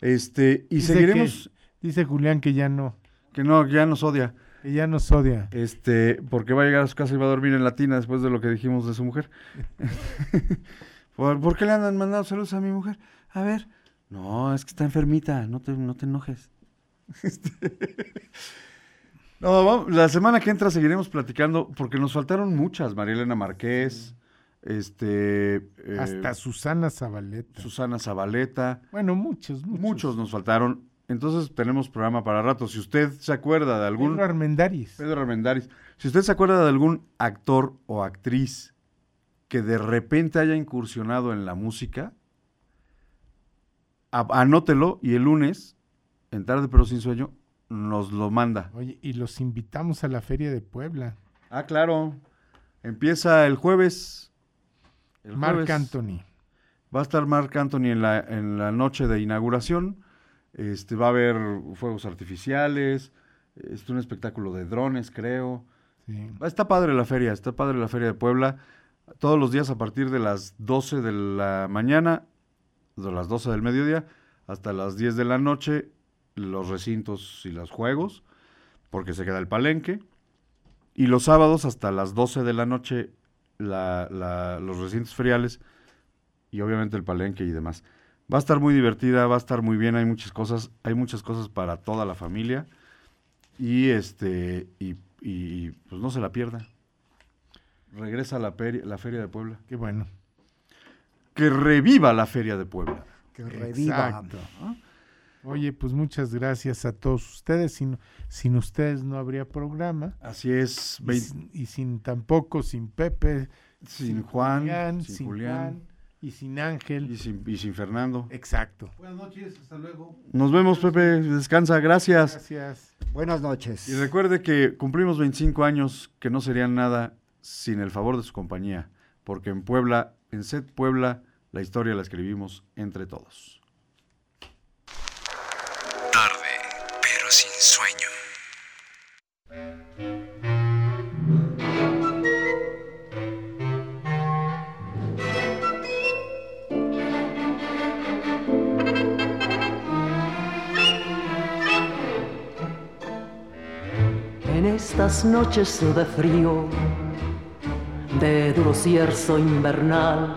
Este, y Dice seguiremos. que- dice Julián que ya no, Que no, ya nos odia. que ya nos odia. Este, porque va a llegar a su casa y va a dormir en la tina después de lo que dijimos de su mujer. ¿Por, por qué le andan mandando saludos a mi mujer? A ver. No, es que está enfermita, no te, no te enojes. Este, No, vamos, la semana que entra seguiremos platicando porque nos faltaron muchas. María Elena Márquez, este, eh, Hasta Susana Zabaleta. Susana Zabaleta. Bueno, muchos, muchos. Muchos nos faltaron. Entonces tenemos programa para rato. Si usted se acuerda de algún... Pedro Armendáriz. Pedro Armendáriz. Si usted se acuerda de algún actor o actriz que de repente haya incursionado en la música, anótelo y el lunes, en tarde pero sin sueño, nos lo manda. Oye, y los invitamos a la Feria de Puebla. Ah, claro. Empieza el jueves. El Marc jueves. Anthony. Va a estar Marc Anthony en la, en la noche de inauguración. Este, va a haber fuegos artificiales. Este, un espectáculo de drones, creo. Sí. Está padre la feria, está padre la feria de Puebla. todos los días a partir de las 12 de la mañana, de las 12 del mediodía, hasta las 10 de la noche, los recintos y los juegos, porque se queda el palenque. Y los sábados hasta las 12 de la noche, la- la- los recintos feriales y obviamente el palenque y demás. Va a estar muy divertida, va a estar muy bien, hay muchas cosas, hay muchas cosas para toda la familia. Y este, y, pues no se la pierda. Regresa peri- la Feria de Puebla. Qué bueno. Que reviva la Feria de Puebla. Que reviva. Exacto. Oye, pues muchas gracias a todos ustedes. Sin, sin ustedes no habría programa. Así es. Y, sin, y sin tampoco, sin Pepe. Sin Juan, sin Julián. Juan, y sin Ángel. Y sin, y sin Fernando. Exacto. Buenas noches, hasta luego. Nos vemos, Pepe. Descansa, gracias. Gracias. Buenas noches. Y recuerde que cumplimos 25 años que no serían nada sin el favor de su compañía, porque en Puebla, en Set Puebla, la historia la escribimos entre todos. Tarde, pero sin sueño. En estas noches de frío, de duro cierzo invernal,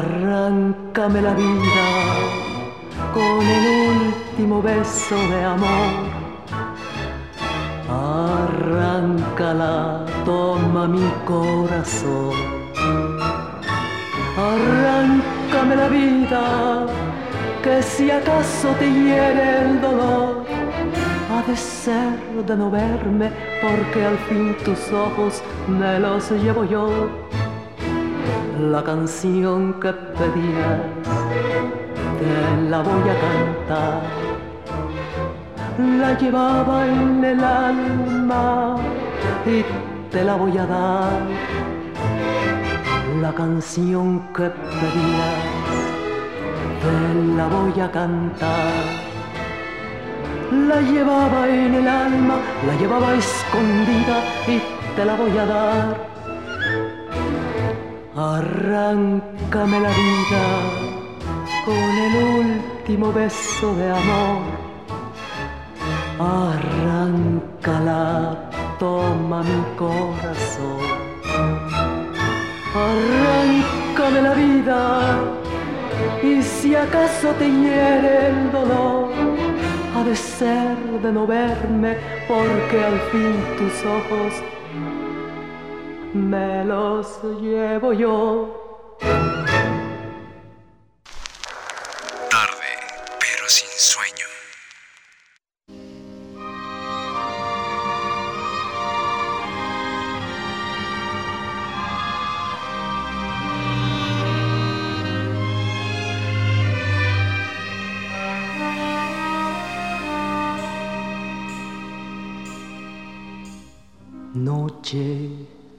Arráncame la vida con el último beso de amor. Arráncala, toma mi corazón. Arráncame la vida, que si acaso te hiere el dolor, ha de ser de no verme, porque al fin tus ojos me los llevo yo la canción que pedías, te la voy a cantar. La llevaba en el alma y te la voy a dar. La canción que pedías, te la voy a cantar. La llevaba en el alma, la llevaba escondida y te la voy a dar. Arráncame la vida con el último beso de amor. Arráncala, toma mi corazón. Arráncame la vida y si acaso te hiere el dolor, ha de ser de no verme porque al fin tus ojos me los llevo yo. Tarde, pero sin sueño. Noche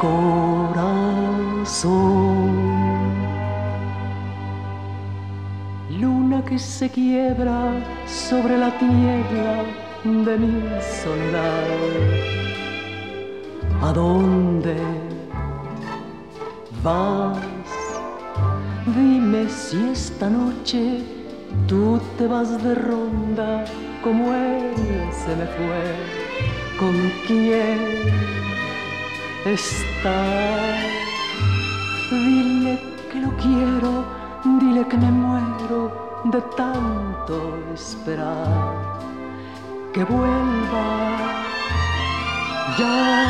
corazón. Luna que se quiebra sobre la tierra de mi soledad. ¿A dónde vas? Dime si esta noche tú te vas de ronda como él se me fue. ¿Con quién está? Dile que lo quiero, dile que me muero de tanto esperar. Que vuelva ya.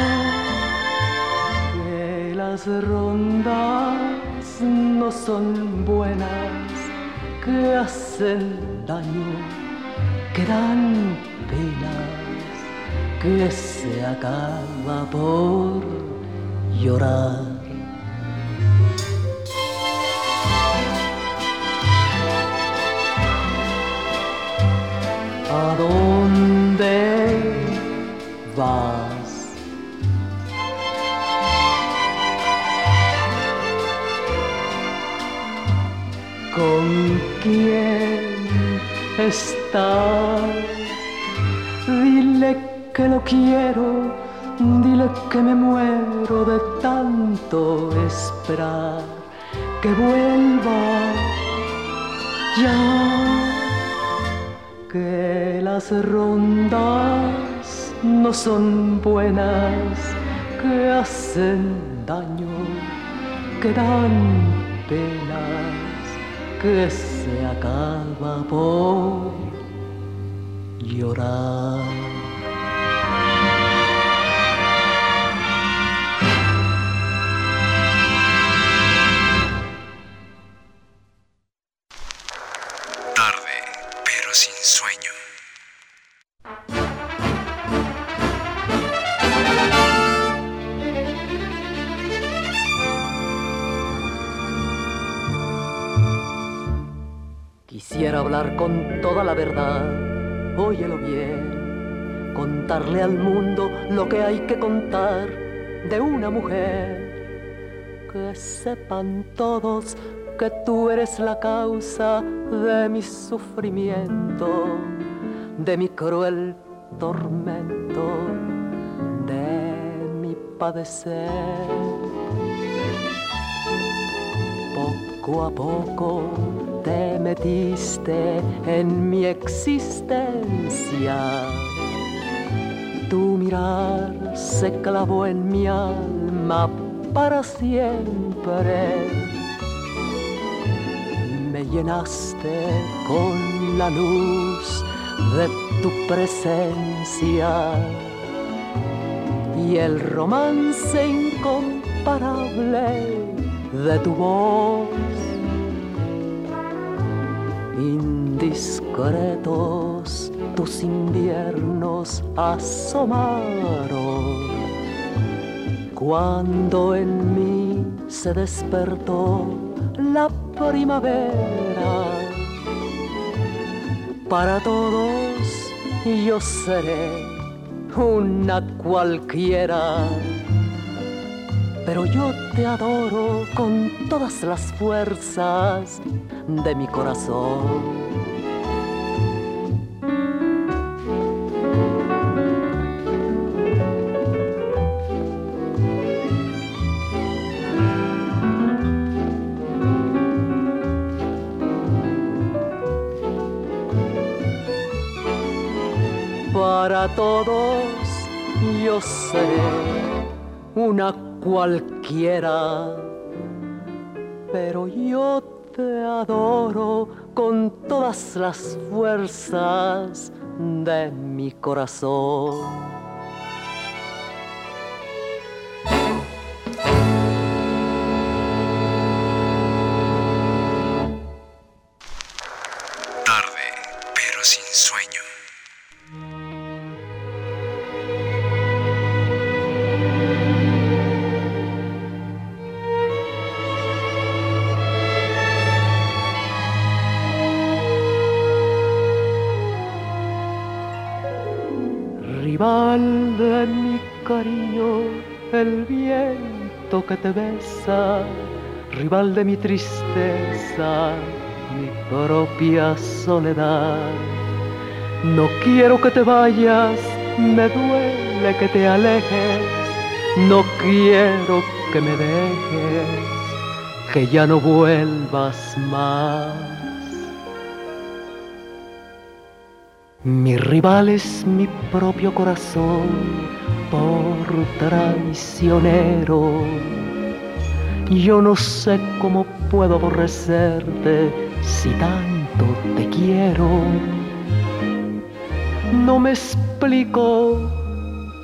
Que las rondas no son buenas, que hacen daño, que dan penas, que se acaba por llorar. ¿A dónde vas? ¿Con quién estás? Dile que lo quiero, dile que me muero de tanto esperar que vuelva ya que las rondas no son buenas, que hacen daño, que dan penas, que se acaba por llorar. Hablar con toda la verdad, óyelo bien, contarle al mundo lo que hay que contar de una mujer, que sepan todos que tú eres la causa de mi sufrimiento, de mi cruel tormento, de mi padecer. Poco a poco te metiste en mi existencia. Tu mirar se clavó en mi alma para siempre. Me llenaste con la luz de tu presencia y el romance incomparable de tu voz indiscretos tus inviernos asomaron. Cuando en mí se despertó la primavera para todos yo seré una cualquiera. Pero yo te adoro con todas las fuerzas de mi corazón. Para todos yo seré una cualquiera, pero yo te adoro con todas las fuerzas de mi corazón. Que te besa, rival de mi tristeza, mi propia soledad. No quiero que te vayas, me duele que te alejes, no quiero que me dejes, que ya no vuelvas más. Mi rival es mi propio corazón por traicionero Yo no sé cómo puedo aborrecerte si tanto te quiero. No me explico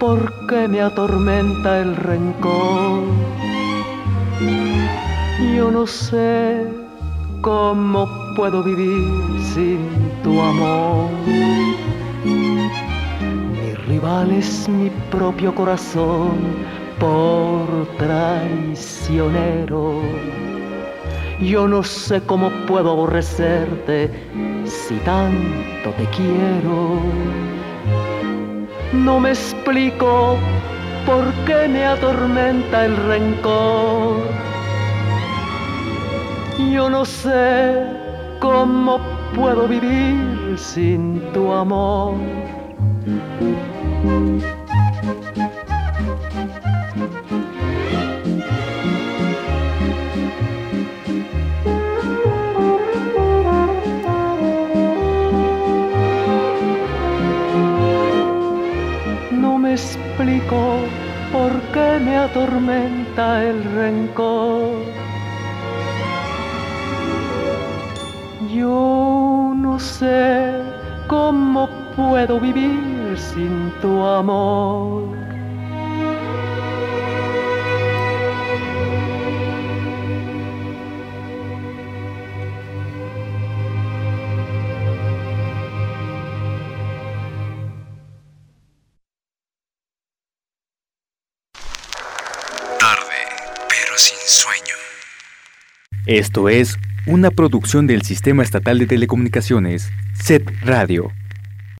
por qué me atormenta el rencor. Yo no sé cómo puedo vivir sin tu amor. Mi rival es mi propio corazón por traicionero. Yo no sé cómo puedo aborrecerte si tanto te quiero. No me explico por qué me atormenta el rencor. Yo no sé cómo puedo vivir sin tu amor. No me explico por qué me atormenta el rencor. Yo no sé cómo puedo vivir sin tu amor. Esto es una producción del Sistema Estatal de Telecomunicaciones, SET Radio.